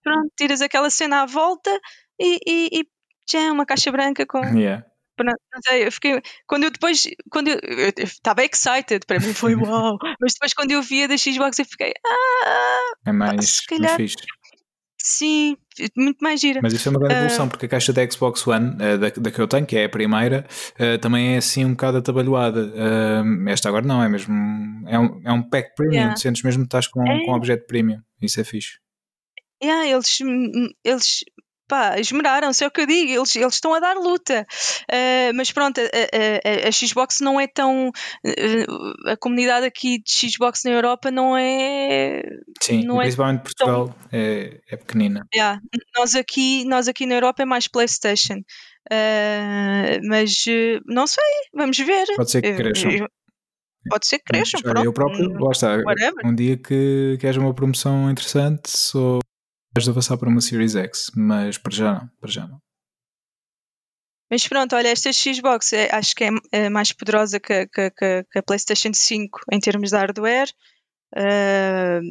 Pronto, tiras aquela cena à volta e, e, e já é uma caixa branca com. Yeah não sei, eu fiquei. Quando eu depois. Quando eu estava excited, para mim foi (laughs) uau. mas depois, quando eu via da Xbox, eu fiquei. Ah, é mais, se calhar, fixe. Sim, muito mais gira. Mas isso é uma grande evolução, uh, porque a caixa da Xbox One, uh, da, da, que eu tenho, que é a primeira, uh, também é assim um bocado atabalhoada. esta agora não, é mesmo. É um, é um pack premium, yeah. sentes mesmo que estás com, é. com objeto premium. Isso é fixe. Yeah, eles, eles pá, esmeraram-se, é o que eu digo, eles, eles estão a dar luta. Uh, mas pronto, a, a, a, Xbox não é tão. Uh, a comunidade aqui de Xbox na Europa não é. Sim, não é principalmente é Portugal tão... é, é pequenina. Yeah, nós, aqui, nós aqui na Europa é mais PlayStation. Uh, mas não sei, vamos ver. Pode ser que cresçam. Pode ser que cresçam. Mas, eu próprio, lá está. Um dia que, que haja uma promoção interessante, sou de avançar para uma Series X, mas para já não, para já não. Mas pronto, olha, esta Xbox é, acho que é, é mais poderosa que, que, que, que, a PlayStation 5 em termos de hardware. Uh,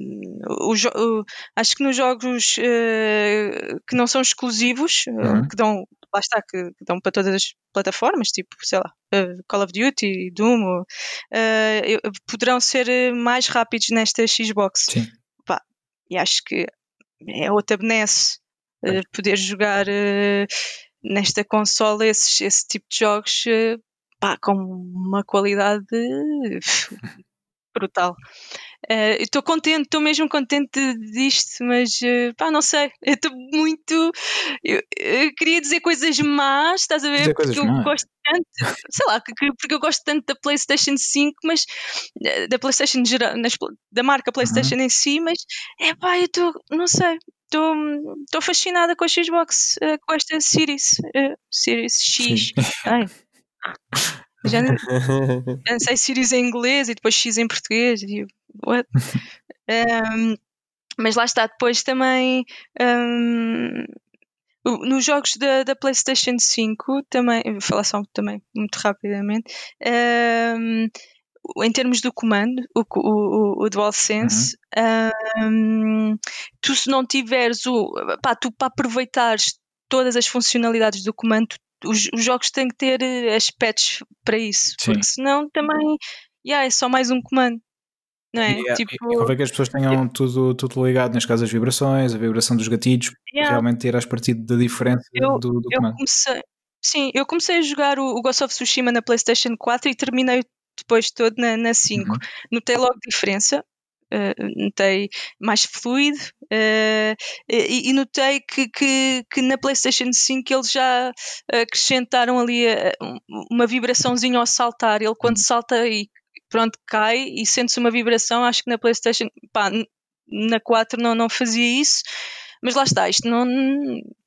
o, o, acho que nos jogos uh, que não são exclusivos, uhum. que dão, lá está, que, que, dão para todas as plataformas, tipo, sei lá, uh, Call of Duty, Doom, poderão ser mais rápidos nesta Xbox. Sim. Pá, e acho que é outra benesse uh, poder jogar uh, nesta consola esses, esse tipo de jogos uh, pá, com uma qualidade (laughs) brutal. Uh, estou contente, estou mesmo contente disto, mas uh, pá, não sei. (laughs) Eu estou muito. Eu, eu, queria dizer coisas más, estás a ver? Dizer porque eu más. gosto tanto, sei lá, porque eu gosto tanto da PlayStation 5, mas eh, da PlayStation geral, da marca PlayStation uhum. em si, mas é pá, eu estou, não sei, estou fascinada com a Xbox, uh, com esta Series, Series X. (laughs) Já não, (laughs) já não sei Series em inglês e depois X em português. E, what? (laughs) um, mas lá está, depois também um, nos jogos da, da PlayStation 5, também, vou falar só também muito rapidamente, um, em termos do comando, o, o, o DualSense, uhum. um, tu se não tiveres o. Pá, tu para aproveitares todas as funcionalidades do comando, os, os jogos têm que ter eh, aspectos para isso, Sim. porque senão também yeah, é só mais um comando. Não é? E, tipo, e convém que as pessoas tenham yeah. tudo, tudo ligado, nas casas vibrações, a vibração dos gatilhos, yeah. realmente ter as partido da diferença eu, do, do eu comando. Comecei, sim, eu comecei a jogar o, o Ghost of Tsushima na PlayStation 4 e terminei depois todo na, na 5. Uhum. Notei logo diferença, notei mais fluido uh, e, e, notei que, que, que, na PlayStation 5 eles já acrescentaram ali uh, uma vibraçãozinha ao saltar. Ele quando uhum. salta e pronto cai e sente-se uma vibração, acho que na PlayStation pá, na 4 não, não fazia isso, mas lá está, isto não,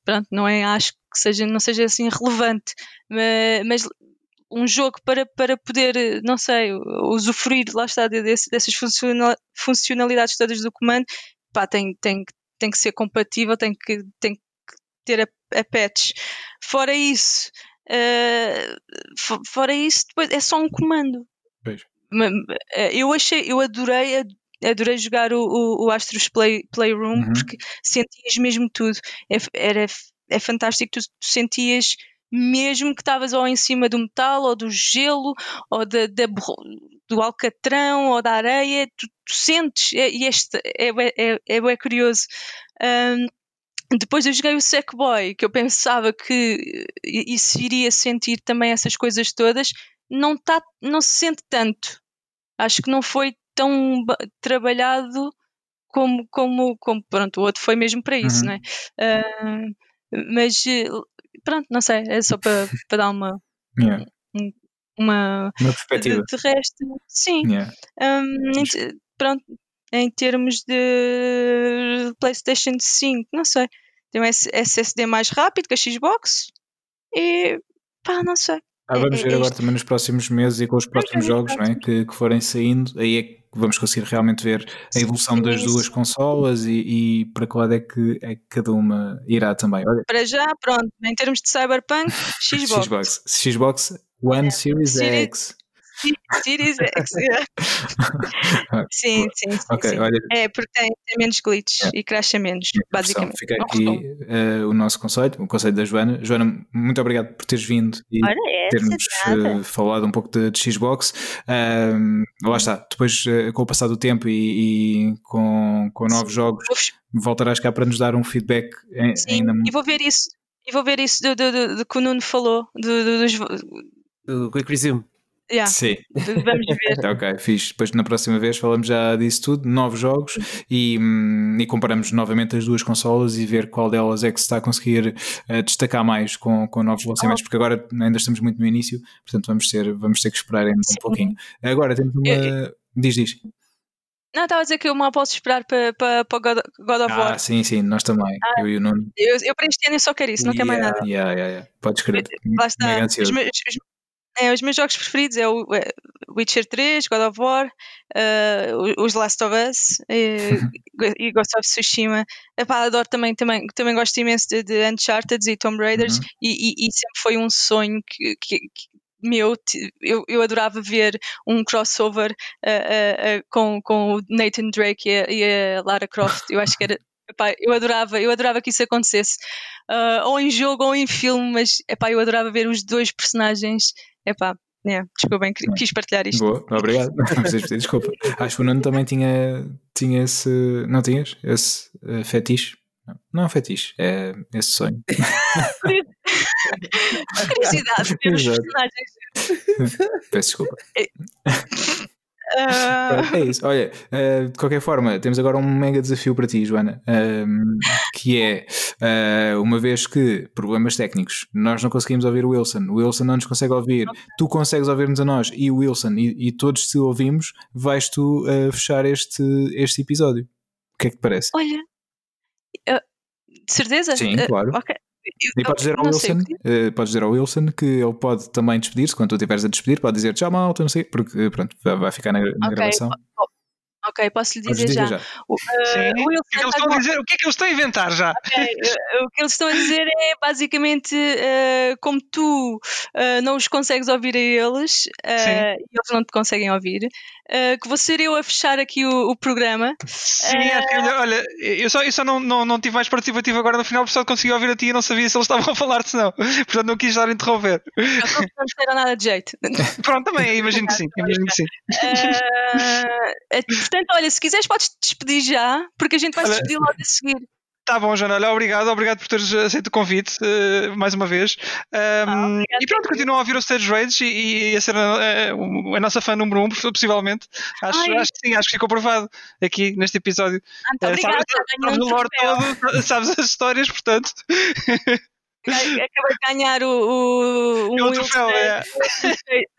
pronto, não é, acho que seja, não seja assim relevante, mas, mas um jogo para, para poder, não sei, usufruir, lá está, desse, dessas funcionalidades todas do comando, pá, tem, tem, tem que ser compatível, tem que, tem que ter a, a patch. Fora isso, uh, fora isso, depois é só um comando. Pois. Eh, eu achei, eu adorei, adorei jogar o, o, o Astros Play, Playroom uhum. porque sentias mesmo tudo. É, era, é fantástico, tu, tu sentias mesmo que estavas ou em cima do metal, ou do gelo, ou de, do alcatrão, ou da areia, tu, tu sentes, é, e este é, é, é, é curioso. Um, depois eu joguei o Sackboy, que eu pensava que isso iria sentir também essas coisas todas, não, tá, não se sente tanto. Acho que não foi tão trabalhado como, como, como pronto, o outro foi mesmo para isso, uhum. né? Uh, mas pronto, não sei, é só para, para dar uma, yeah. uma, uma perspectiva. De, de resto, sim. Yeah. Um, em, pronto, em termos de PlayStation 5, não sei. Tem um SSD mais rápido que a Xbox e pá, não sei. Ah, vamos é, ver é agora também nos próximos meses e com os próximos jogos não é? que, que forem saindo, aí é que vamos conseguir realmente ver a evolução das duas consolas e, e, para que lado é que, é que cada uma irá também. Olha. Para já, pronto, em termos de Cyberpunk, (laughs) Xbox. Xbox, Xbox One é. Series X. Series (laughs) X, sim, sim, sim, okay, sim. Olha, é porque tem, tem menos glitches é. e crasha menos, basicamente. Fica aqui uh, o nosso conceito, o conceito da Joana. Joana, muito obrigado por teres vindo e Olha, é, termos uh, falado um pouco de, de Xbox. Uh, lá está, depois uh, com o passar do tempo e, e com, com novos sim. jogos, voltarás cá para nos dar um feedback sim, ainda muito. E vou ver isso. E vou ver isso do, do, do, do que o Nuno falou, do, do, dos... do Quick Resume. Yeah. Sim. Vamos ver. (laughs) ok, fixe. Depois na próxima vez falamos já disso tudo, novos jogos e, hum, e comparamos novamente as duas consolas e ver qual delas é que se está a conseguir uh, destacar mais com, com novos lançamentos, oh. porque agora ainda estamos muito no início, portanto vamos ter, vamos ter que esperar ainda um pouquinho. Agora temos uma. Eu, diz, diz. Não, estava a dizer que eu mal posso esperar para, para, para God, of War. Ah, sim, sim, nós também. Ah, eu e o Nuno. Eu, eu para este ano só quero isso, não yeah, quero mais nada. Yeah, yeah, yeah. Podes crer. Lá está. Os meus, é, os meus jogos preferidos é o Witcher 3, God of War, uh, os Last of Us e, (laughs) e Ghost of Tsushima. Epá, adoro também, também, também gosto imenso de, de Uncharted e Tomb Raiders uhum. e, e, e, sempre foi um sonho que, que, que meu, eu, eu adorava ver um crossover uh, uh, uh, com, com o Nathan Drake e a, e a, Lara Croft. Eu acho que era. (laughs) Epá, eu adorava, eu adorava que isso acontecesse. ou em jogo ou em filme, mas epá, eu adorava ver os dois personagens Epá, é, desculpem, quis partilhar isto. Boa, obrigado. (laughs) Desculpa. Acho que o Nuno também tinha, tinha esse. Não tinhas? Esse uh, fetiche? Não é um fetiche, é esse sonho. Curiosidade (laughs) os personagens. Peço desculpa. (laughs) Pronto, é isso. Olha, uh, de qualquer forma, temos agora um mega desafio para ti, Joana, um, que é uh, uma vez que problemas técnicos, nós não conseguimos ouvir o Wilson, o Wilson não nos consegue ouvir, okay. tu consegues ouvir-nos a nós e o Wilson, e, e todos te ouvimos, vais tu uh, fechar este, este episódio. O que é que te parece? Olha, de certeza? Sim, claro. Ok. E podes dizer, ao Wilson, uh, podes dizer ao Wilson que ele pode também despedir-se quando tu estiveres a despedir, pode dizer tchau malta, não sei, porque pronto, vai ficar na, na okay. gravação. Ok, posso lhe dizer, já. já. O, uh, o, que é que dizer? o que é que eles estão a inventar já? Okay. Uh, o que eles estão a dizer é basicamente uh, como tu uh, não os consegues ouvir a eles e eles não te conseguem ouvir, que vou ser eu a fechar aqui o, o programa. Sim, olha, eu só, eu só não, não, não tive mais participativo agora no final, porque só consegui ouvir a ti e não sabia se eles estavam a falar, senão. Portanto, não quis dar a interromper. Não, não disseram nada de jeito. Pronto, também, imagino que sim. (laughs) Imagino que sim. portanto, olha, se quiseres podes te despedir já, porque a gente vai se despedir logo a seguir. Tá bom, Joana, olha, obrigado, obrigado por teres aceito o convite uh, mais uma vez. Um, ah, e pronto, continuam a ouvir o Stage Rage e, e, a ser a, a, a, nossa fã número um, (laughs) possivelmente. Acho, acho, que sim, acho que ficou provado aqui neste episódio. Ah, uh, obrigado, sabes, o lore todo, (laughs) sabes as histórias, portanto. (laughs) Acabei de ganhar o, o, um é o troféu, é.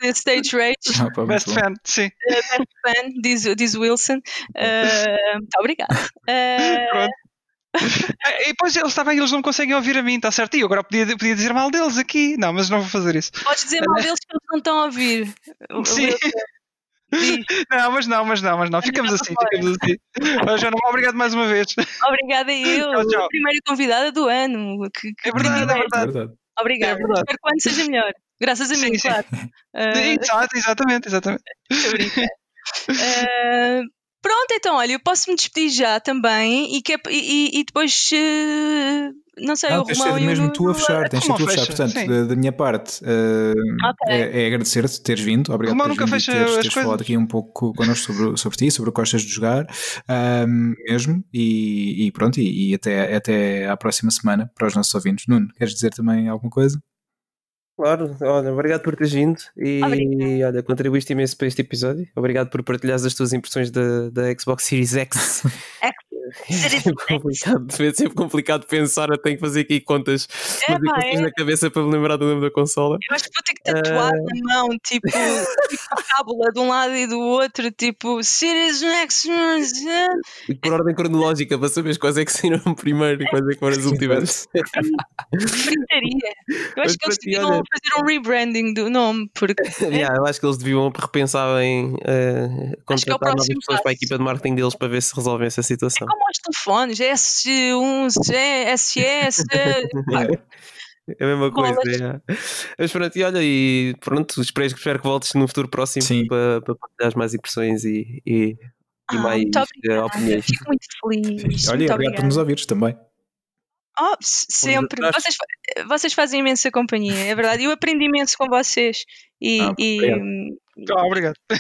Stage Rage. Ah, best fan, sim. Uh, best fan, diz, diz Wilson. Uh, muito obrigado. Uh, Pronto. e depois eles também eles não conseguem ouvir a mim, está certo? E eu agora podia, podia dizer mal deles aqui. Não, mas não vou fazer isso. Podes dizer mal deles que eles não estão a ouvir. Sim. Não, mas não, mas não, mas não. Ficamos assim, ficamos assim. Joana, obrigado mais uma vez. Obrigada (laughs) eu, tchau, tchau. a primeira convidada do ano. Que, que é, verdade, é, verdade, é verdade. Obrigada. É verdade. Espero que o ano seja melhor. Graças a mim, sim, claro. (laughs) Uh... Exato, exatamente, exatamente. uh, Pronto, então, olha, eu posso me despedir já também e, que, e, e depois. Uh, não sei, não, o Romão. Tens mesmo tu a fechar, tens sido tu a fechar. Portanto, da, da, minha parte, uh, okay. é, é agradecer-te teres vindo. Obrigado por nunca teres, teres falado aqui um pouco connosco sobre, sobre ti, sobre o que gostas de jogar, um, mesmo. E, e pronto, e, e, até, até à próxima semana para os nossos ouvintes. Nuno, queres dizer também alguma coisa? Claro, olha, obrigado por teres vindo e obrigado. olha, contribuíste imenso para este episódio. Obrigado por partilhares as tuas impressões da, da Xbox Series X. (laughs) (laughs) (laughs) É sempre complicado, é sempre complicado pensar, eu tenho que fazer aqui contas, é, pá, é. na cabeça para me lembrar do nome da consola. Eu acho que vou ter que tatuar uh... na mão, tipo, (laughs) tipo a cábula de um lado e do outro, tipo Series X. E por ordem cronológica, para saberes quais é que saíram primeiro e quais é que foram as últimas. (laughs) Brincaria. Eu acho Mas que eles deviam olha... fazer um rebranding do nome, porque. yeah, eu acho que eles deviam repensar em uh, contratar novas pessoas passo. para a equipa de marketing deles para ver se resolvem essa situação. É os telefones, S1, SS. É a mesma coisa. É. Mas pronto, e olha, e pronto, espero, espero que voltes no futuro próximo Sim. para, para partilhar mais impressões e, e, ah, e mais uh, opiniões. Fico muito feliz. Olha, muito obrigado por nos ouvires também. Oh, sempre. Vocês, vocês fazem imensa companhia, é verdade. Eu aprendi imenso com vocês. E, ah, e, Oh, obrigado. É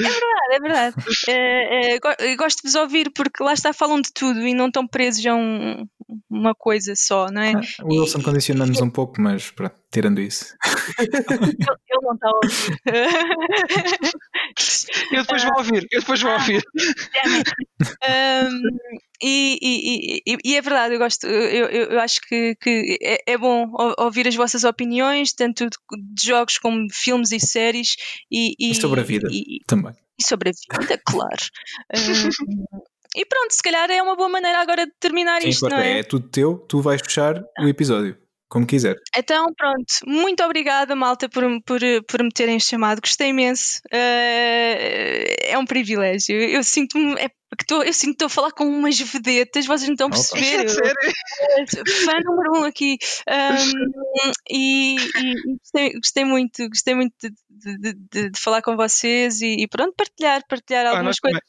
verdade, é verdade. (laughs) É, é, gosto de vos ouvir porque lá está, falam de tudo e não estão presos a um, uma coisa só, não é? Ah, o Wilson condiciona-nos um pouco, mas pronto, tirando isso. ele, ele não está a ouvir. (laughs) eu depois vou ouvir, eu depois vou ouvir. um, e, e, e, e, é verdade, eu gosto, eu, eu acho que, que é, é, bom ouvir as vossas opiniões, tanto de jogos como de filmes e séries. E, e sobre a vida também. E sobre a vida, claro. (laughs) um, e pronto, se calhar é uma boa maneira agora de terminar Sim, isto, não é? É tudo teu, tu vais fechar o episódio. Como quiser. Então, pronto, muito obrigada, malta, por, por, por me terem chamado. Gostei imenso. Uh, é um privilégio. Eu, eu sinto-me. É porque tô, eu sinto que estou a falar com umas vedetas, vocês não estão a perceber. Eu, fã número um aqui. Um, e, e gostei, gostei, muito, gostei muito de, de, de, de falar com vocês e, e, pronto, partilhar, partilhar ah, algumas coisas,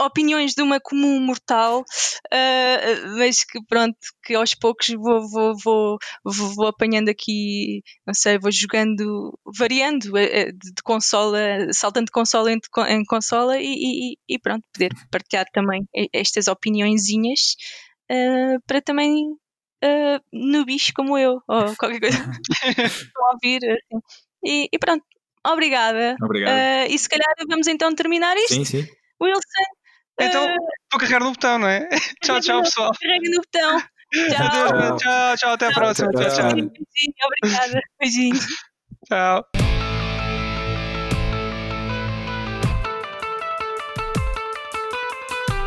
opiniões de uma comum mortal, uh, mas que pronto, que aos poucos vou, vou, vou, vou, vou apanhando aqui, não sei, vou jogando, variando eh, de, de consola, saltando de consola em, em consola e, e, e pronto, poder partilhar partilhar também estas opiniõezinhas uh, para também uh, nubis como eu, ou (laughs) qualquer coisa estão a ouvir. Assim. E, e, pronto, obrigada. Obrigado. Uh, e se calhar vamos então terminar isto. sim, sim. Wilson, Então, uh, vou carregar no botão, não é? (laughs) tchau, tchau, pessoal. carrega no botão. Tchau. Adeus, tchau, tchau, até a próxima. Tchau, tchau. Beijinho, obrigada. Beijinhos. Tchau.